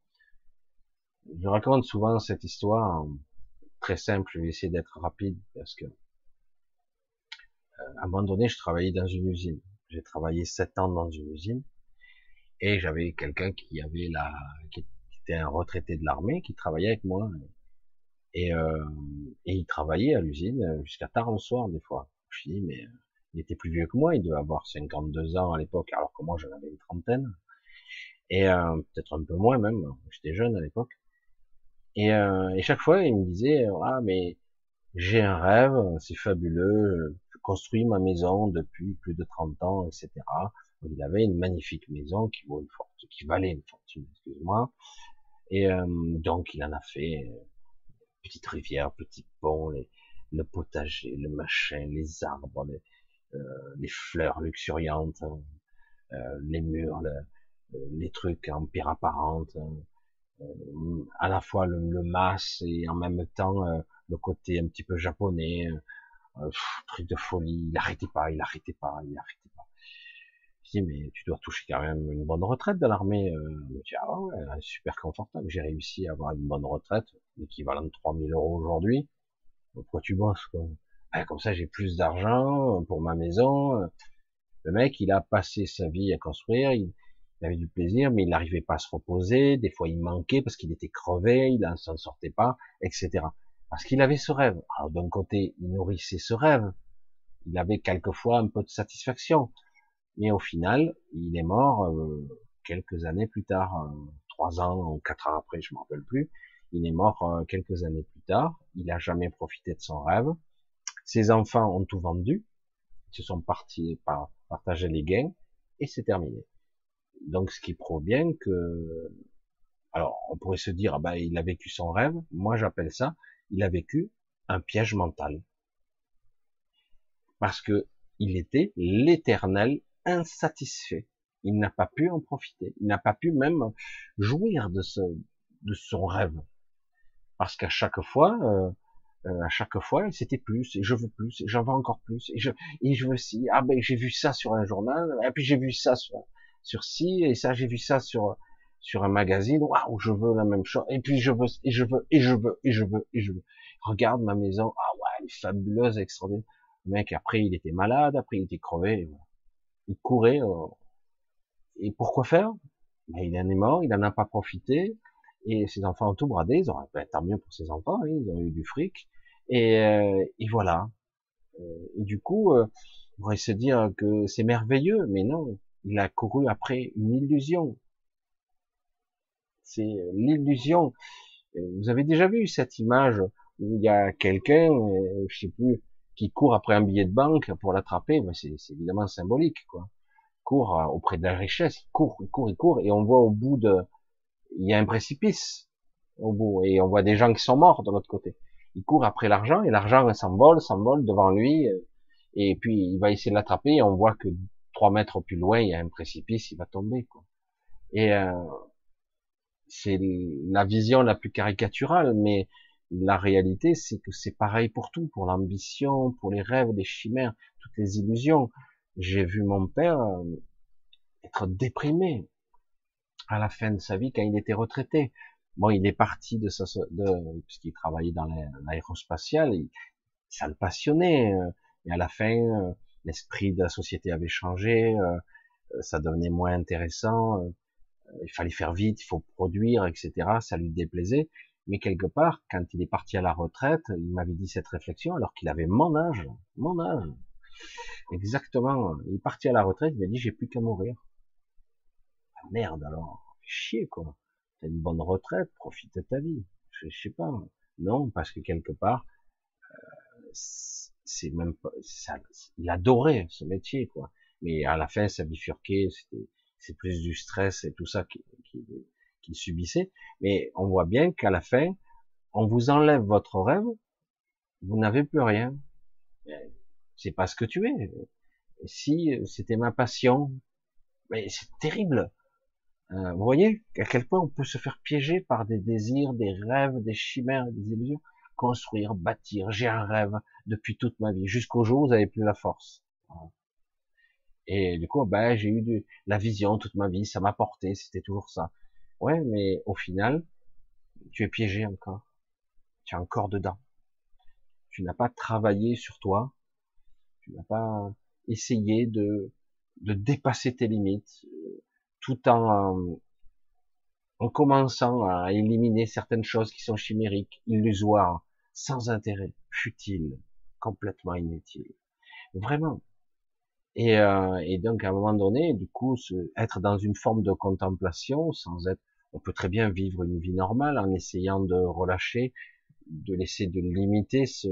je raconte souvent cette histoire très simple. Je vais essayer d'être rapide parce que euh, à un moment donné, je travaillais dans une usine. J'ai travaillé sept ans dans une usine et j'avais quelqu'un qui avait la, qui était un retraité de l'armée, qui travaillait avec moi et, euh, et il travaillait à l'usine jusqu'à tard le soir des fois. Je dis mais il était plus vieux que moi, il devait avoir 52 ans à l'époque, alors que moi j'en avais une trentaine et euh, peut-être un peu moins même. J'étais jeune à l'époque. Et, euh, et, chaque fois, il me disait, ah mais j'ai un rêve, c'est fabuleux, je construis ma maison depuis plus de 30 ans, etc. Il avait une magnifique maison qui vaut une fortune, qui valait une fortune, excuse-moi. Et euh, donc il en a fait euh, petite rivière, petit pont, les, le potager, le machin, les arbres, les, euh, les fleurs luxuriantes, euh, les murs, les trucs en pierre apparente, euh, à la fois le, le masse et en même temps euh, le côté un petit peu japonais, euh, truc de folie, il arrêtait pas, il arrêtait pas, il arrêtait pas. Je dis mais tu dois toucher quand même une bonne retraite de l'armée. Euh, je dis ah ouais, super confortable, j'ai réussi à avoir une bonne retraite, l'équivalent de 3000 euros aujourd'hui. Pourquoi tu bosses quoi? Ben, Comme ça j'ai plus d'argent pour ma maison. Le mec, il a passé sa vie à construire, il, avait du plaisir, mais il n'arrivait pas à se reposer. Des fois, il manquait parce qu'il était crevé, il ne s'en sortait pas, etc. Parce qu'il avait ce rêve. Alors d'un côté, il nourrissait ce rêve. Il avait quelquefois un peu de satisfaction. Mais au final, il est mort euh, quelques années plus tard, euh, trois ans ou quatre ans après, je m'en rappelle plus. Il est mort euh, quelques années plus tard. Il n'a jamais profité de son rêve. Ses enfants ont tout vendu. Ils se sont partis par les gains et c'est terminé. Donc, ce qui prouve bien que, alors, on pourrait se dire, ah ben, il a vécu son rêve. Moi, j'appelle ça, il a vécu un piège mental. Parce que il était l'éternel insatisfait. Il n'a pas pu en profiter. Il n'a pas pu même jouir de ce, de son rêve. Parce qu'à chaque fois, euh, euh, à chaque fois, c'était plus, et je veux plus, et j'en veux encore plus, et je, et je veux si, ah ben j'ai vu ça sur un journal, et puis j'ai vu ça sur, sur ci, et ça j'ai vu ça sur, sur un magazine, waouh, je veux la même chose, et puis je veux, et je veux, et je veux, et je veux, et je veux. Regarde ma maison, ah ouais, elle est fabuleuse, extraordinaire. Mec, après, il était malade, après, il était crevé, il courait, euh, et pourquoi faire? Ben, il en est mort, il en a pas profité, et ses enfants ont tout bradé, ils ont, ben, tant mieux pour ses enfants, hein, ils ont eu du fric, et, euh, et voilà. Euh, et du coup, on pourrait se dire que c'est merveilleux, mais non, il a couru après une illusion. C'est l'illusion. Vous avez déjà vu cette image où il y a quelqu'un, je sais plus, qui court après un billet de banque pour l'attraper, ben c'est évidemment symbolique, quoi. Court auprès de la richesse, il court, il court, il court, et on voit au bout de, il y a un précipice au bout, et on voit des gens qui sont morts de l'autre côté. Il court après l'argent, et l'argent s'envole, s'envole devant lui, et puis il va essayer de l'attraper, et on voit que trois mètres plus loin, il y a un précipice, il va tomber. Quoi. Et euh, c'est la vision la plus caricaturale, mais la réalité, c'est que c'est pareil pour tout, pour l'ambition, pour les rêves, les chimères, toutes les illusions. J'ai vu mon père euh, être déprimé, à la fin de sa vie quand il était retraité. Bon, il est parti de sa, de, puisqu'il travaillait dans l'aérospatial, ça le passionnait. Euh, et à la fin, euh, l'esprit de la société avait changé, euh, ça devenait moins intéressant. Il fallait faire vite, il faut produire, etc. Ça lui déplaisait. Mais quelque part, quand il est parti à la retraite, il m'avait dit cette réflexion alors qu'il avait mon âge, mon âge. Exactement. Il est parti à la retraite, il m'a dit j'ai plus qu'à mourir merde alors, chier quoi. T'as une bonne retraite, profite de ta vie. Je, sais pas. Non, parce que quelque part, euh, c'est même pas, ça, il adorait ce métier quoi. Mais à la fin, ça bifurquait, c'était, c'est plus du stress et tout ça qu'il qui, qui subissait. Mais on voit bien qu'à la fin, on vous enlève votre rêve, vous n'avez plus rien. C'est pas ce que tu es. Si c'était ma passion, mais c'est terrible. Euh, vous voyez à quel point on peut se faire piéger par des désirs, des rêves, des chimères, des illusions. Construire, bâtir, j'ai un rêve depuis toute ma vie, jusqu'au jour où vous n'avez plus la force. Et du coup, ben, j'ai eu du, la vision toute ma vie, ça m'a porté, c'était toujours ça. Ouais, mais au final, tu es piégé encore. Tu es encore dedans. Tu n'as pas travaillé sur toi. Tu n'as pas essayé de, de dépasser tes limites, tout en, en commençant à éliminer certaines choses qui sont chimériques, illusoires, sans intérêt, futiles, complètement inutiles. Vraiment. Et, euh, et, donc à un moment donné, du coup, être dans une forme de contemplation, sans être, on peut très bien vivre une vie normale en essayant de relâcher, de laisser de limiter ce,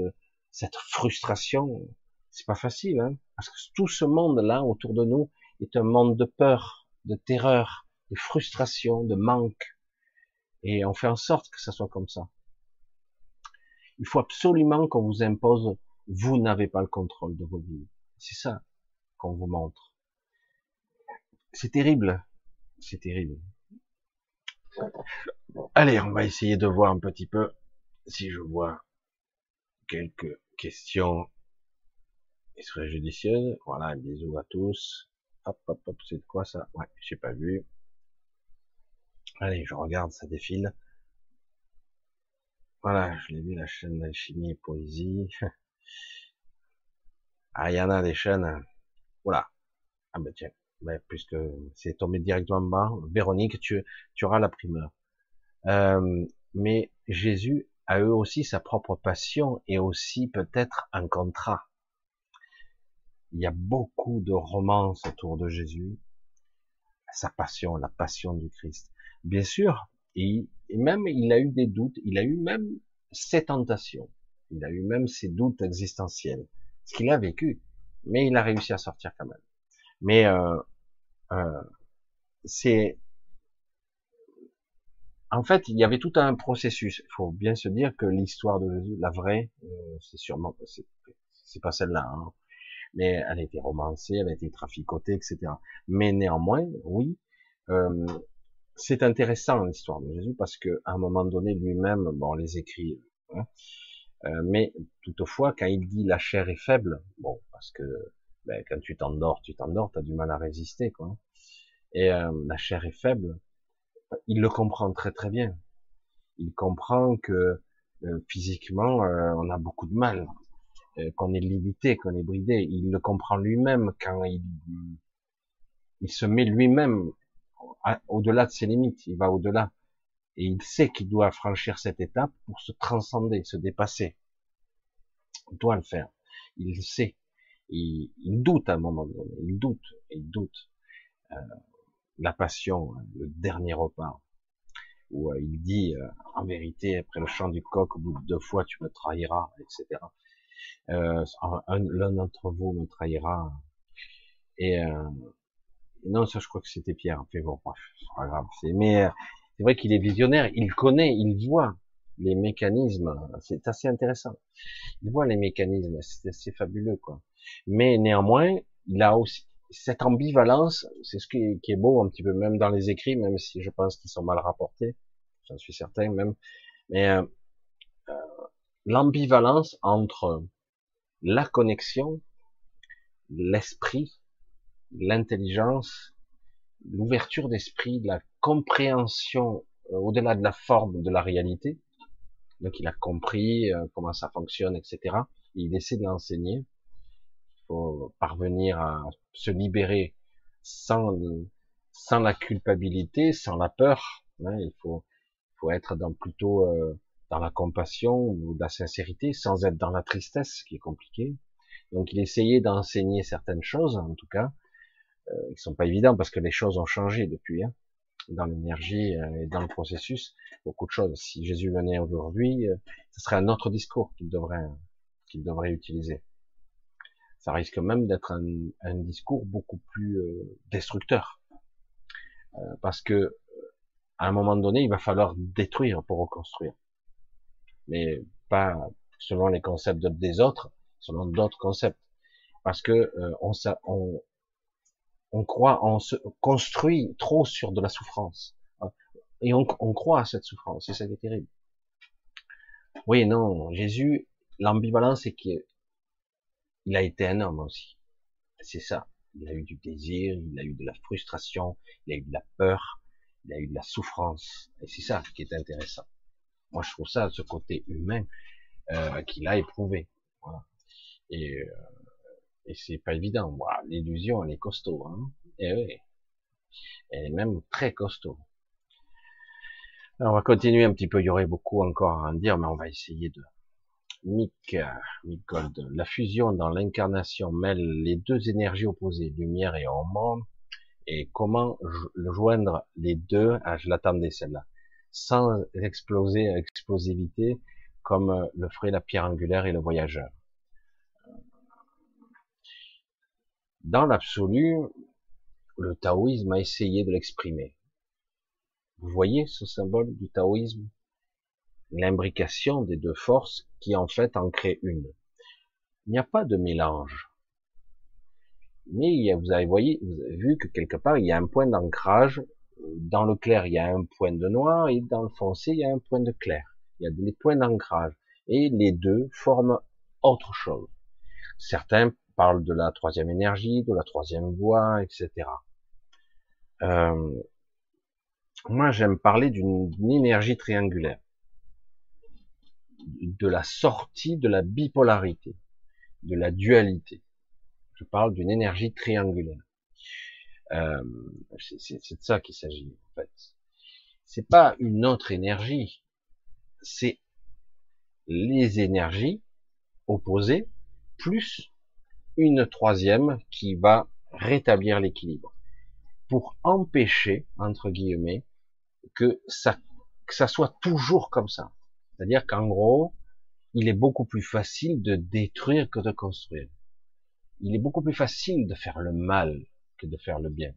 cette frustration. C'est pas facile, hein, parce que tout ce monde-là autour de nous est un monde de peur, de terreur, de frustration, de manque. Et on fait en sorte que ça soit comme ça. Il faut absolument qu'on vous impose, vous n'avez pas le contrôle de vos vies. C'est ça qu'on vous montre. C'est terrible. C'est terrible. Allez, on va essayer de voir un petit peu si je vois quelques questions qui seraient judicieuses. Voilà, bisous à tous. Hop, hop, hop, c'est quoi ça? Ouais, j'ai pas vu. Allez, je regarde, ça défile. Voilà, je l'ai vu, la chaîne d'alchimie et poésie. Ah, il y en a des chaînes. Voilà. Ah ben tiens, ben, puisque c'est tombé directement bas, Véronique, tu, tu auras la primeur. Euh, mais Jésus a eux aussi sa propre passion et aussi peut-être un contrat. Il y a beaucoup de romances autour de Jésus, sa passion, la passion du Christ. Bien sûr, et, même il a eu des doutes, il a eu même ses tentations, il a eu même ses doutes existentiels, ce qu'il a vécu, mais il a réussi à sortir quand même. Mais euh, euh, c'est en fait, il y avait tout un processus. Il faut bien se dire que l'histoire de Jésus, la vraie, euh, c'est sûrement, c'est pas celle-là, hein. mais elle a été romancée, elle a été traficotée, etc. Mais néanmoins, oui, euh, c'est intéressant l'histoire de Jésus parce que à un moment donné, lui-même, bon, les écrit, hein, euh, mais toutefois, quand il dit la chair est faible, bon, parce que ben, quand tu t'endors, tu t'endors, tu as du mal à résister, quoi. Et euh, la chair est faible, il le comprend très très bien. Il comprend que euh, physiquement, on a beaucoup de mal, qu'on est limité, qu'on est bridé. Il le comprend lui-même quand il, il se met lui-même au-delà de ses limites. Il va au-delà. Et il sait qu'il doit franchir cette étape pour se transcender, se dépasser. Il doit le faire. Il le sait. Il, il doute à un moment donné. Il doute. Il doute la passion, hein, le dernier repas, où euh, il dit euh, en vérité après le chant du coq au bout de deux fois tu me trahiras, etc. Euh, L'un d'entre vous me trahira. Et euh, non, ça je crois que c'était Pierre. Enfin bon, bref, c'est pas grave. Mais euh, c'est vrai qu'il est visionnaire, il connaît, il voit les mécanismes. C'est assez intéressant. Il voit les mécanismes, c'est assez fabuleux quoi. Mais néanmoins, il a aussi, cette ambivalence, c'est ce qui est, beau un petit peu même dans les écrits, même si je pense qu'ils sont mal rapportés, j'en suis certain même, mais euh, euh, l'ambivalence entre la connexion, l'esprit, l'intelligence, l'ouverture d'esprit, la compréhension euh, au-delà de la forme de la réalité. Donc il a compris comment ça fonctionne, etc. Et il essaie de l'enseigner faut parvenir à se libérer sans sans la culpabilité, sans la peur. Hein, il faut faut être dans plutôt euh, dans la compassion ou la sincérité, sans être dans la tristesse, ce qui est compliqué. Donc il essayait d'enseigner certaines choses, en tout cas, euh, qui sont pas évidentes parce que les choses ont changé depuis, hein, dans l'énergie euh, et dans le processus, beaucoup de choses. Si Jésus venait aujourd'hui, euh, ce serait un autre discours qu'il devrait qu'il devrait utiliser ça risque même d'être un, discours beaucoup plus euh, destructeur. Parce que à un moment donné, il va falloir détruire pour reconstruire. Mais pas selon les concepts des autres, selon d'autres concepts. Parce que euh, on, on, on croit, on se construit trop sur de la souffrance. Et on, on croit à cette souffrance, et ça qui est terrible. Oui, non, Jésus, l'ambivalence c'est qu'il il a été un homme aussi. C'est ça. Il a eu du désir, il a eu de la frustration, il a eu de la peur, il a eu de la souffrance. Et c'est ça qui est intéressant. Moi, je trouve ça, ce côté humain euh, qu'il a éprouvé. Voilà. Et, euh, et c'est pas évident. L'illusion, elle est costaud. Hein et oui. Elle est même très costaud. Alors, on va continuer un petit peu. Il y aurait beaucoup encore à en dire, mais on va essayer de, Mick, Mick Gold. La fusion dans l'incarnation mêle les deux énergies opposées, lumière et ombre. Et comment joindre les deux? Ah, je l'attendais celle-là. Sans exploser, explosivité, comme le ferait la pierre angulaire et le voyageur. Dans l'absolu, le taoïsme a essayé de l'exprimer. Vous voyez ce symbole du taoïsme? L'imbrication des deux forces qui en fait en crée une. Il n'y a pas de mélange. Mais vous avez, vous avez vu que quelque part, il y a un point d'ancrage. Dans le clair, il y a un point de noir et dans le foncé, il y a un point de clair. Il y a des points d'ancrage. Et les deux forment autre chose. Certains parlent de la troisième énergie, de la troisième voie, etc. Euh, moi, j'aime parler d'une énergie triangulaire de la sortie de la bipolarité, de la dualité. Je parle d'une énergie triangulaire. Euh, c'est de ça qu'il s'agit en fait. C'est pas une autre énergie, c'est les énergies opposées plus une troisième qui va rétablir l'équilibre pour empêcher entre guillemets que ça que ça soit toujours comme ça. C'est-à-dire qu'en gros, il est beaucoup plus facile de détruire que de construire. Il est beaucoup plus facile de faire le mal que de faire le bien.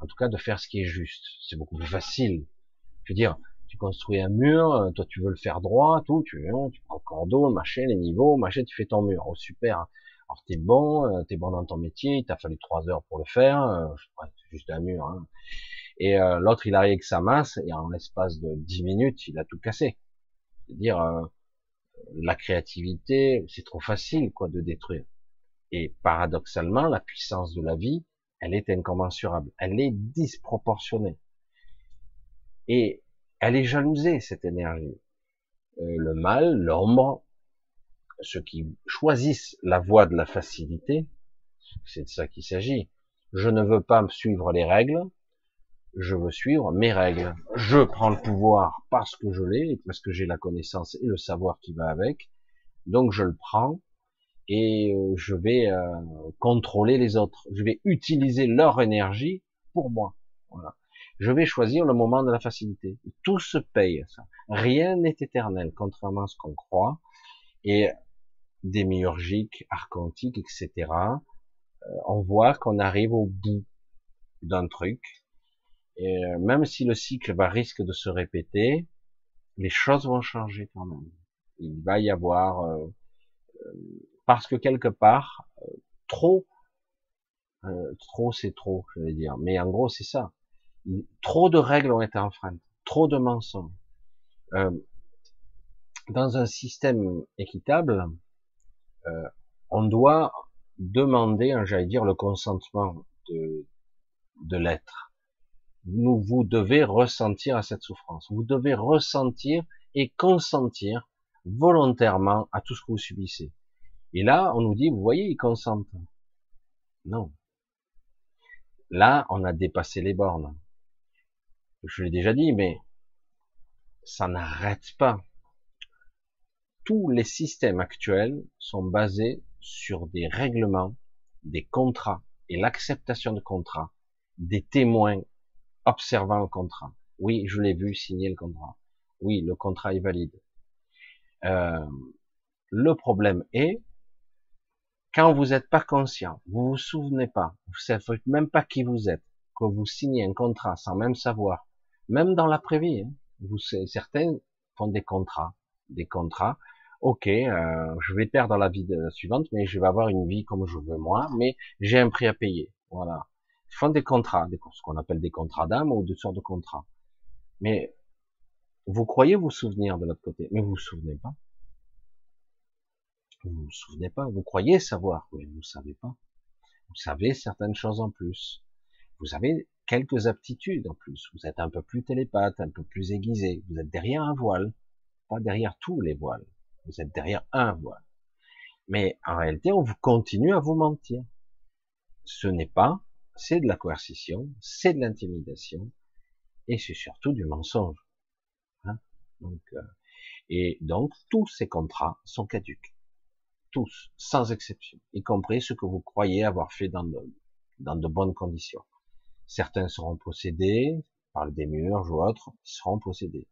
En tout cas, de faire ce qui est juste. C'est beaucoup plus facile. Je veux dire, tu construis un mur, toi tu veux le faire droit, tout, tu, hein, tu prends le cordeau, machin, les niveaux, machin, tu fais ton mur. Oh super. Alors t'es bon, euh, t'es bon dans ton métier, il t'a fallu trois heures pour le faire, euh, c'est juste un mur. Hein. Et euh, l'autre il arrive avec sa masse et en l'espace de dix minutes il a tout cassé. C'est-à-dire la créativité, c'est trop facile quoi de détruire. Et paradoxalement, la puissance de la vie, elle est incommensurable, elle est disproportionnée. Et elle est jalousée, cette énergie. Euh, le mal, l'ombre, ceux qui choisissent la voie de la facilité, c'est de ça qu'il s'agit. Je ne veux pas me suivre les règles, je veux suivre mes règles. Je prends le pouvoir parce que je l'ai, parce que j'ai la connaissance et le savoir qui va avec. Donc je le prends et euh, je vais euh, contrôler les autres. Je vais utiliser leur énergie pour moi. Voilà. Je vais choisir le moment de la facilité. Tout se paye. Ça. Rien n'est éternel, contrairement à ce qu'on croit. Et démiurgique, archontique, etc. Euh, on voit qu'on arrive au bout d'un truc et euh, même si le cycle va risque de se répéter, les choses vont changer quand même. Il va y avoir euh, euh, parce que quelque part trop trop c'est trop, je vais dire. Mais en gros c'est ça. Trop de règles ont été enfreintes, trop de mensonges. dans un système équitable, on doit demander, j'allais dire, le consentement de, de l'être nous, vous devez ressentir à cette souffrance. Vous devez ressentir et consentir volontairement à tout ce que vous subissez. Et là, on nous dit, vous voyez, ils consentent. Non. Là, on a dépassé les bornes. Je l'ai déjà dit, mais ça n'arrête pas. Tous les systèmes actuels sont basés sur des règlements, des contrats et l'acceptation de contrats, des témoins observant le contrat. Oui, je l'ai vu signer le contrat. Oui, le contrat est valide. Euh, le problème est quand vous n'êtes pas conscient, vous vous souvenez pas, vous savez même pas qui vous êtes, que vous signez un contrat sans même savoir, même dans l'après-vie, hein, vous certains font des contrats, des contrats. Ok, euh, je vais perdre la vie suivante, mais je vais avoir une vie comme je veux moi, mais j'ai un prix à payer. Voilà font des contrats, ce qu'on appelle des contrats d'âme ou de sortes de contrats. Mais vous croyez vous souvenir de l'autre côté, mais vous vous souvenez pas? Vous vous souvenez pas? Vous croyez savoir, mais vous savez pas. Vous savez certaines choses en plus. Vous avez quelques aptitudes en plus. Vous êtes un peu plus télépathe, un peu plus aiguisé. Vous êtes derrière un voile, pas derrière tous les voiles. Vous êtes derrière un voile. Mais en réalité, on vous continue à vous mentir. Ce n'est pas c'est de la coercition, c'est de l'intimidation, et c'est surtout du mensonge. Hein donc, euh, et donc, tous ces contrats sont caduques. Tous, sans exception, y compris ceux que vous croyez avoir fait dans de, dans de bonnes conditions. Certains seront possédés par le démiurge ou autres, ils seront possédés.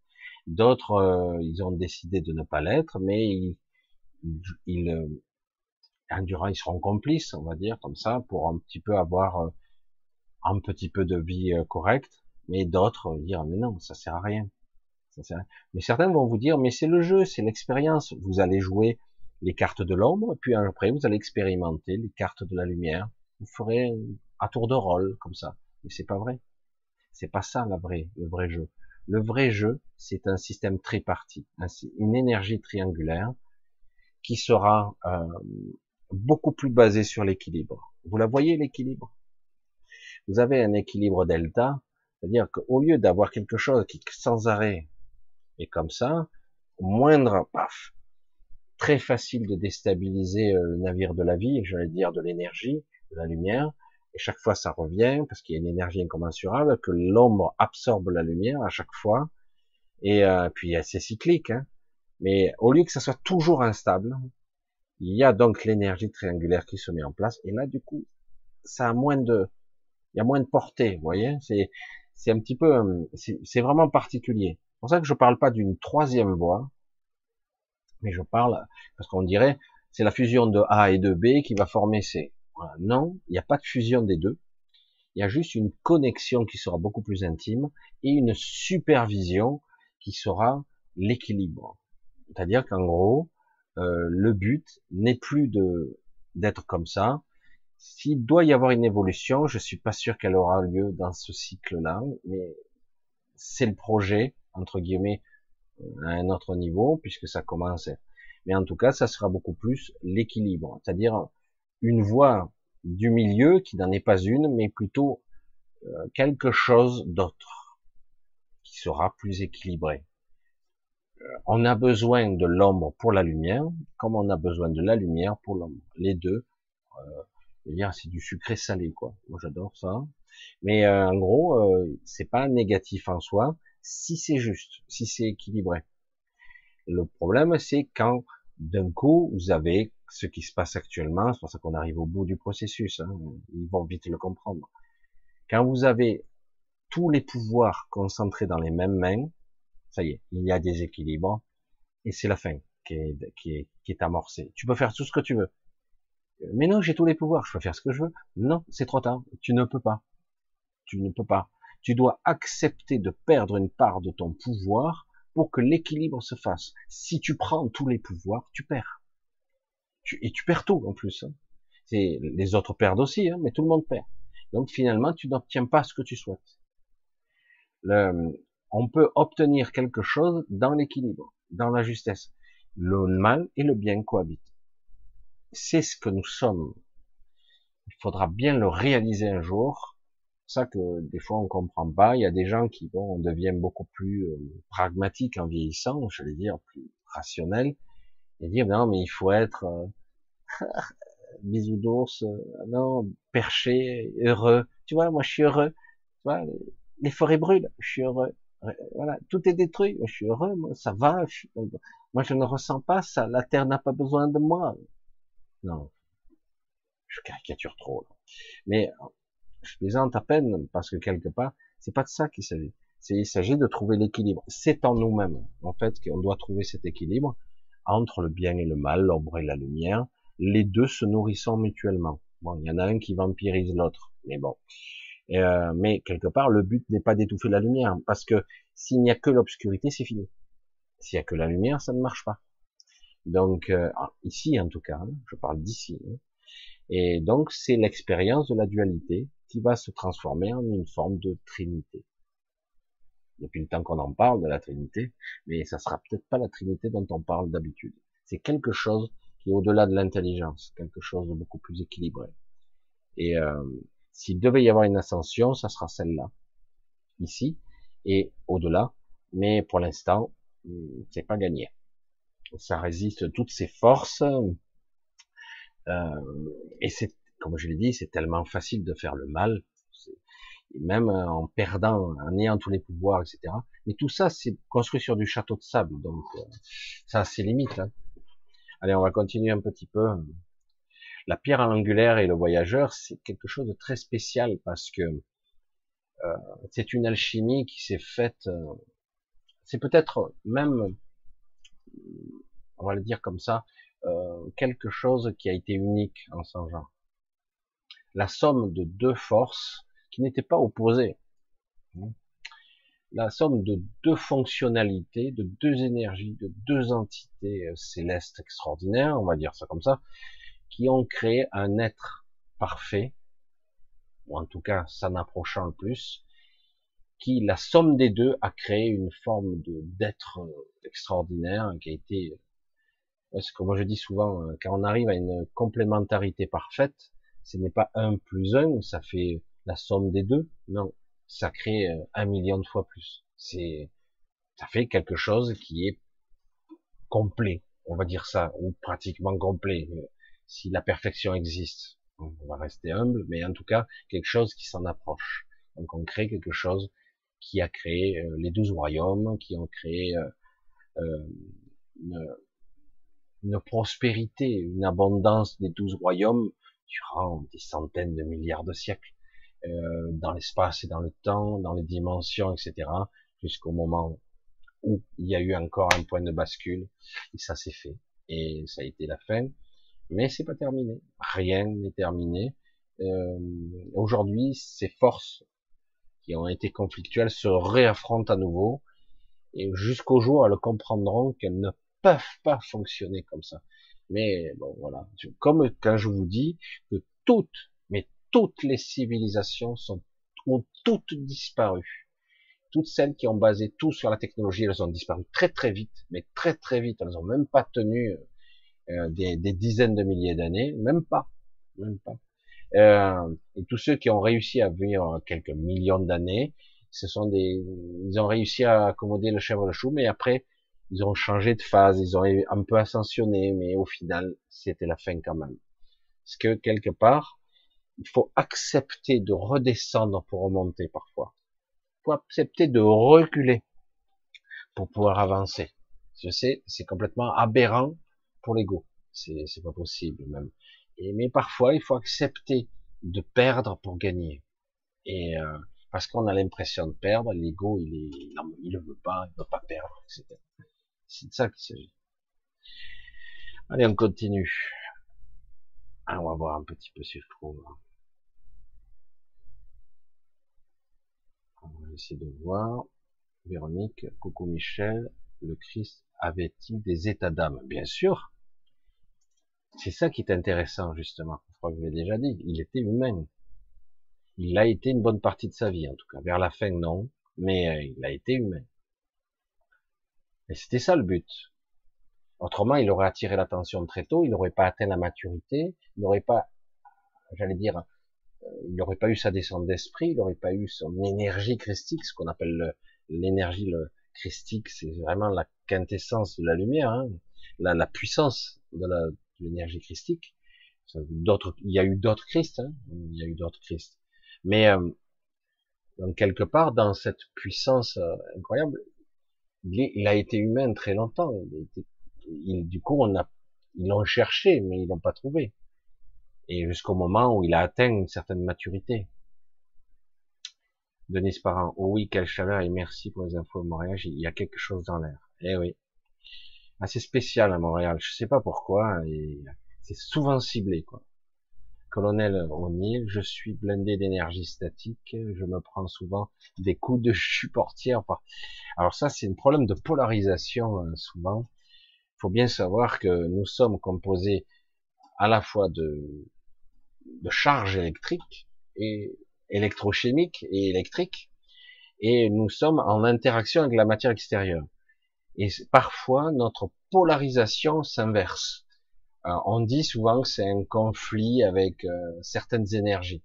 D'autres, euh, ils ont décidé de ne pas l'être, mais ils, ils, euh, ils seront complices, on va dire, comme ça, pour un petit peu avoir un petit peu de vie euh, correcte, mais d'autres dire mais non, ça sert à rien. Ça sert à rien. Mais certains vont vous dire mais c'est le jeu, c'est l'expérience. Vous allez jouer les cartes de l'ombre, puis après vous allez expérimenter les cartes de la lumière. Vous ferez à tour de rôle comme ça. Mais c'est pas vrai. C'est pas ça la vraie, le vrai jeu. Le vrai jeu, c'est un système tripartite, une énergie triangulaire qui sera euh, beaucoup plus basée sur l'équilibre. Vous la voyez l'équilibre? Vous avez un équilibre delta, c'est-à-dire qu'au lieu d'avoir quelque chose qui sans arrêt est comme ça, moindre paf, très facile de déstabiliser euh, le navire de la vie, j'allais dire de l'énergie, de la lumière, et chaque fois ça revient parce qu'il y a une énergie incommensurable, que l'ombre absorbe la lumière à chaque fois, et euh, puis c'est cyclique. Hein. Mais au lieu que ça soit toujours instable, il y a donc l'énergie triangulaire qui se met en place, et là du coup, ça a moins de, il y a moins de portée, vous voyez. C'est c'est un petit peu, euh, c'est vraiment particulier. C'est pour ça que je parle pas d'une troisième voie, mais je parle parce qu'on dirait c'est la fusion de A et de B qui va former C. Non, il n'y a pas de fusion des deux. Il y a juste une connexion qui sera beaucoup plus intime et une supervision qui sera l'équilibre. C'est-à-dire qu'en gros, euh, le but n'est plus de d'être comme ça. S'il doit y avoir une évolution, je suis pas sûr qu'elle aura lieu dans ce cycle-là, mais c'est le projet entre guillemets à un autre niveau puisque ça commence. Mais en tout cas, ça sera beaucoup plus l'équilibre, c'est-à-dire une voie du milieu qui n'en est pas une, mais plutôt euh, quelque chose d'autre qui sera plus équilibré. Euh, on a besoin de l'ombre pour la lumière, comme on a besoin de la lumière pour l'ombre. Les deux, euh, c'est du sucré salé, quoi. Moi, j'adore ça. Mais euh, en gros, euh, c'est pas négatif en soi, si c'est juste, si c'est équilibré. Le problème, c'est quand d'un coup, vous avez ce qui se passe actuellement, c'est pour ça qu'on arrive au bout du processus, hein, ils vont vite le comprendre. Quand vous avez tous les pouvoirs concentrés dans les mêmes mains, ça y est, il y a des équilibres, et c'est la fin qui est, qui, est, qui est amorcée. Tu peux faire tout ce que tu veux. Mais non, j'ai tous les pouvoirs, je peux faire ce que je veux. Non, c'est trop tard, tu ne peux pas. Tu ne peux pas. Tu dois accepter de perdre une part de ton pouvoir pour que l'équilibre se fasse. Si tu prends tous les pouvoirs, tu perds et tu perds tout en plus. Hein. les autres perdent aussi, hein, mais tout le monde perd. Donc finalement, tu n'obtiens pas ce que tu souhaites. on peut obtenir quelque chose dans l'équilibre, dans la justesse. Le mal et le bien cohabitent. C'est ce que nous sommes. Il faudra bien le réaliser un jour. C'est ça que des fois on comprend pas. Il y a des gens qui bon, on devient beaucoup plus euh, pragmatique en vieillissant, je dire plus rationnel, et dire non mais il faut être euh, bisous d'ours, euh, non perché, heureux. Tu vois, moi je suis heureux. Tu vois, les forêts brûlent, je suis heureux. Voilà, tout est détruit, je suis heureux, moi, ça va. moi je ne ressens pas ça. La terre n'a pas besoin de moi. Non, je caricature trop. Mais je plaisante à peine parce que quelque part, c'est pas de ça qu'il s'agit. Il s'agit de trouver l'équilibre. C'est en nous-mêmes, en fait, qu'on doit trouver cet équilibre entre le bien et le mal, l'ombre et la lumière, les deux se nourrissant mutuellement. Bon, il y en a un qui vampirise l'autre, mais bon. Euh, mais quelque part, le but n'est pas d'étouffer la lumière, parce que s'il n'y a que l'obscurité, c'est fini. S'il n'y a que la lumière, ça ne marche pas. Donc euh, ah, ici, en tout cas, hein, je parle d'ici. Hein. et donc c'est l'expérience de la dualité qui va se transformer en une forme de trinité depuis le temps qu'on en parle de la Trinité, mais ça sera peut-être pas la Trinité dont on parle d'habitude. C'est quelque chose qui est au-delà de l'intelligence, quelque chose de beaucoup plus équilibré. Et euh, s'il devait y avoir une ascension, ça sera celle-là, ici et au-delà. Mais pour l'instant, hmm, c'est pas gagné. Ça résiste toutes ces forces. Euh, et c'est, comme je l'ai dit, c'est tellement facile de faire le mal même euh, en perdant, en ayant tous les pouvoirs, etc. Mais tout ça, c'est construit sur du château de sable, donc euh, ça a ses limites. Hein. Allez, on va continuer un petit peu. La pierre à l'angulaire et le voyageur, c'est quelque chose de très spécial parce que euh, c'est une alchimie qui s'est faite. Euh, c'est peut-être même, on va le dire comme ça, euh, quelque chose qui a été unique en son genre. La somme de deux forces qui n'étaient pas opposés. La somme de deux fonctionnalités, de deux énergies, de deux entités euh, célestes extraordinaires, on va dire ça comme ça, qui ont créé un être parfait, ou en tout cas s'en approchant le plus, qui, la somme des deux, a créé une forme de d'être euh, extraordinaire, qui a été, parce que moi je dis souvent, euh, quand on arrive à une complémentarité parfaite, ce n'est pas un plus un, ça fait la somme des deux. Non, ça crée euh, un million de fois plus. C'est, ça fait quelque chose qui est complet, on va dire ça, ou pratiquement complet, si la perfection existe. On va rester humble, mais en tout cas, quelque chose qui s'en approche. Donc on crée quelque chose qui a créé euh, les douze royaumes, qui ont créé euh, une, une, prospérité, une abondance des douze royaumes durant des centaines de milliards de siècles, dans l'espace et dans le temps, dans les dimensions, etc., jusqu'au moment où il y a eu encore un point de bascule, et ça s'est fait, et ça a été la fin, mais c'est pas terminé, rien n'est terminé. Euh, Aujourd'hui, ces forces qui ont été conflictuelles se réaffrontent à nouveau, et jusqu'au jour elles comprendront qu'elles ne peuvent pas fonctionner comme ça. Mais bon, voilà. Comme quand je vous dis que toutes, mais toutes les civilisations sont, ont toutes disparu. Toutes celles qui ont basé tout sur la technologie, elles ont disparu très très vite, mais très très vite. Elles ont même pas tenu euh, des, des, dizaines de milliers d'années, même pas, même pas. Euh, et tous ceux qui ont réussi à vivre quelques millions d'années, ce sont des, ils ont réussi à accommoder le chèvre le chou, mais après, ils ont changé de phase, ils ont un peu ascensionné, mais au final, c'était la fin quand même. Parce que quelque part, il faut accepter de redescendre pour remonter parfois. Il faut accepter de reculer pour pouvoir avancer. Je sais, c'est complètement aberrant pour l'ego. C'est, c'est pas possible même. Et, mais parfois, il faut accepter de perdre pour gagner. Et euh, parce qu'on a l'impression de perdre, l'ego, il est, il, ne veut pas, il veut pas perdre, etc. C'est de ça qu'il s'agit. Allez, on continue. Ah, on va voir un petit peu si je trouve. On va essayer de voir. Véronique, coucou Michel, le Christ avait-il des états d'âme? Bien sûr. C'est ça qui est intéressant, justement. Je crois que je l'ai déjà dit. Il était humain. Il a été une bonne partie de sa vie, en tout cas. Vers la fin, non. Mais euh, il a été humain. Et c'était ça le but. Autrement, il aurait attiré l'attention très tôt, il n'aurait pas atteint la maturité, il n'aurait pas, j'allais dire, euh, il n'aurait pas eu sa descente d'esprit, il n'aurait pas eu son énergie christique, ce qu'on appelle l'énergie christique, c'est vraiment la quintessence de la lumière, hein, la, puissance de l'énergie christique. Il y a eu d'autres Christ, hein, il y a eu d'autres Christ. Mais euh, donc quelque part dans cette puissance euh, incroyable, il, a été humain très longtemps. Il du coup, on a, ils l'ont cherché, mais ils l'ont pas trouvé. Et jusqu'au moment où il a atteint une certaine maturité. Denis Parent, oh oui, quelle chaleur et merci pour les infos de Montréal. Il y a quelque chose dans l'air. Eh oui, assez spécial à Montréal. Je sais pas pourquoi. Et c'est souvent ciblé, quoi. Colonel O'Neill, je suis blindé d'énergie statique, je me prends souvent des coups de jus portière. Alors ça, c'est un problème de polarisation hein, souvent. Faut bien savoir que nous sommes composés à la fois de, de charges électriques et électrochimiques et électriques, et nous sommes en interaction avec la matière extérieure. Et parfois, notre polarisation s'inverse. Euh, on dit souvent que c'est un conflit avec euh, certaines énergies.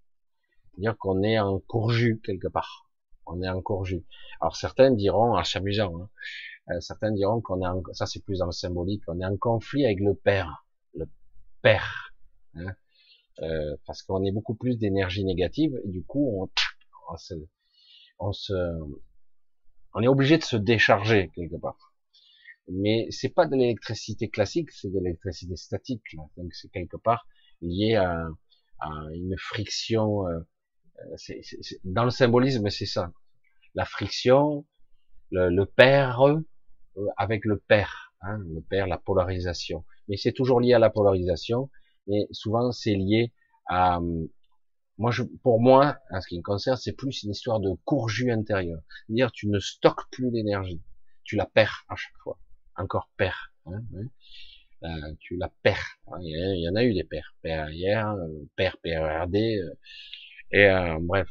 C'est-à-dire qu'on est en courju quelque part. On est en courju. Alors certains diront, en s'amusant, hein, euh, certains diront qu'on est en, ça c'est plus dans le symbolique, on est en conflit avec le père, le père, hein, euh, parce qu'on est beaucoup plus d'énergie négative et du coup on, on, se, on se, on est obligé de se décharger quelque part mais c'est pas de l'électricité classique, c'est de l'électricité statique. Là. Donc c'est quelque part lié à, à une friction. Euh, c'est, dans le symbolisme, c'est ça. La friction, le, le père euh, avec le père, hein, le père, la polarisation. Mais c'est toujours lié à la polarisation, et souvent c'est lié à moi, je, pour moi, en ce qui me concerne, c'est plus une histoire de courju intérieur. C'est-à-dire, tu ne stockes plus l'énergie, tu la perds à chaque fois encore père. Hein, euh, tu la perds. Hein, il y en a eu des pères. Père hier, père PRD, euh, et euh, bref.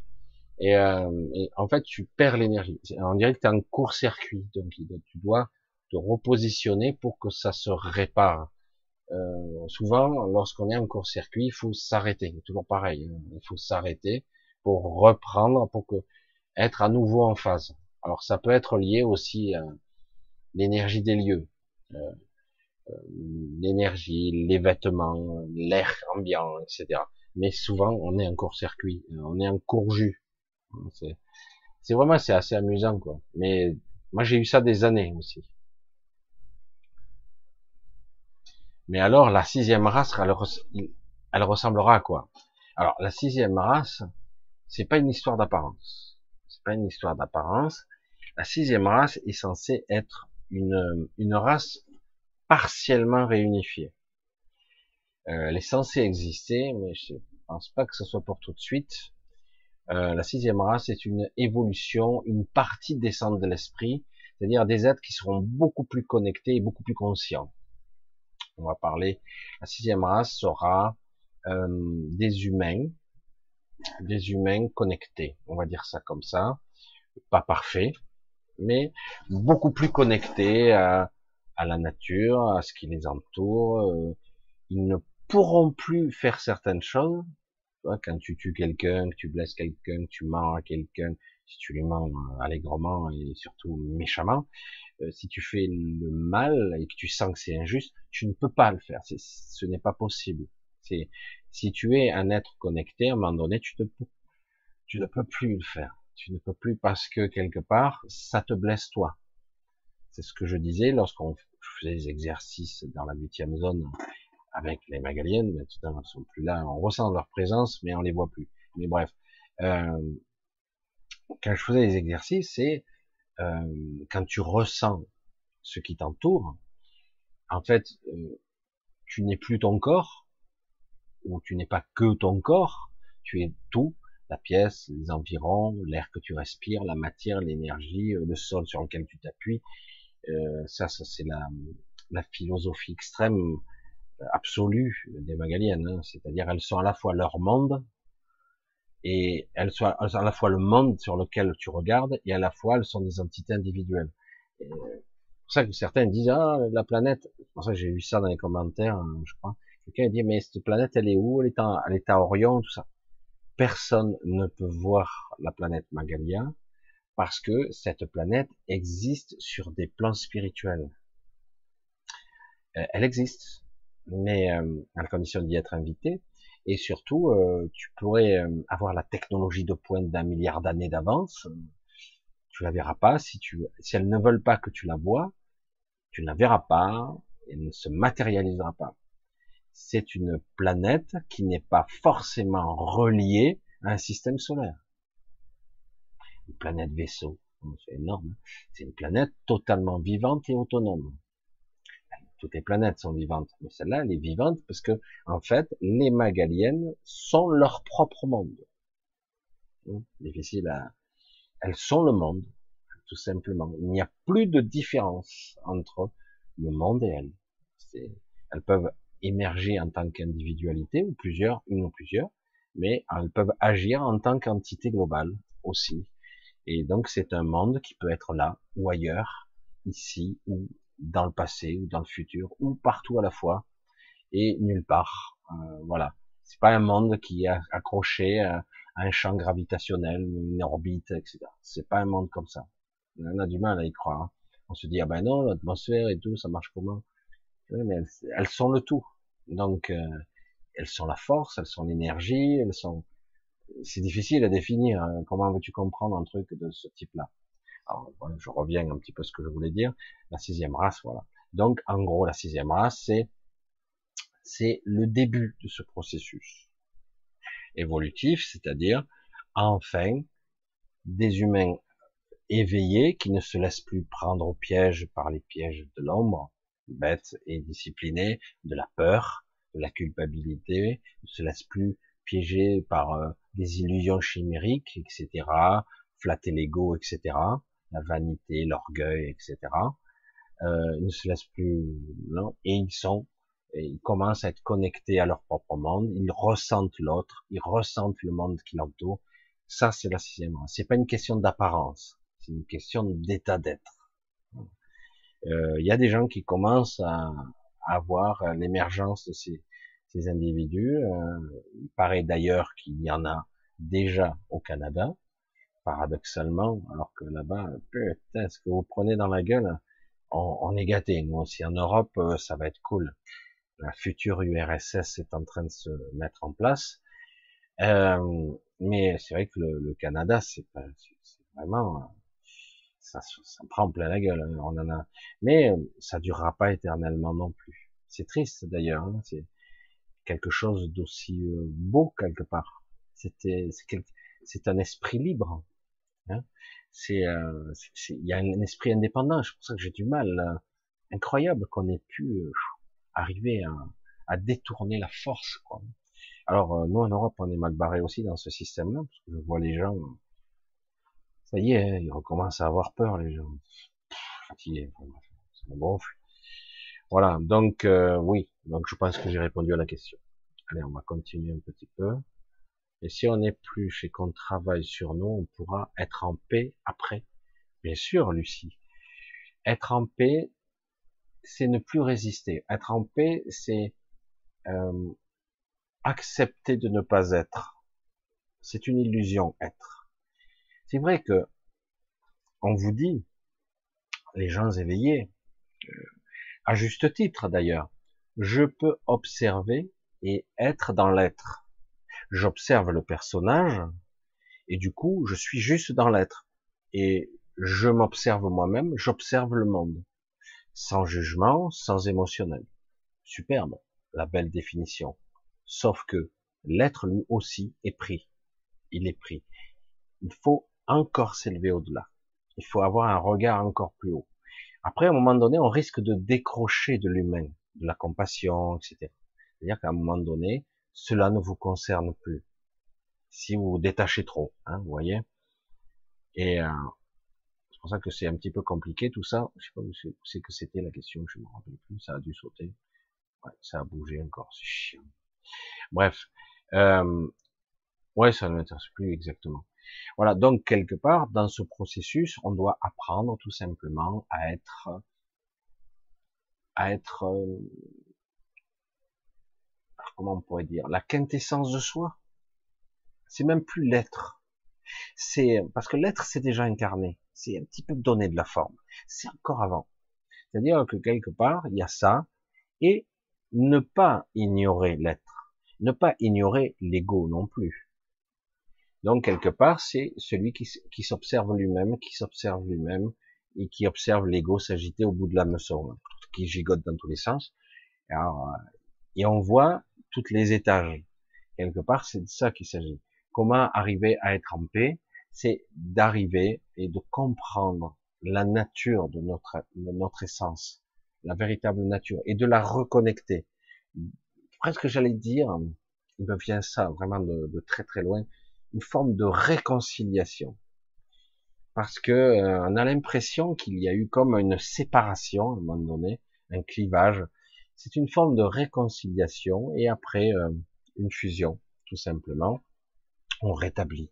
Et, en fait, tu perds l'énergie. On dirait que tu es en court-circuit. Donc, tu dois te repositionner pour que ça se répare. souvent, lorsqu'on est en court-circuit, il faut s'arrêter. Toujours pareil. Hein, il faut s'arrêter pour reprendre, pour que être à nouveau en phase. Alors, ça peut être lié aussi à l'énergie des lieux, euh, euh, l'énergie, les vêtements, l'air ambiant, etc. mais souvent on est en court-circuit, on est en court-jus. C'est vraiment c'est assez amusant quoi. Mais moi j'ai eu ça des années aussi. Mais alors la sixième race, elle, ressemblera à quoi? Alors la sixième race, c'est pas une histoire d'apparence. C'est pas une histoire d'apparence. La sixième race est censée être une, race partiellement réunifiée. Euh, elle est censée exister, mais je pense pas que ce soit pour tout de suite. Euh, la sixième race est une évolution, une partie descente de l'esprit, c'est-à-dire des êtres qui seront beaucoup plus connectés et beaucoup plus conscients. On va parler, la sixième race sera euh, des humains, des humains connectés, on va dire ça comme ça, pas parfait, mais beaucoup plus connectés à, la nature, à ce qui les entoure. Euh, ils ne pourront plus faire certaines choses. Quand tu tues quelqu'un, que tu blesses quelqu'un, que tu mens à quelqu'un, si tu lui mens euh, allègrement et surtout méchamment, euh, si tu fais le mal et que tu sens que c'est injuste, tu ne peux pas le faire. Ce n'est pas possible. C'est si tu es un être connecté, à un moment donné, tu, tu ne peux plus le faire. Tu ne peux plus parce que quelque part, ça te blesse toi. C'est ce que je disais lorsqu'on faisait des exercices dans la huitième zone avec les Magaliennes, maintenant elles sont plus là, on ressent leur présence, mais on les voit plus. Mais bref, euh, quand je faisais les exercices, c'est euh, quand tu ressens ce qui t'entoure, en fait, euh, tu n'es plus ton corps, ou tu n'es pas que ton corps, tu es tout, la pièce, les environs, l'air que tu respires, la matière, l'énergie, euh, le sol sur lequel tu t'appuies. Euh, ça, ça c'est la, la, philosophie extrême absolue des Magaliennes, hein. c'est-à-dire elles sont à la fois leur monde et elles sont à la fois le monde sur lequel tu regardes et à la fois elles sont des entités individuelles. C'est pour ça que certains disent ah la planète. C'est pour ça que j'ai vu ça dans les commentaires, hein, je crois. Quelqu'un dit mais cette planète elle est où? Elle est en, elle est à Orion, tout ça. Personne ne peut voir la planète Magalia parce que cette planète existe sur des plans spirituels. Euh, elle existe, mais euh, à la condition d'y être invité. Et surtout, euh, tu pourrais euh, avoir la technologie de pointe d'un milliard d'années d'avance. Tu la verras pas si tu, si elles ne veulent pas que tu la vois, tu ne la verras pas, elle ne se matérialisera pas. C'est une planète qui n'est pas forcément reliée à un système solaire. Une planète vaisseau, c'est énorme. Hein. C'est une planète totalement vivante et autonome toutes les planètes sont vivantes, mais celle-là, elle est vivante parce que, en fait, les Magaliennes sont leur propre monde. Hum, difficile à, elles sont le monde, tout simplement. Il n'y a plus de différence entre le monde et elles. Elles peuvent émerger en tant qu'individualité, ou plusieurs, une ou plusieurs, mais elles peuvent agir en tant qu'entité globale aussi. Et donc c'est un monde qui peut être là ou ailleurs, ici ou dans le passé ou dans le futur ou partout à la fois et nulle part. Euh, voilà, c'est pas un monde qui est accroché à, un champ gravitationnel, une orbite, etc. C'est pas un monde comme ça. On a du mal à y croire. Hein. On se dit ah ben non, l'atmosphère et tout, ça marche comment? Oui, mais elles, sont le tout. Donc euh, elles sont la force, elles sont l'énergie, elles sont. C'est difficile à définir. Hein. Comment veux-tu comprendre un truc de ce type-là? Alors, je reviens un petit peu à ce que je voulais dire. La sixième race, voilà. Donc, en gros, la sixième race, c'est c'est le début de ce processus évolutif, c'est-à-dire enfin des humains éveillés qui ne se laissent plus prendre au piège par les pièges de l'ombre, bêtes et disciplinés, de la peur, de la culpabilité, ne se laissent plus piéger par euh, des illusions chimériques, etc., flatter l'ego, etc la vanité, l'orgueil, etc. Euh, ils ne se laissent plus non, et ils sont, et ils commencent à être connectés à leur propre monde. Ils ressentent l'autre, ils ressentent le monde qui l'entoure. Ça, c'est la sixième. C'est pas une question d'apparence, c'est une question d'état d'être. Euh, il y a des gens qui commencent à, avoir l'émergence de ces, ces individus. Euh, il paraît d'ailleurs qu'il y en a déjà au Canada paradoxalement, alors que là-bas, putain, ce que vous prenez dans la gueule, on, est gâté. Nous aussi en Europe, euh, ça va être cool. La future URSS est en train de se mettre en place Euh, mais c'est vrai que le, Canada, c'est vraiment, ça, ça prend plein la gueule. Hein. On en a, mais ça durera pas éternellement non plus. C'est triste d'ailleurs. Hein. C'est quelque chose d'aussi euh, beau quelque part. C'était, c'est un esprit libre. Hein. C'est, euh, il y a un esprit indépendant. C'est pour ça que j'ai du mal. incroyable qu'on ait pu arriver à, à détourner la force. Quoi. Alors euh, nous en Europe, on est mal barré aussi dans ce système-là, parce que je vois les gens, ça y est, ils recommencent à avoir peur, les gens. Fatigués, ça me. Voilà, donc euh, oui, donc je pense que j'ai répondu à la question. Allez, on va continuer un petit peu. Et si on n'est plus et qu'on travaille sur nous, on pourra être en paix après. Bien sûr, Lucie. Être en paix, c'est ne plus résister. Être en paix, c'est euh, accepter de ne pas être. C'est une illusion, être. C'est vrai que on vous dit, les gens éveillés, euh, à juste titre d'ailleurs, je peux observer et être dans l'être. J'observe le personnage et du coup, je suis juste dans l'être. Et je m'observe moi-même, j'observe le monde. Sans jugement, sans émotionnel. Superbe la belle définition. Sauf que l'être lui aussi est pris. Il est pris. Il faut encore s'élever au-delà. Il faut avoir un regard encore plus haut. Après, à un moment donné, on risque de décrocher de l'humain, de la compassion, etc. C'est-à-dire qu'à un moment donné, cela ne vous concerne plus. Si vous vous détachez trop, hein, vous voyez. Et euh, c'est pour ça que c'est un petit peu compliqué tout ça. Je sais pas où c'est que c'était la question, je me rappelle plus, ça a dû sauter ça a bougé encore, c'est chiant. Bref, euh, ouais, ça ne m'intéresse plus exactement. Voilà, donc quelque part, dans ce processus, on doit apprendre tout simplement à être, à être, euh, comment on pourrait dire, la quintessence de soi. C'est même plus l'être. C'est parce que l'être, c'est déjà incarné. C'est un petit peu donné de la forme. C'est encore avant. C'est-à-dire que quelque part, il y a ça, et ne pas ignorer l'être, ne pas ignorer l'ego non plus. Donc quelque part, c'est celui qui, s'observe lui-même, qui s'observe lui-même et qui observe l'ego s'agiter au bout de la meçon, qui gigote dans tous les sens. et on voit les étages. Quelque part, c'est de ça qu'il s'agit. Comment arriver à être en paix? C'est d'arriver et de comprendre la nature de notre, de notre essence la véritable nature, et de la reconnecter. Presque j'allais dire, il me vient ça vraiment de, très très loin, une forme de réconciliation. Parce que euh, on a l'impression qu'il y a eu comme une séparation à un moment donné, un clivage. C'est une forme de réconciliation et après euh, une fusion, tout simplement. On rétablit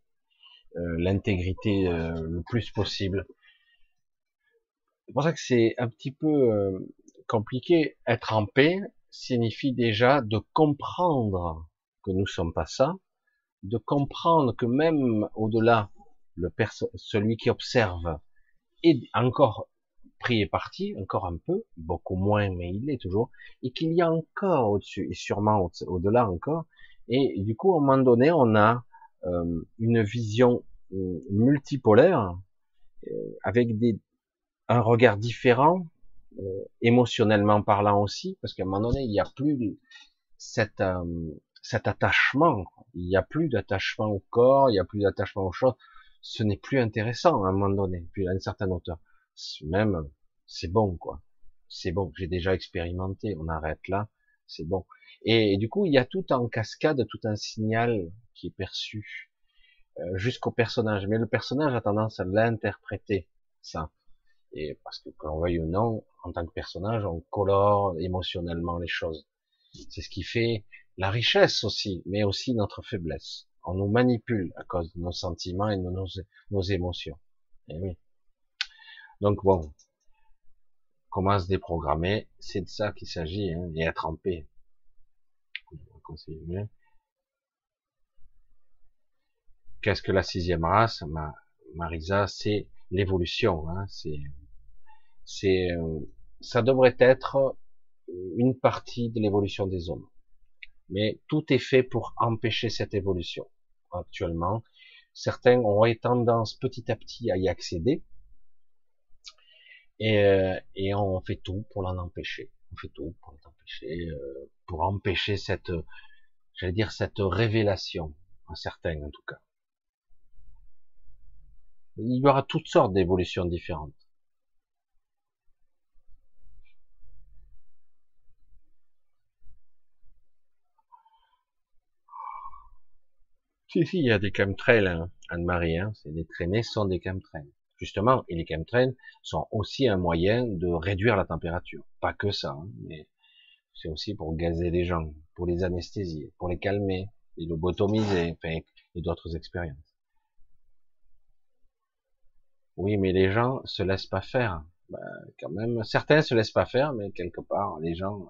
euh, l'intégrité le plus possible. C'est pour ça que c'est un petit peu compliqué. Être en paix signifie déjà de comprendre que nous sommes pas ça, de comprendre que même au-delà, celui qui observe est encore et parti, encore un peu, beaucoup moins, mais il est toujours, et qu'il y a encore au-dessus, et sûrement au-delà encore, et du coup, à un moment donné, on a euh, une vision euh, multipolaire, euh, avec des, un regard différent euh, émotionnellement parlant aussi, parce qu'à un moment donné, il n'y a plus cet, euh, cet attachement, il n'y a plus d'attachement au corps, il n'y a plus d'attachement aux choses, ce n'est plus intéressant à un moment donné, puis à une certaine hauteur. Même, c'est bon, quoi. C'est bon, j'ai déjà expérimenté, on arrête là, c'est bon. Et, du coup, il y a tout en cascade, tout un signal qui est perçu euh, jusqu'au personnage. Mais le personnage a tendance à l'interpréter, ça. Et parce que, qu'on veuille ou non, en tant que personnage, on colore émotionnellement les choses. C'est ce qui fait la richesse aussi, mais aussi notre faiblesse. On nous manipule à cause de nos sentiments et de nos, nos émotions. Eh oui. Donc bon, comment se déprogrammer, c'est de ça qu'il s'agit, hein, et être en paix. Qu'est-ce que la sixième race, Marisa C'est l'évolution, hein, c'est c'est, euh, ça devrait être une partie de l'évolution des hommes. Mais tout est fait pour empêcher cette évolution. actuellement. Certains auraient tendance petit à petit à y accéder. Et, euh, et on fait tout pour l'en empêcher. On fait tout pour l'empêcher, euh, pour empêcher cette, j'allais dire, cette révélation, à certains en tout cas. Il y aura toutes sortes d'évolutions différentes. Si, si, il y a des chemtrails, hein, Anne-Marie, hein, c'est des traînées sont des chemtrails. Justement, et les chemtrails sont aussi un moyen de réduire la température. Pas que ça, hein, mais c'est aussi pour gazer les gens, pour les anesthésier, pour les calmer, les lobotomiser, et d'autres expériences. Oui, mais les gens se laissent pas faire. Ben, quand même, certains se laissent pas faire, mais quelque part, les gens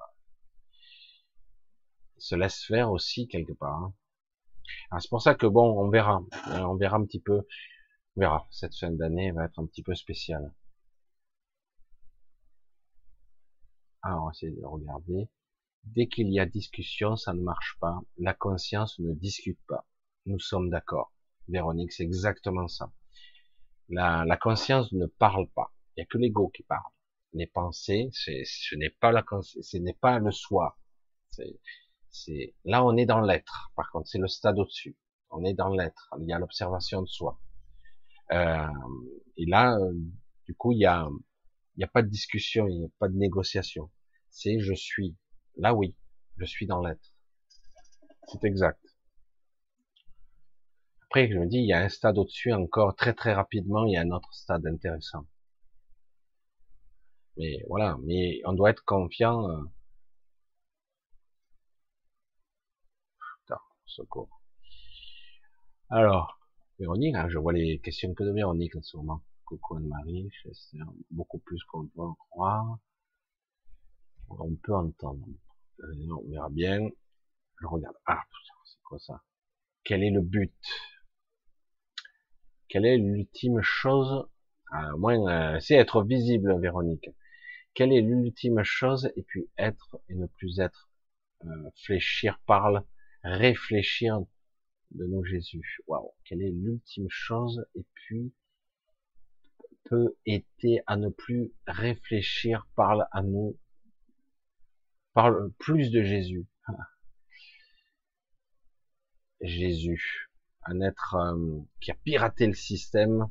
se laissent faire aussi quelque part. Hein. Ah, c'est pour ça que bon, on verra, euh, on verra un petit peu, on verra. Cette fin d'année va être un petit peu spéciale. Alors, on va essayer de regarder. Dès qu'il y a discussion, ça ne marche pas. La conscience ne discute pas. Nous sommes d'accord. Véronique, c'est exactement ça. La, la, conscience ne parle pas. Il n'y a que l'ego qui parle. Les pensées, ce n'est pas la ce n'est pas le soi. C'est là on est dans l'être. Par contre, c'est le stade au-dessus. On est dans l'être. Il y a l'observation de soi. Euh, et là, euh, du coup, il y a, y a pas de discussion, il n'y a pas de négociation. C'est je suis. Là, oui, je suis dans l'être. C'est exact. Après, je me dis, il y a un stade au-dessus encore, très très rapidement, il y a un autre stade intéressant. Mais voilà, mais on doit être confiant. Euh, secours. Alors, Véronique, hein, je vois les questions que de Véronique en ce moment. Coucou Anne-Marie, beaucoup plus qu'on peut en croire. On peut entendre. Euh, on verra bien. Je regarde. Ah, c'est quoi ça? Quel est le but? Quelle est l'ultime chose? À moins, euh, c'est être visible, Véronique. Quelle est l'ultime chose et puis être et ne plus être? Euh, Fléchir parle réfléchir de nos Jésus. Waouh, quelle est l'ultime chose Et puis peut être à ne plus réfléchir, parle à nous, parle plus de Jésus. Jésus, un être euh, qui a piraté le système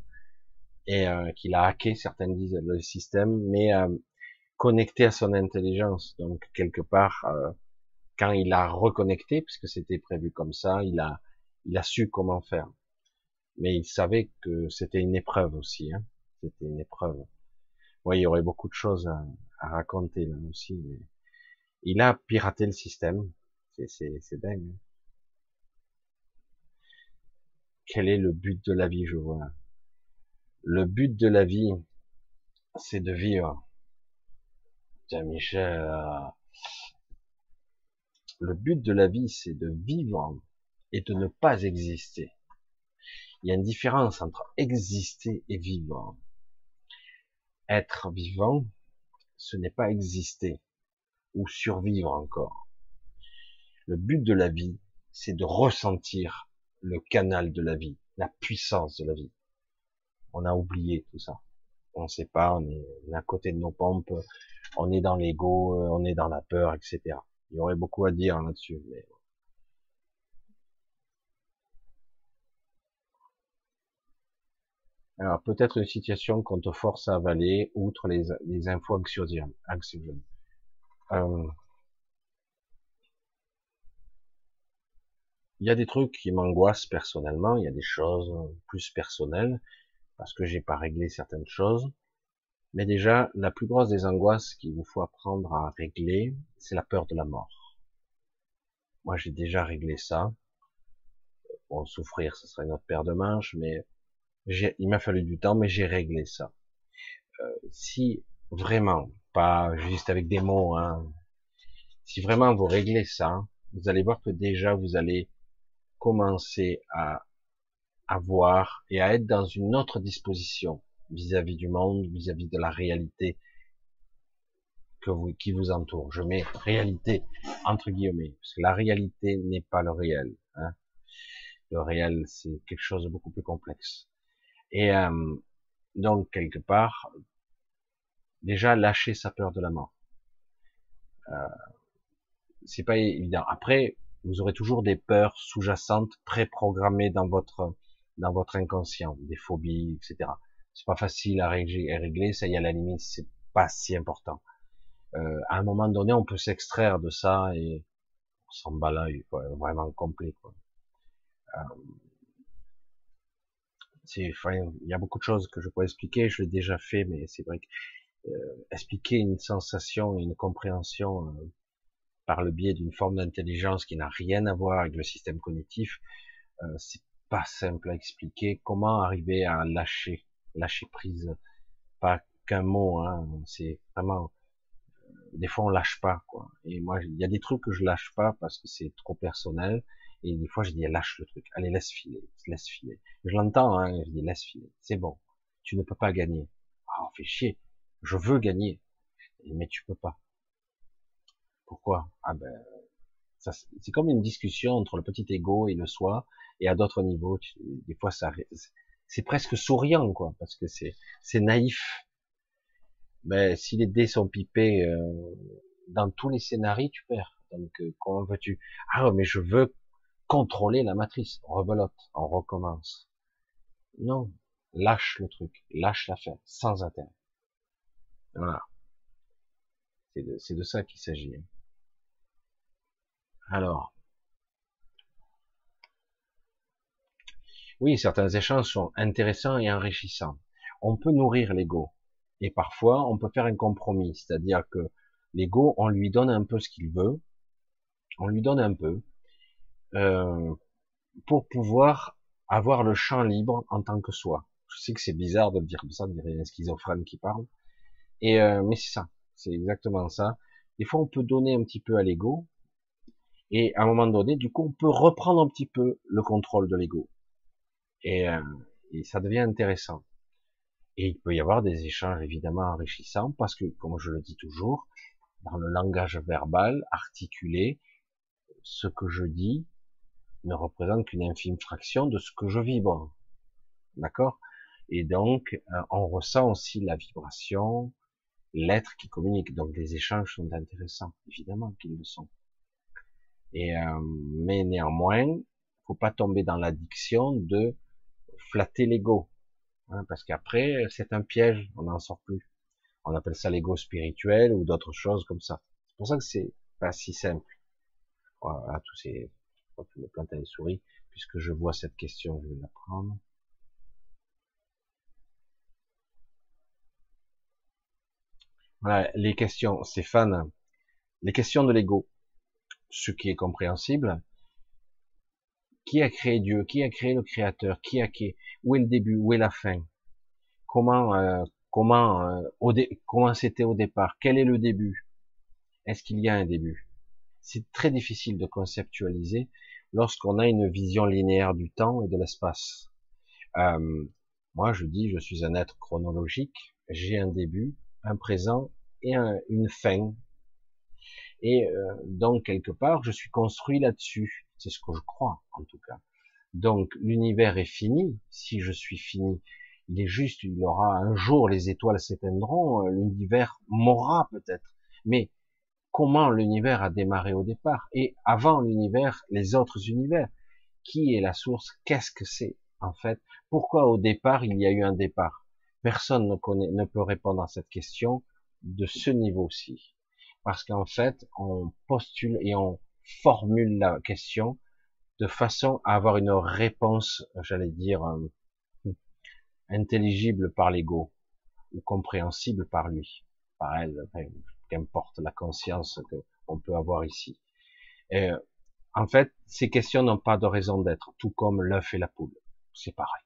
et euh, qui l'a hacké, certains disent le système, mais euh, connecté à son intelligence. Donc quelque part, quand il a reconnecté, puisque c'était prévu comme ça, il a, il a su comment faire. Mais il savait que c'était une épreuve aussi. Hein. C'était une épreuve. Oui, il y aurait beaucoup de choses à, raconter là aussi. Il a piraté le système. C'est dingue. Hein. Quel est le but de la vie, je vois Le but de la vie, c'est de vivre. Tiens, Michel, euh, le but de la vie, c'est de vivre et de ne pas exister. Il y a une différence entre exister et vivre. Être vivant, ce n'est pas exister ou survivre encore. Le but de la vie, c'est de ressentir le canal de la vie, la puissance de la vie. On a oublié tout ça. On ne sait pas, on est à côté de nos pompes, on est dans l'ego, on est dans la peur, etc. Il y aurait beaucoup à dire là-dessus, mais Alors, peut-être une situation qu'on te force à avaler, outre les, les infos anxiogènes. Euh, il y a des trucs qui m'angoissent personnellement, il y a des choses plus personnelles, parce que j'ai pas réglé certaines choses. Mais déjà, la plus grosse des angoisses qu'il vous faut apprendre à régler, c'est la peur de la mort. Moi, j'ai déjà réglé ça. Bon, souffrir, ce serait notre paire de manches, mais il m'a fallu du temps, mais j'ai réglé ça. Euh, si vraiment, pas juste avec des mots, hein, si vraiment vous réglez ça, vous allez voir que déjà vous allez commencer à avoir et à être dans une autre disposition vis-à-vis du monde, vis-à-vis de la réalité que vous, qui vous entoure. Je mets réalité entre guillemets, parce que la réalité n'est pas le réel. Hein. Le réel, c'est quelque chose de beaucoup plus complexe. Et euh, donc, quelque part, déjà lâcher sa peur de la mort. Euh, c'est pas évident. Après, vous aurez toujours des peurs sous-jacentes préprogrammées dans votre dans votre inconscient, des phobies, etc. C'est pas facile à régler, à régler, ça y est, à la limite, c'est pas si important. Euh, à un moment donné, on peut s'extraire de ça et on s'en bat l'œil, vraiment complet. Quoi. Euh, enfin, il y a beaucoup de choses que je pourrais expliquer, je l'ai déjà fait, mais c'est vrai que euh, expliquer une sensation, une compréhension euh, par le biais d'une forme d'intelligence qui n'a rien à voir avec le système cognitif, euh, c'est pas simple à expliquer. Comment arriver à lâcher, lâcher prise, pas qu'un mot, hein, c'est vraiment des fois on lâche pas quoi. Et moi il y a des trucs que je lâche pas parce que c'est trop personnel. Et des fois je dis lâche le truc, allez laisse filer, laisse filer. Je l'entends, hein, je dis laisse filer, c'est bon. Tu ne peux pas gagner. Ah, on fait chier. Je veux gagner, mais tu peux pas. Pourquoi? Ah ben, c'est comme une discussion entre le petit ego et le soi, et à d'autres niveaux, des fois ça, c'est presque souriant quoi, parce que c'est c'est naïf ben, si les dés sont pipés euh, dans tous les scénarios, tu perds. Donc, euh, comment veux-tu? Ah, mais je veux contrôler la matrice. Rebelote, on recommence. Non, lâche le truc, lâche l'affaire, sans intérêt. Voilà. C'est de, de, ça qu'il s'agit. Hein. Alors, oui, certains échanges sont intéressants et enrichissants. On peut nourrir l'ego. Et parfois, on peut faire un compromis, c'est-à-dire que l'ego, on lui donne un peu ce qu'il veut, on lui donne un peu, euh, pour pouvoir avoir le champ libre en tant que soi. Je sais que c'est bizarre de le dire comme ça, de dire un schizophrène qui parle, et euh, mais c'est ça, c'est exactement ça. Des fois, on peut donner un petit peu à l'ego, et à un moment donné, du coup, on peut reprendre un petit peu le contrôle de l'ego, et, euh, et ça devient intéressant. Et il peut y avoir des échanges évidemment enrichissants parce que, comme je le dis toujours, dans le langage verbal, articulé, ce que je dis ne représente qu'une infime fraction de ce que je vibre. D'accord? Et donc, euh, on ressent aussi la vibration, l'être qui communique. Donc, les échanges sont intéressants, évidemment qu'ils le sont. Et euh, mais néanmoins, faut pas tomber dans l'addiction de flatter l'ego. Hein, parce qu'après, c'est un piège, on n'en sort plus. On appelle ça l'ego spirituel ou d'autres choses comme ça. C'est pour ça que c'est pas si simple. Voilà, tous ces, les plantes et les souris, puisque je vois cette question, je vais la prendre. Voilà, les questions, Stéphane, les questions de l'ego, ce qui est compréhensible, qui a créé Dieu? Qui a créé le Créateur? Qui a créé Où est le début? Où est la fin? Comment euh, comment euh, comment c'était au départ? Quel est le début? Est-ce qu'il y a un début? C'est très difficile de conceptualiser lorsqu'on a une vision linéaire du temps et de l'espace. Euh, moi, je dis, je suis un être chronologique. J'ai un début, un présent et une fin. Et donc quelque part, je suis construit là-dessus. C'est ce que je crois, en tout cas. Donc, l'univers est fini. Si je suis fini, il est juste, il aura un jour, les étoiles s'éteindront, euh, l'univers mourra peut-être. Mais comment l'univers a démarré au départ Et avant l'univers, les autres univers. Qui est la source? Qu'est-ce que c'est en fait? Pourquoi au départ il y a eu un départ? Personne ne, connaît, ne peut répondre à cette question de ce niveau-ci. Parce qu'en fait, on postule et on formule la question de façon à avoir une réponse, j'allais dire, euh, intelligible par l'ego ou compréhensible par lui, par elle, qu'importe la conscience que on peut avoir ici. Et, en fait, ces questions n'ont pas de raison d'être, tout comme l'œuf et la poule. C'est pareil.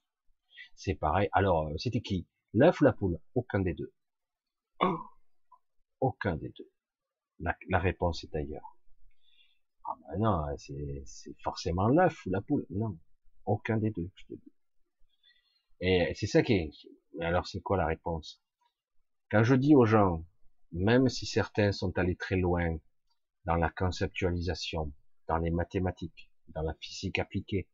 C'est pareil. Alors, euh, c'était qui? L'œuf ou la poule? Aucun des deux. Aucun des deux. la réponse est ailleurs. Ah ben non, c'est forcément l'œuf ou la poule. Non, aucun des deux, je te dis. Et c'est ça qui est. Alors, c'est quoi la réponse? Quand je dis aux gens, même si certains sont allés très loin dans la conceptualisation, dans les mathématiques, dans la physique appliquée,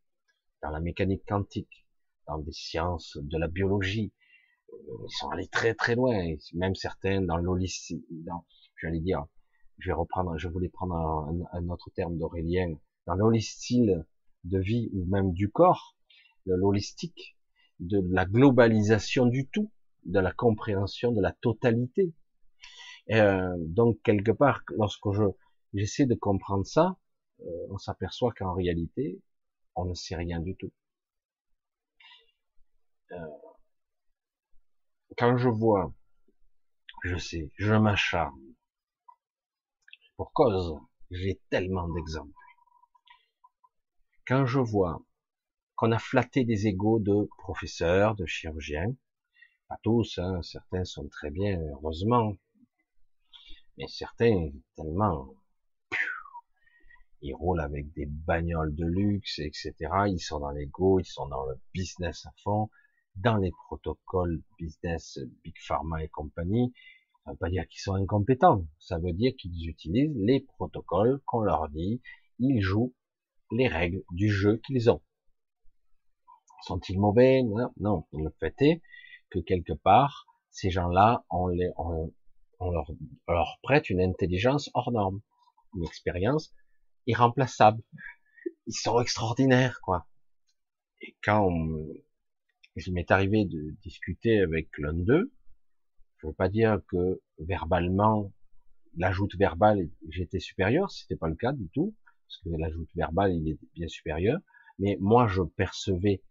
dans la mécanique quantique, dans des sciences de la biologie. Euh, ils sont allés très très loin, même certains dans l'holistique, j'allais dire, je vais reprendre, je voulais prendre un, autre terme d'Aurélien, dans l'holistique de vie ou même du corps, de l'holistique, de la globalisation du tout, de la compréhension de la totalité. Euh, donc quelque part, lorsque je j'essaie de comprendre ça, euh, on s'aperçoit qu'en réalité, on ne sait rien du tout. Euh, quand je vois, je sais, je m'acharne. Pour cause, j'ai tellement d'exemples. Quand je vois qu'on a flatté des égaux de professeurs, de chirurgiens, pas tous, hein, certains sont très bien, heureusement, mais certains tellement ils roulent avec des bagnoles de luxe, etc. Ils sont dans l'ego, ils sont dans le business à fond, dans les protocoles business, big pharma et compagnie. Ça veut pas dire qu'ils sont incompétents. Ça veut dire qu'ils utilisent les protocoles qu'on leur dit. Ils jouent les règles du jeu qu'ils ont. Sont-ils mauvais? Non. Le fait est que quelque part, ces gens-là, on, les, on, on leur prête une intelligence hors norme, une expérience irremplaçables. Ils sont extraordinaires, quoi. Et quand il m'est arrivé de discuter avec l'un d'eux, je veux pas dire que verbalement, l'ajout verbal, j'étais supérieur, c'était pas le cas du tout, parce que l'ajout verbal, il est bien supérieur, mais moi, je percevais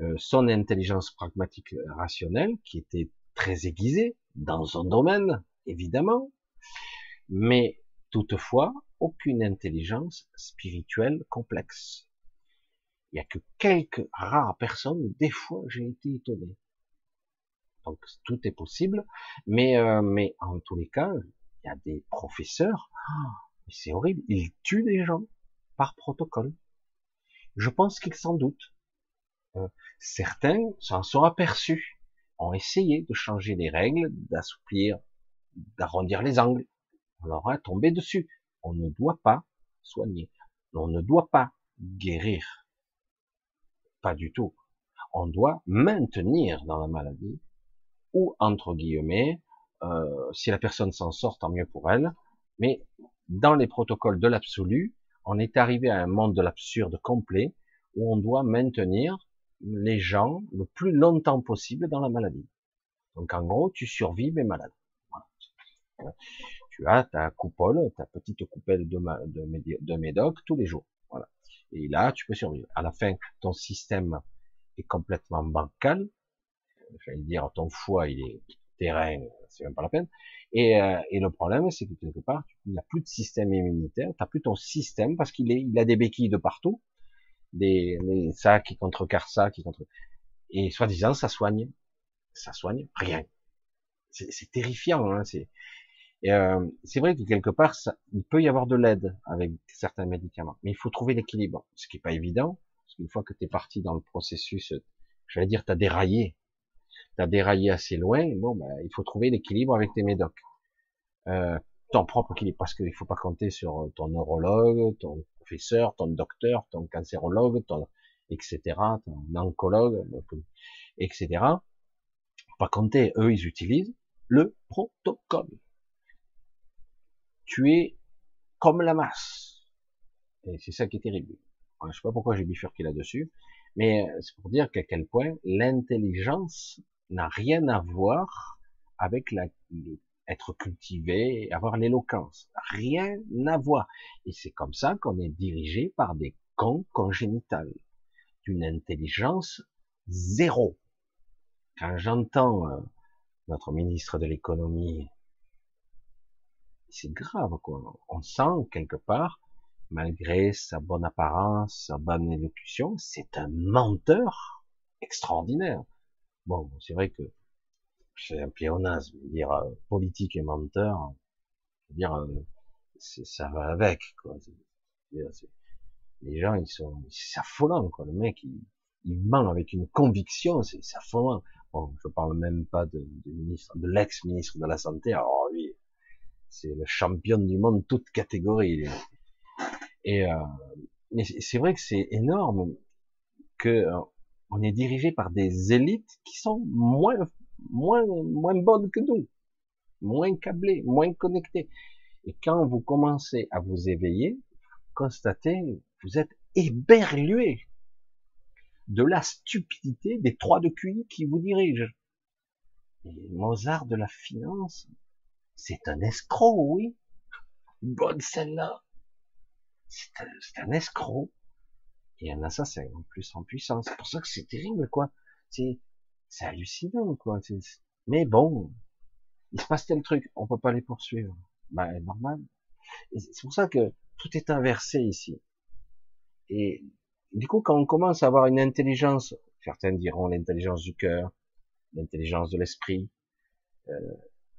euh, son intelligence pragmatique rationnelle, qui était très aiguisée dans son domaine, évidemment, mais toutefois, aucune intelligence spirituelle complexe. Il y a que quelques rares personnes des fois j'ai été étonné. Donc tout est possible, mais euh, mais en tous les cas, il y a des professeurs, oh, c'est horrible, ils tuent des gens par protocole. Je pense qu'ils s'en doutent. Euh, certains s'en sont aperçus, ont essayé de changer les règles, d'assouplir, d'arrondir les angles. On leur a tombé dessus on ne doit pas soigner, on ne doit pas guérir. Pas du tout. On doit maintenir dans la maladie, ou entre guillemets, euh, si la personne s'en sort, tant mieux pour elle, mais dans les protocoles de l'absolu, on est arrivé à un monde de l'absurde complet, où on doit maintenir les gens le plus longtemps possible dans la maladie. Donc en gros, tu survis mais malade tu as ta coupole, ta petite coupelle de, de, médoc tous les jours. Voilà. Et là, tu peux survivre. À la fin, ton système est complètement bancal. J'allais dire, ton foie, il est terrain, c'est même pas la peine. Et, euh, et le problème, c'est que quelque part, il n'y plus de système immunitaire, tu n'as plus ton système parce qu'il est, il a des béquilles de partout, des, des ça qui contrecarrent ça, qui contre, et soi-disant, ça soigne, ça soigne rien. C'est terrifiant, hein, c'est, euh, c'est vrai que quelque part, ça, il peut y avoir de l'aide avec certains médicaments, mais il faut trouver l'équilibre, ce qui est pas évident, parce qu'une fois que tu es parti dans le processus, j'allais dire, tu as déraillé, tu as déraillé assez loin, bon, ben, il faut trouver l'équilibre avec tes médocs. Euh, ton propre équilibre, parce qu'il faut pas compter sur ton neurologue, ton professeur, ton docteur, ton cancérologue, ton etc., ton oncologue, etc. Pas compter, eux, ils utilisent le protocole tu es comme la masse. Et c'est ça qui est terrible. Je sais pas pourquoi j'ai bifurqué là-dessus, mais c'est pour dire qu'à quel point l'intelligence n'a rien à voir avec la, être cultivé, avoir l'éloquence. Rien à voir. Et c'est comme ça qu'on est dirigé par des cons congénitales, d'une intelligence zéro. Quand j'entends euh, notre ministre de l'économie c'est grave, quoi. On sent quelque part, malgré sa bonne apparence, sa bonne élocution, c'est un menteur extraordinaire. Bon, c'est vrai que c'est un pléonasme, dire euh, politique et menteur, dire euh, ça va avec, quoi. les gens, ils sont, c'est affolant, quoi. Le mec, il, il ment avec une conviction, c'est affolant. Bon, je parle même pas de, ministre, de l'ex-ministre de la Santé. Alors lui, c'est le champion du monde toute catégorie. Et euh, mais c'est vrai que c'est énorme. que euh, on est dirigé par des élites qui sont moins, moins, moins bonnes que nous, moins câblées, moins connectées. Et quand vous commencez à vous éveiller, constatez, vous êtes éberlué de la stupidité des trois de QI qui vous dirigent. Et Mozart de la finance, c'est un escroc, oui. Bonne celle-là. C'est un, escroc. Et un assassin, en plus, en puissance. C'est pour ça que c'est terrible, quoi. C'est, c'est hallucinant, quoi. Mais bon, il se passe tel truc, on peut pas les poursuivre. Bah, normal. C'est pour ça que tout est inversé ici. Et du coup, quand on commence à avoir une intelligence, certains diront l'intelligence du cœur, l'intelligence de l'esprit, euh,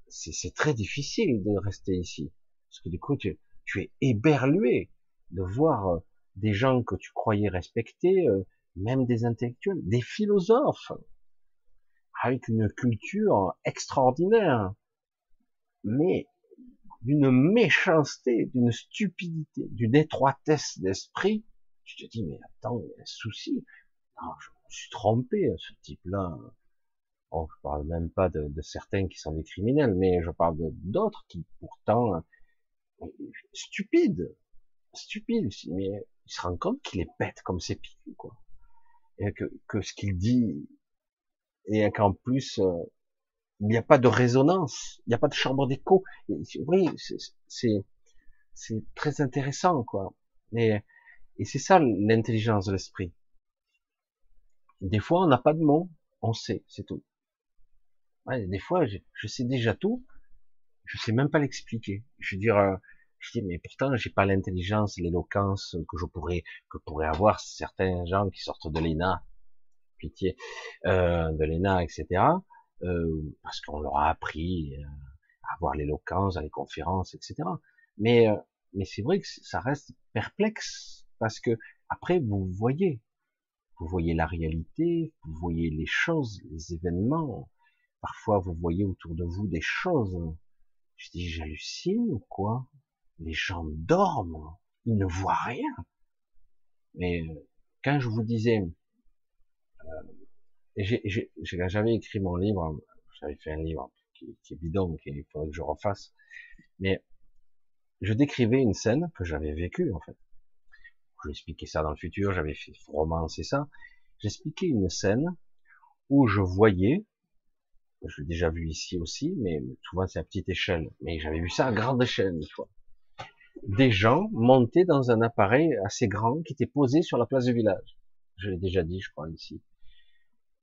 c'est très difficile de rester ici. Parce que du coup, tu, es éberlué de voir euh, des gens que tu croyais respecter, euh, même des intellectuels, des philosophes, avec une culture extraordinaire, mais d'une méchanceté, d'une stupidité, d'une étroitesse d'esprit, tu te dis, mais attends, il y a un souci. Non, je me suis trompé, ce type-là. Oh, je parle même pas de, de, certains qui sont des criminels, mais je parle d'autres qui pourtant stupides, stupides. Mais il se rend compte qu'il est bête comme ses pieds, quoi. Et que, que ce qu'il dit, et qu'en plus, euh, il n'y a pas de résonance, il n'y a pas de chambre d'écho. Oui, c'est c'est très intéressant, quoi. Et, et c'est ça l'intelligence de l'esprit. Des fois, on n'a pas de mots, on sait, c'est tout. Ouais, des fois, je, sais déjà tout, je sais même pas l'expliquer. Je veux dire, euh, je dis, mais pourtant, j'ai pas l'intelligence, l'éloquence que je pourrais, que pourraient avoir certains gens qui sortent de l'ENA, pitié, euh, de l'ENA, etc. Euh, parce qu'on leur a appris euh, à avoir l'éloquence à les conférences, etc. Mais, euh, mais c'est vrai que ça reste perplexe parce que après vous voyez, vous voyez la réalité, vous voyez les choses, les événements. Parfois vous voyez autour de vous des choses. Je dis j'hallucine ou quoi? Les gens dorment, ils ne voient rien. Mais quand je vous disais j'avais écrit mon livre, j'avais fait un livre qui, qui est bidon, qu'il faudrait que je refasse, mais je décrivais une scène que j'avais vécue en fait. Je expliquais ça dans le futur, j'avais fait romancer ça. J'expliquais une scène où je voyais, je l'ai déjà vu ici aussi, mais souvent c'est à petite échelle, mais j'avais vu ça à grande échelle une fois. Des gens montaient dans un appareil assez grand qui était posé sur la place du village. Je l'ai déjà dit, je crois, ici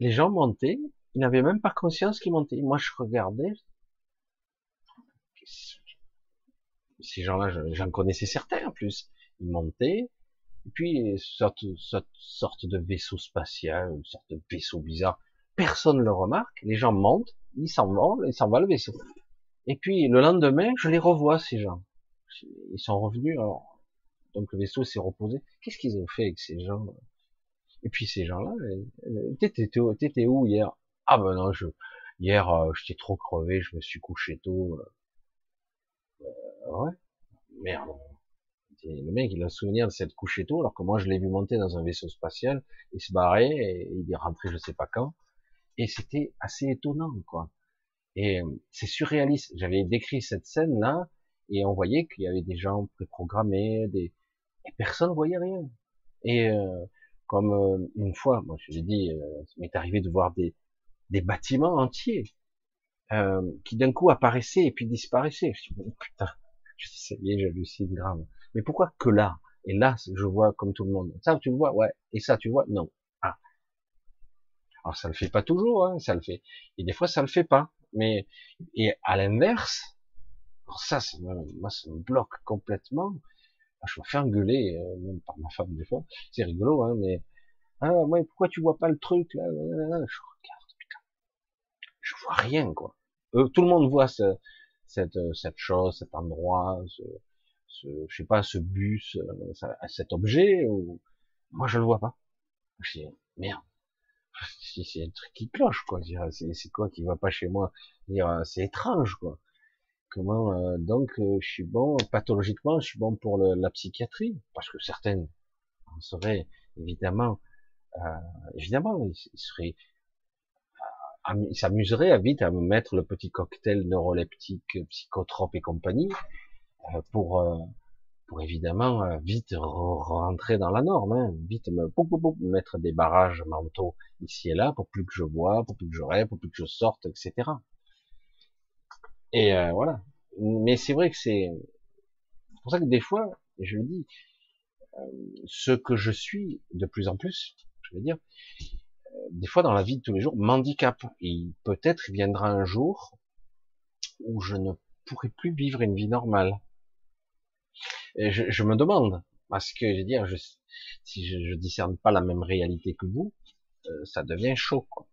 les gens montaient, ils n'avaient même pas conscience qu'ils montaient. Moi, je regardais. Ces gens-là, j'en connaissais certains en plus. Ils montaient, et puis une sorte, sorte, de vaisseau spatial, une sorte de vaisseau bizarre. Personne ne le remarque. Les gens montent, ils s'en vont, ils s'en le vaisseau. Et puis le lendemain, je les revois ces gens. Ils sont revenus. Alors, donc le vaisseau s'est reposé. Qu'est-ce qu'ils ont fait avec ces gens? Et puis ces gens-là, t'étais où hier? Ah ben non, je, hier euh, j'étais trop crevé, je me suis couché tôt. Euh, euh ouais, merde. Le mec, il a souvenir de cette couché tôt, alors que moi je l'ai vu monter dans un vaisseau spatial, il se barrait, il est rentré je sais pas quand. Et c'était assez étonnant, quoi. Et euh, c'est surréaliste. J'avais décrit cette scène-là, et on voyait qu'il y avait des gens préprogrammés, des... et personne voyait rien. Et euh, comme euh, une fois, moi je l'ai dit, euh, m'est arrivé de voir des, des bâtiments entiers euh, qui d'un coup apparaissaient et puis disparaissaient. Je dis, oh, putain, je dis, ça y est, j'hallucine grave. Mais pourquoi que là? Et là, je vois comme tout le monde. Ça, tu le vois? Ouais. Et ça, tu le vois? Non. Alors ça le fait pas toujours, hein, ça le fait. Et des fois, ça le fait pas. Mais et à l'inverse, ça, ça moi, ça me bloque complètement. Ah, je me fais engueuler, euh, même par ma femme des fois. C'est rigolo, hein, mais ah ouais, pourquoi tu vois pas le truc là, Je regarde, putain, je vois rien quoi. Euh, tout le monde voit ce, cette cette chose, cet endroit, ce, ce je sais pas, ce bus, euh, cet objet. Ou... Moi, je le vois pas. Je dis merde. C'est un truc qui cloche quoi. C'est quoi qui va pas chez moi C'est étrange quoi. Comment euh, donc euh, je suis bon pathologiquement, je suis bon pour la psychiatrie parce que certaines en seraient évidemment évidemment, il, serait, il s'amuserait à vite à me mettre le petit cocktail neuroleptique, psychotrope et compagnie, pour pour évidemment euh, vite rentrer dans la norme, hein, vite me mettre des barrages mentaux ici et là pour plus que je bois, pour plus que je rêve, pour plus que je sorte, etc. Et euh, voilà. Mais c'est vrai que c'est pour ça que des fois, je le dis, euh, ce que je suis de plus en plus, je veux dire, des fois dans la vie de tous les jours, m'handicape. Et peut-être viendra un jour où je ne pourrai plus vivre une vie normale je, me demande, parce que je veux dire, si je, je, discerne pas la même réalité que vous, euh, ça devient chaud. Quoi.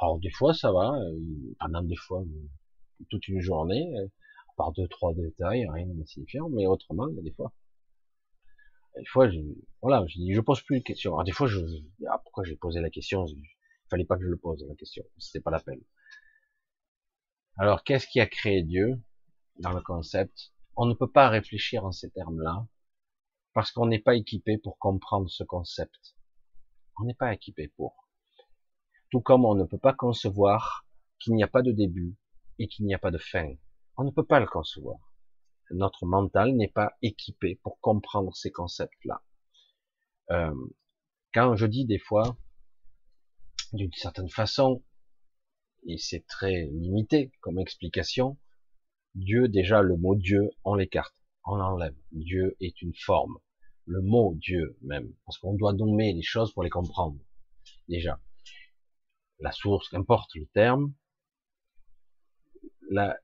Alors des fois ça va, euh, pendant des fois euh, toute une journée, par deux trois détails, rien de signifiant, mais autrement, des fois. Des fois, je, voilà, je dis, pose plus de questions. Alors des fois, je, ah, pourquoi j'ai posé la question? Il fallait pas que je le pose la question, c'était pas la peine. Alors, qu'est-ce qui a créé Dieu dans le concept on ne peut pas réfléchir en ces termes-là parce qu'on n'est pas équipé pour comprendre ce concept. On n'est pas équipé pour. Tout comme on ne peut pas concevoir qu'il n'y a pas de début et qu'il n'y a pas de fin. On ne peut pas le concevoir. Notre mental n'est pas équipé pour comprendre ces concepts-là. Euh, quand je dis des fois, d'une certaine façon, et c'est très limité comme explication, Dieu, déjà, le mot Dieu, on l'écarte, on l'enlève. Dieu est une forme. Le mot Dieu, même. Parce qu'on doit nommer les choses pour les comprendre. Déjà. La source, qu'importe le terme. Là,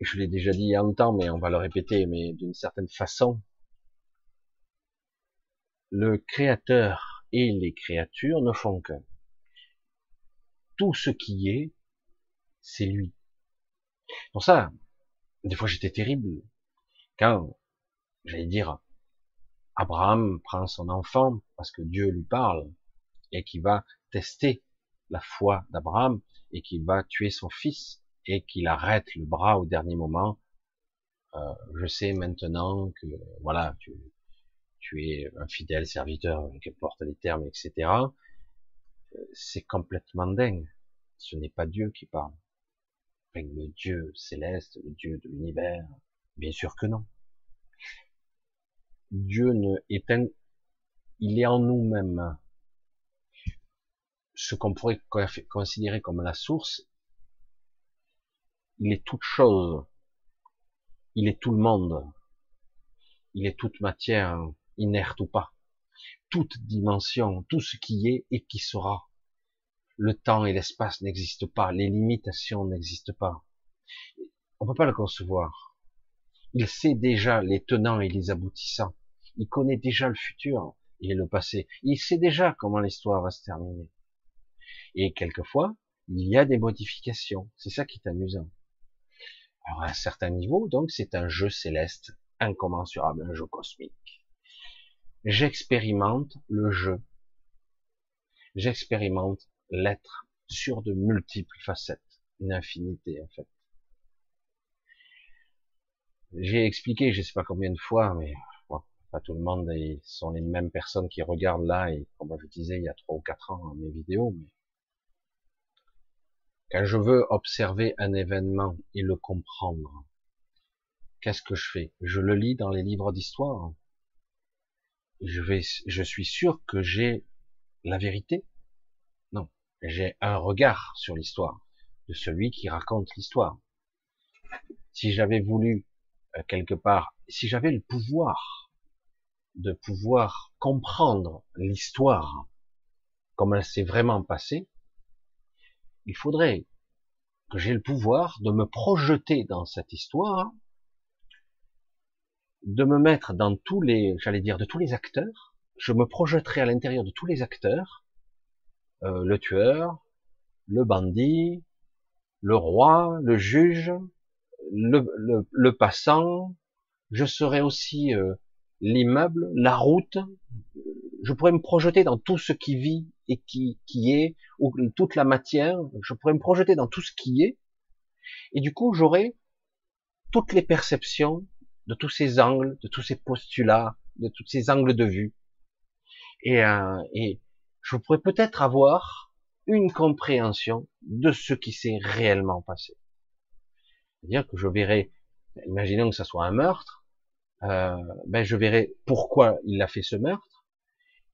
je l'ai déjà dit il y a longtemps, mais on va le répéter, mais d'une certaine façon. Le créateur et les créatures ne font qu'un. Tout ce qui est, c'est lui. Pour ça, des fois j'étais terrible. Quand, j'allais dire, Abraham prend son enfant parce que Dieu lui parle et qui va tester la foi d'Abraham et qui va tuer son fils et qu'il arrête le bras au dernier moment. Euh, je sais maintenant que voilà, tu, tu es un fidèle serviteur, qu'importe les termes, etc. Euh, c'est complètement dingue. Ce n'est pas Dieu qui parle le Dieu céleste, le Dieu de l'univers? Bien sûr que non. Dieu ne est un, il est en nous-mêmes. Ce qu'on pourrait considérer comme la source, il est toute chose. Il est tout le monde. Il est toute matière, inerte ou pas. Toute dimension, tout ce qui est et qui sera le temps et l'espace n'existent pas, les limitations n'existent pas. On peut pas le concevoir. Il sait déjà les tenants et les aboutissants. Il connaît déjà le futur et le passé. Il sait déjà comment l'histoire va se terminer. Et quelquefois, il y a des modifications. C'est ça qui est amusant. Alors à un certain niveau, donc c'est un jeu céleste, incommensurable, un jeu cosmique. J'expérimente le jeu. J'expérimente l'être sur de multiples facettes, une infinité en fait. J'ai expliqué, je sais pas combien de fois, mais pas tout le monde et sont les mêmes personnes qui regardent là et comme je disais il y a trois ou quatre ans mes vidéos, mais quand je veux observer un événement et le comprendre, qu'est-ce que je fais? Je le lis dans les livres d'histoire. Je vais, je suis sûr que j'ai la vérité j'ai un regard sur l'histoire de celui qui raconte l'histoire. Si j'avais voulu euh, quelque part, si j'avais le pouvoir de pouvoir comprendre l'histoire comme elle s'est vraiment passée, il faudrait que j'ai le pouvoir de me projeter dans cette histoire, de me mettre dans tous les, j'allais dire, de tous les acteurs. Je me projetterai à l'intérieur de tous les acteurs euh, le tueur, le bandit, le roi, le juge, le, passant. Je serai aussi euh, l'immeuble, la route. Je pourrais me projeter dans tout ce qui vit et qui, qui est, ou toute la matière. Je pourrais me projeter dans tout ce qui est. Et du coup, j'aurai toutes les perceptions de tous ces angles, de tous ces postulats, de tous ces angles de vue. Et, euh, et je pourrais peut-être avoir une compréhension de ce qui s'est réellement passé. C'est-à-dire que je verrai, imaginons que ça soit un meurtre, euh, ben je verrai pourquoi il a fait ce meurtre,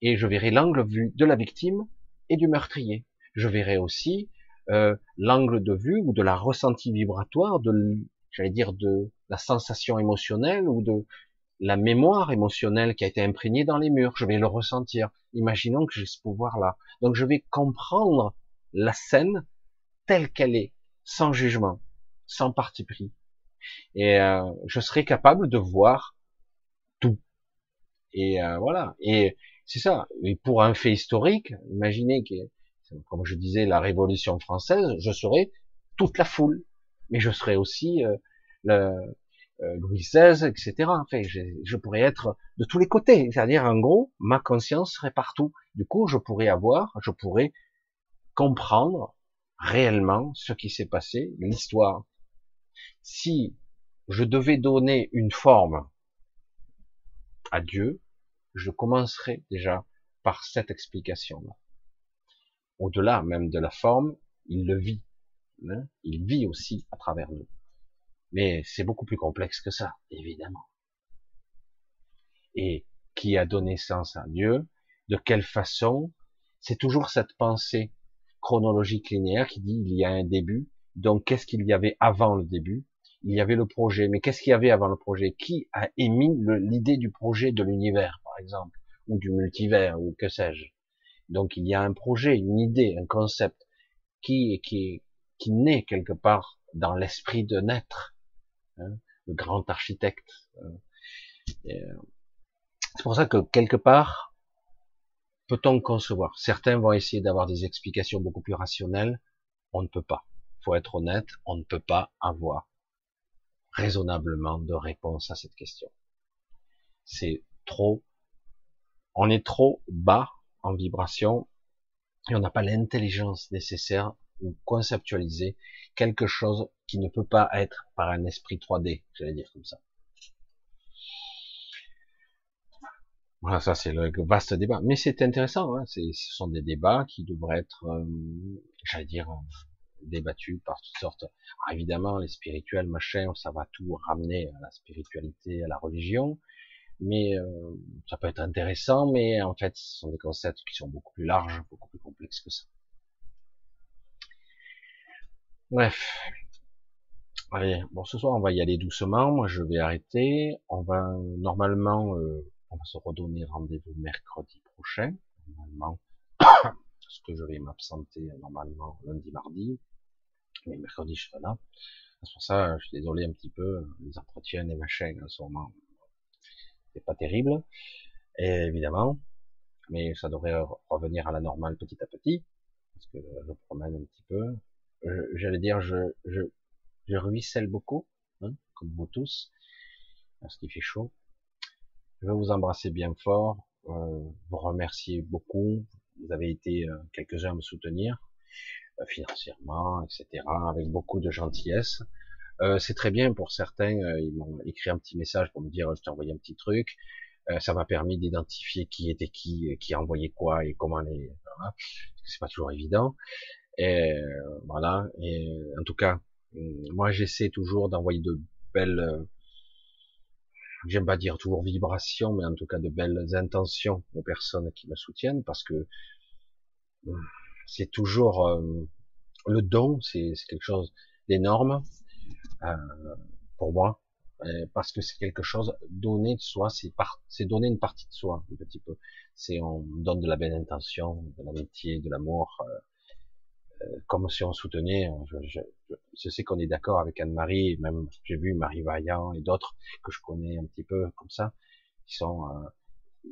et je verrai l'angle vue de la victime et du meurtrier. Je verrai aussi euh, l'angle de vue ou de la ressenti vibratoire, de, j'allais dire, de la sensation émotionnelle ou de la mémoire émotionnelle qui a été imprégnée dans les murs. Je vais le ressentir. Imaginons que j'ai ce pouvoir-là. Donc je vais comprendre la scène telle qu'elle est, sans jugement, sans parti pris. Et euh, je serai capable de voir tout. Et euh, voilà. Et c'est ça. Et pour un fait historique, imaginez que, comme je disais, la Révolution française, je serai toute la foule, mais je serai aussi euh, le, Louis XVI, etc. Enfin, je, je, pourrais être de tous les côtés. C'est-à-dire, en gros, ma conscience serait partout. Du coup, je pourrais avoir, je pourrais comprendre réellement ce qui s'est passé, l'histoire. Si je devais donner une forme à Dieu, je commencerai déjà par cette explication-là. Au-delà même de la forme, il le vit. Hein. il vit aussi à travers nous. Mais c'est beaucoup plus complexe que ça, évidemment. Et qui a donné sens à Dieu De quelle façon C'est toujours cette pensée chronologique linéaire qui dit il y a un début. Donc qu'est-ce qu'il y avait avant le début? Il y avait le projet. Mais qu'est-ce qu'il y avait avant le projet? Qui a émis l'idée du projet de l'univers, par exemple, ou du multivers, ou que sais-je? Donc il y a un projet, une idée, un concept qui qui qui naît quelque part dans l'esprit de naître Hein, le grand architecte. Euh, euh, c'est pour ça que quelque part, peut-on concevoir? Certains vont essayer d'avoir des explications beaucoup plus rationnelles. On ne peut pas. Faut être honnête, on ne peut pas avoir raisonnablement de réponse à cette question. C'est trop, on est trop bas en vibration et on n'a pas l'intelligence nécessaire ou conceptualiser quelque chose qui ne peut pas être par un esprit 3D, j'allais dire comme ça. Voilà, ça c'est le vaste débat. Mais c'est intéressant, hein ce sont des débats qui devraient être, euh, j'allais dire, euh, débattus par toutes sortes. évidemment, les spirituels, machin, ça va tout ramener à la spiritualité, à la religion. Mais euh, ça peut être intéressant, mais en fait, ce sont des concepts qui sont beaucoup plus larges, beaucoup plus complexes que ça. Bref. Allez, bon, ce soir, on va y aller doucement. Moi, je vais arrêter. On va, normalement, euh, on va se redonner rendez-vous mercredi prochain. Normalement, parce que je vais m'absenter normalement lundi, mardi. Mais mercredi, je serai là. C'est pour ça, je suis désolé un petit peu. Les entretiens et machins, en ce moment, c'est pas terrible. Et évidemment. Mais ça devrait revenir à la normale petit à petit. Parce que je promène un petit peu j'allais dire, je, je, je ruisselle beaucoup, hein, comme vous tous, parce qu'il fait chaud. Je vais vous embrasser bien fort, euh, vous remercier beaucoup. Vous avez été euh, quelques-uns à me soutenir euh, financièrement, etc., avec beaucoup de gentillesse. Euh, c'est très bien pour certains. Euh, ils m'ont écrit un petit message pour me dire, je t'ai envoyé un petit truc. ça m'a permis d'identifier qui était qui, qui a envoyé quoi et comment les. Voilà. C'est pas toujours évident. Et euh, voilà. Et en tout cas, euh, moi j'essaie toujours d'envoyer de belles, euh, j'aime pas dire toujours vibrations, mais en tout cas de belles intentions aux personnes qui me soutiennent, parce que c'est toujours le don, c'est quelque chose d'énorme euh, pour moi, parce que c'est quelque chose donné de soi, c'est donner une partie de soi un petit peu. C'est on donne de la belle intention, de l'amitié, de l'amour. Euh, comme si on soutenait, je, sais qu'on est d'accord avec Anne-Marie, même j'ai vu Marie Vaillant et d'autres que je connais un petit peu comme ça, qui sont euh,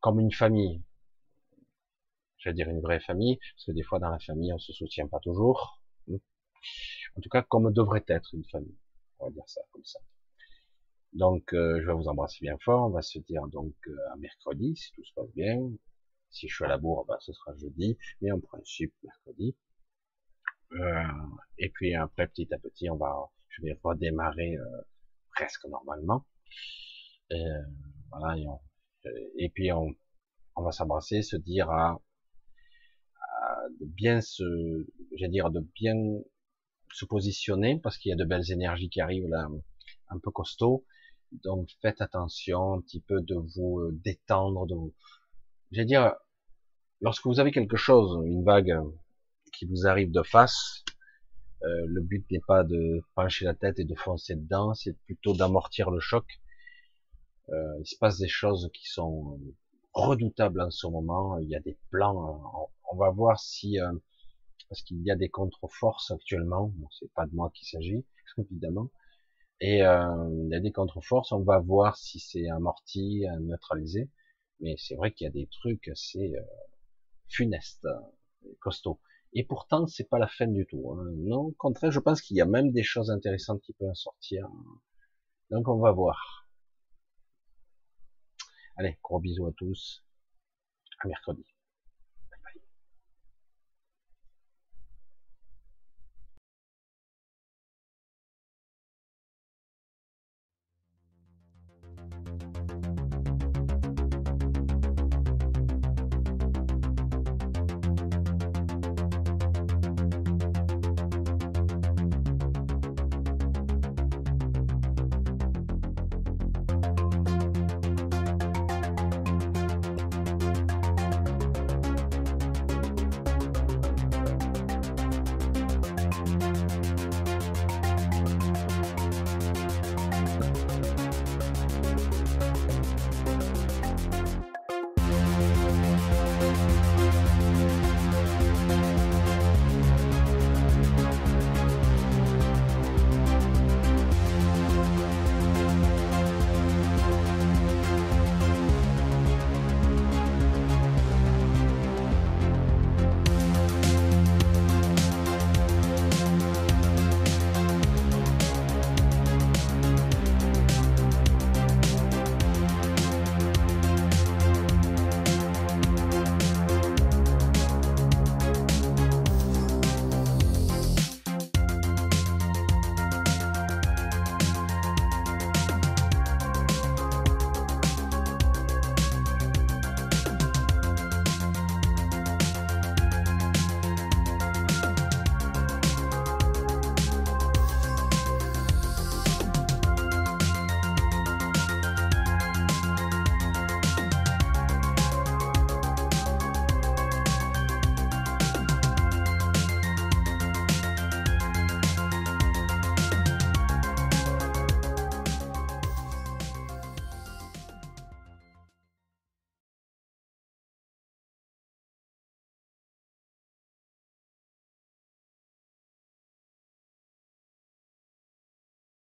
comme une famille. Je vais dire une vraie famille, parce que des fois dans la famille on se soutient pas toujours. En tout cas, comme devrait être une famille. On va dire ça comme ça. Donc, euh, je vais vous embrasser bien fort. On va se dire donc euh, à mercredi, si tout se passe bien. Si je suis à la bourre, bah, ce sera jeudi, mais en principe mercredi. Euh, et puis après, petit à petit, on va, je vais redémarrer euh, presque normalement. Et, voilà, et, puis on, on va s'embrasser, se dire à de bien se, j'allais dire, de bien se positionner parce qu'il y a de belles énergies qui arrivent là, un peu costaud. Donc faites attention un petit peu de vous euh, détendre, de vous, j'allais dire, lorsque vous avez quelque chose, une vague qui vous arrive de face, euh, le but n'est pas de pencher la tête et de foncer dedans, c'est plutôt d'amortir le choc. Euh, il se passe des choses qui sont redoutables en ce moment. Il y a des plans. On va voir si euh, parce qu'il y a des contre-forces actuellement. Bon, c'est pas de moi qu'il s'agit, évidemment. Et euh, il y a des contre-forces. On va voir si c'est amorti, neutralisé. Mais c'est vrai qu'il y a des trucs assez euh, funestes, costauds. Et pourtant, c'est pas la fin du tout. Hein. Non, au contraire, je pense qu'il y a même des choses intéressantes qui peuvent sortir. Donc, on va voir. Allez, gros bisous à tous. À mercredi.